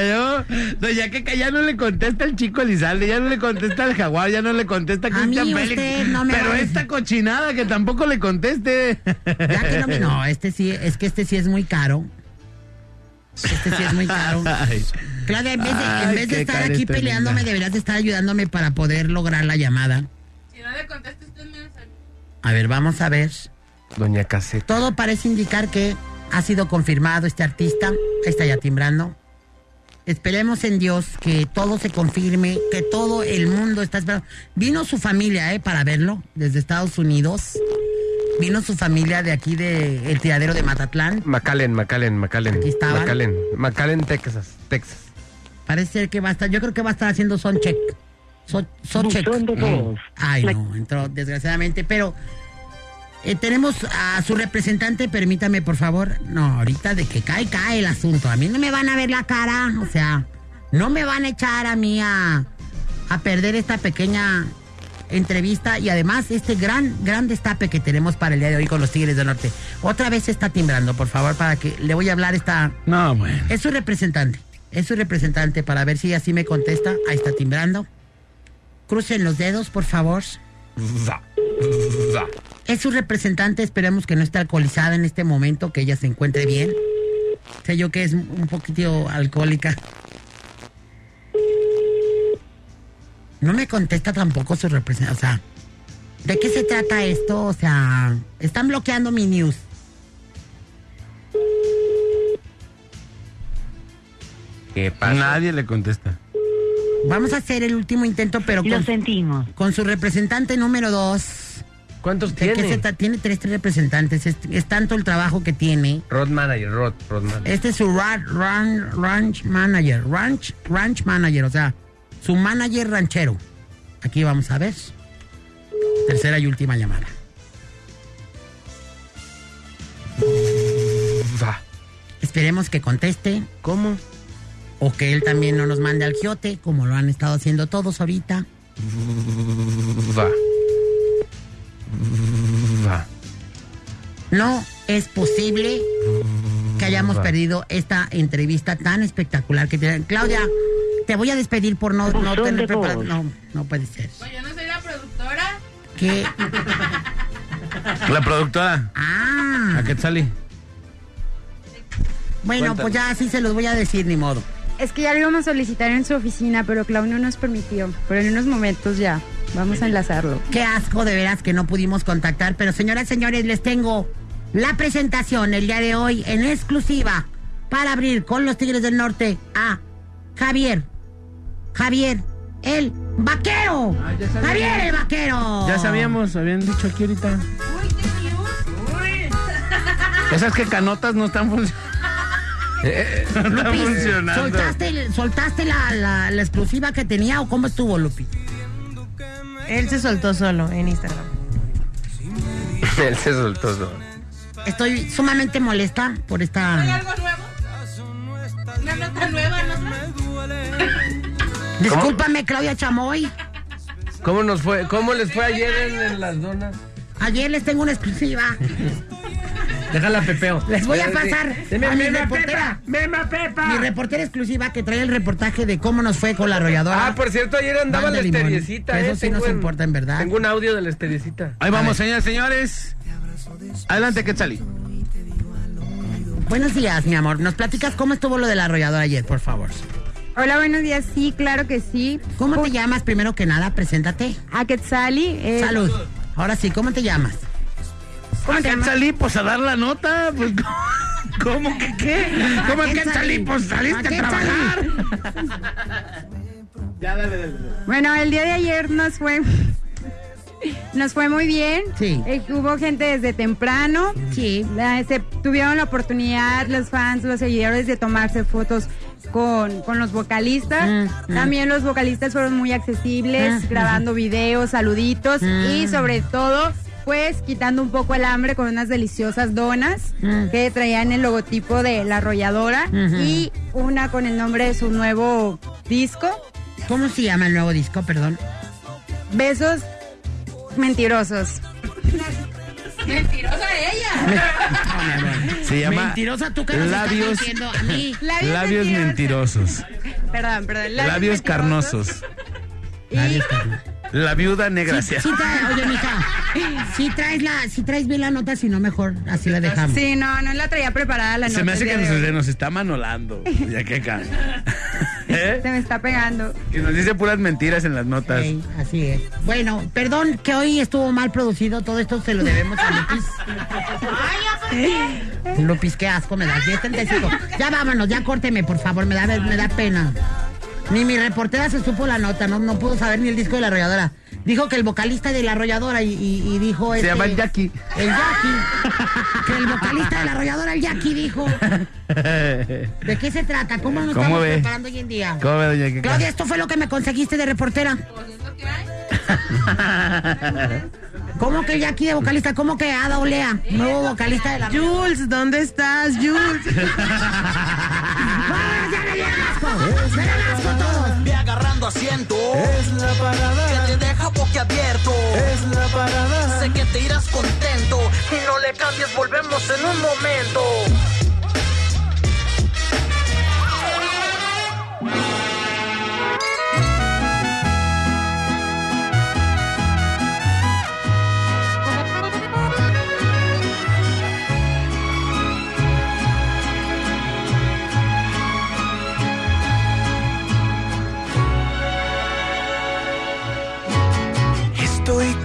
Yo, doña Queca ya no le contesta el chico Elizalde, ya no le contesta el jaguar, ya no le contesta a Cristian Félix. no pero esta cochinada que tampoco le conteste. Ya que no me. No, este sí, es que este sí es muy caro. Este sí es muy caro. Ay. Claudia, en vez de, en vez de estar aquí peleándome, deberías de estar ayudándome para poder lograr la llamada. Si no le contesta usted, me A ver, vamos a ver. Doña Caseta. Todo parece indicar que ha sido confirmado este artista. Ahí está ya timbrando. Esperemos en Dios que todo se confirme, que todo el mundo está esperando. Vino su familia, ¿eh? Para verlo, desde Estados Unidos. Vino su familia de aquí, de el tiradero de Matatlán. McAllen, McAllen, McAllen. Aquí estaban. McAllen, McAllen, Texas, Texas. Parece ser que va a estar, yo creo que va a estar haciendo son check. So, de voz. Ay, no, entró desgraciadamente, pero eh, tenemos a su representante, permítame por favor. No, ahorita de que cae, cae el asunto. A mí no me van a ver la cara, o sea, no me van a echar a mí a, a perder esta pequeña entrevista y además este gran, gran destape que tenemos para el día de hoy con los Tigres del Norte. Otra vez está timbrando, por favor, para que le voy a hablar esta... No, bueno. Es su representante. Es su representante para ver si así me contesta. Ahí está timbrando. Crucen los dedos, por favor. Es su representante. Esperemos que no esté alcoholizada en este momento, que ella se encuentre bien. Sé yo que es un poquitito alcohólica. No me contesta tampoco su representante. O sea, ¿de qué se trata esto? O sea, están bloqueando mi news. ¿Qué pasa? Nadie le contesta. Vamos a hacer el último intento, pero Lo con, sentimos. con su representante número dos. ¿Cuántos ¿De qué tiene? se tra- Tiene tres, tres representantes. Es, es tanto el trabajo que tiene. Road Manager, Road, Road Manager. Este es su ra- ran- ranch manager. Ranch, ranch manager, o sea, su manager ranchero. Aquí vamos a ver. Tercera y última llamada. Va. Esperemos que conteste. ¿Cómo? O que él también no nos mande al giote, como lo han estado haciendo todos ahorita. Va. Va. No es posible que hayamos Va. perdido esta entrevista tan espectacular que tienen. Claudia, te voy a despedir por no, no tener preparado. No, no puede ser. Pues yo no soy la productora. ¿Qué? La productora. Ah, ¿A qué salí? bueno, pues ya así se los voy a decir, ni modo. Es que ya lo íbamos a solicitar en su oficina, pero Clau no nos permitió. Pero en unos momentos ya. Vamos a enlazarlo. Qué asco de veras que no pudimos contactar, pero señoras y señores, les tengo la presentación el día de hoy en exclusiva para abrir con los Tigres del Norte a Javier. Javier, el vaquero. Javier, el vaquero. Ya sabíamos, habían dicho aquí ahorita. Esas que canotas no están funcionando. Funcionando. ¿Soltaste, la, la- la exclusiva que tenía o cómo estuvo, Lupi? Él se soltó solo en Instagram. Él se soltó. solo. Estoy sumamente molesta por ¿Hay esta... algo nuevo? ¿Una nota nueva, no? Discúlpame, Claudia Chamoy. ¿Cómo nos fue? ¿Cómo les fue ayer en, en las donas? Ayer les tengo una exclusiva. Déjala pepeo. Les voy a pasar Deme, a mi Mema reportera. Mema Pepa. Mi reportera exclusiva que trae el reportaje de cómo nos fue con la arrolladora. Ah, por cierto, ayer andaba la esteriecita, Eso eh. sí nos en- importa, en verdad. Tengo un audio de la esteriecita. Ahí vamos, señores, señores. Adelante, Quetzalí. Buenos días, mi amor. ¿Nos platicas cómo estuvo lo de la arrolladora ayer, por favor? Hola, buenos días. Sí, claro que sí. ¿Cómo te llamas? Primero que nada, preséntate. A Quetzali. eh, Salud. Ahora sí, ¿cómo te llamas? ¿Cómo. Quetzalí? Pues a dar la nota. Pues, ¿Cómo que qué? ¿Cómo ¿A es qué Quetzalí? salí? Pues saliste ¿A a trabajar. Bueno, el día de ayer nos fue. Nos fue muy bien. Sí. Eh, hubo gente desde temprano. Sí. La- se tuvieron la oportunidad, los fans, los seguidores, de tomarse fotos con, con los vocalistas. Mm, mm. También los vocalistas fueron muy accesibles, Mm, grabando videos, saluditos Mm. y sobre todo, pues quitando un poco el hambre con unas deliciosas donas Mm. que traían el logotipo de la arrolladora y una con el nombre de su nuevo disco. ¿Cómo se llama el nuevo disco, perdón? Besos mentirosos. Mentirosa ella. Se llama Mentirosa tú que labios, a mí. Labios labios mentirosos. Perdón, perdón. Labios mentirosos. carnosos. La viuda negra. Sí, sí. sí trae- oye, mija, si traes la, si traes bien la nota, si no mejor así la dejamos. Sí, no, no la traía preparada la Se nota me hace que nos, se nos está manolando. Ya que acá. ¿Eh? Se me está pegando. Que nos dice puras mentiras en las notas. Ey, así es. Bueno, perdón que hoy estuvo mal producido. Todo esto se lo debemos a Lupis. Lupis, qué asco me das. 10.35. Ya vámonos, ya córteme, por favor. Me da, me da pena. Ni mi reportera se supo la nota. No, no pudo saber ni el disco de la arrolladora. Dijo que el vocalista de la arrolladora y, y- y dijo... Se este, llama Jackie. El Jackie. que el vocalista de la arrolladora, el Jackie, dijo. ¿De qué se trata? ¿Cómo nos ¿Cómo estamos ve? preparando hoy en día? ¿Cómo ve, doña? Claudia, esto fue lo que me conseguiste de reportera. ¿Cómo que Jackie de vocalista? ¿Cómo que Ada Olea? Nuevo vocalista de la... Jules, ¿dónde estás, Jules? Ve agarrando asiento. Es la parada. Que te deja boquiabierto. Es la parada. Sé que te irás contento. Y no le cambies, volvemos en un momento.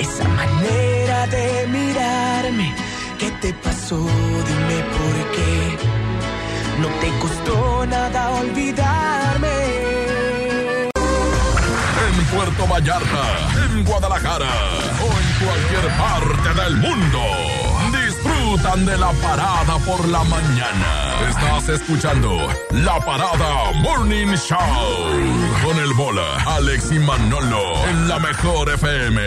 Esa manera de mirarme, ¿qué te pasó? Dime por qué. No te costó nada olvidarme. En Puerto Vallarta, en Guadalajara o en cualquier parte del mundo. Disfrutan de la parada por la mañana. Estás escuchando La Parada Morning Show con el bola, Alex y Manolo en la mejor FM.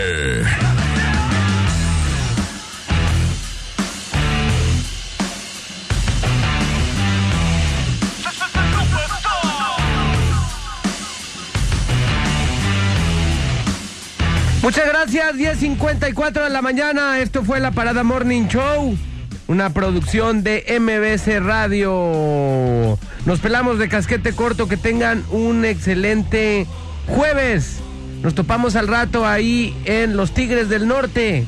Muchas gracias, 10.54 de la mañana. Esto fue la Parada Morning Show, una producción de MBC Radio. Nos pelamos de casquete corto, que tengan un excelente jueves. Nos topamos al rato ahí en Los Tigres del Norte,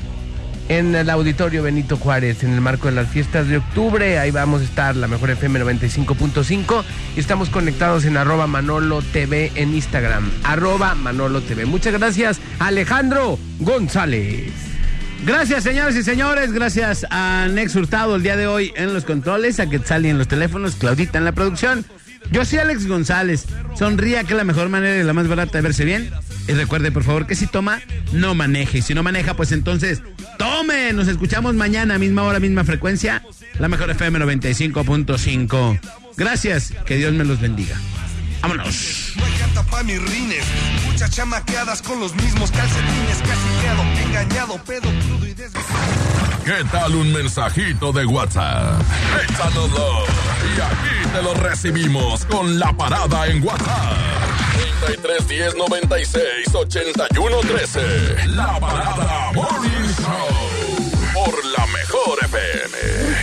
en el Auditorio Benito Juárez, en el marco de las fiestas de octubre. Ahí vamos a estar, la mejor FM 95.5. Y estamos conectados en arroba Manolo TV en Instagram. Arroba Manolo TV. Muchas gracias, Alejandro González. Gracias, señores y señores. Gracias a Nex Hurtado el día de hoy en los controles, a Quetzali en los teléfonos, Claudita en la producción. Yo soy Alex González. Sonría que la mejor manera y la más barata de verse bien. Y recuerde, por favor, que si toma, no maneje. Y si no maneja, pues entonces, tome. Nos escuchamos mañana, misma hora, misma frecuencia. La mejor FM 95.5. Gracias. Que Dios me los bendiga. Vámonos. No Me pa' mis rines. Muchas chamaqueadas con los mismos calcetines. Casi engañado, pedo crudo y ¿Qué tal un mensajito de WhatsApp? Échanoslo. Y aquí te lo recibimos con la parada en WhatsApp. 3310 96 81 13. La parada Morning Show. Por la mejor FM.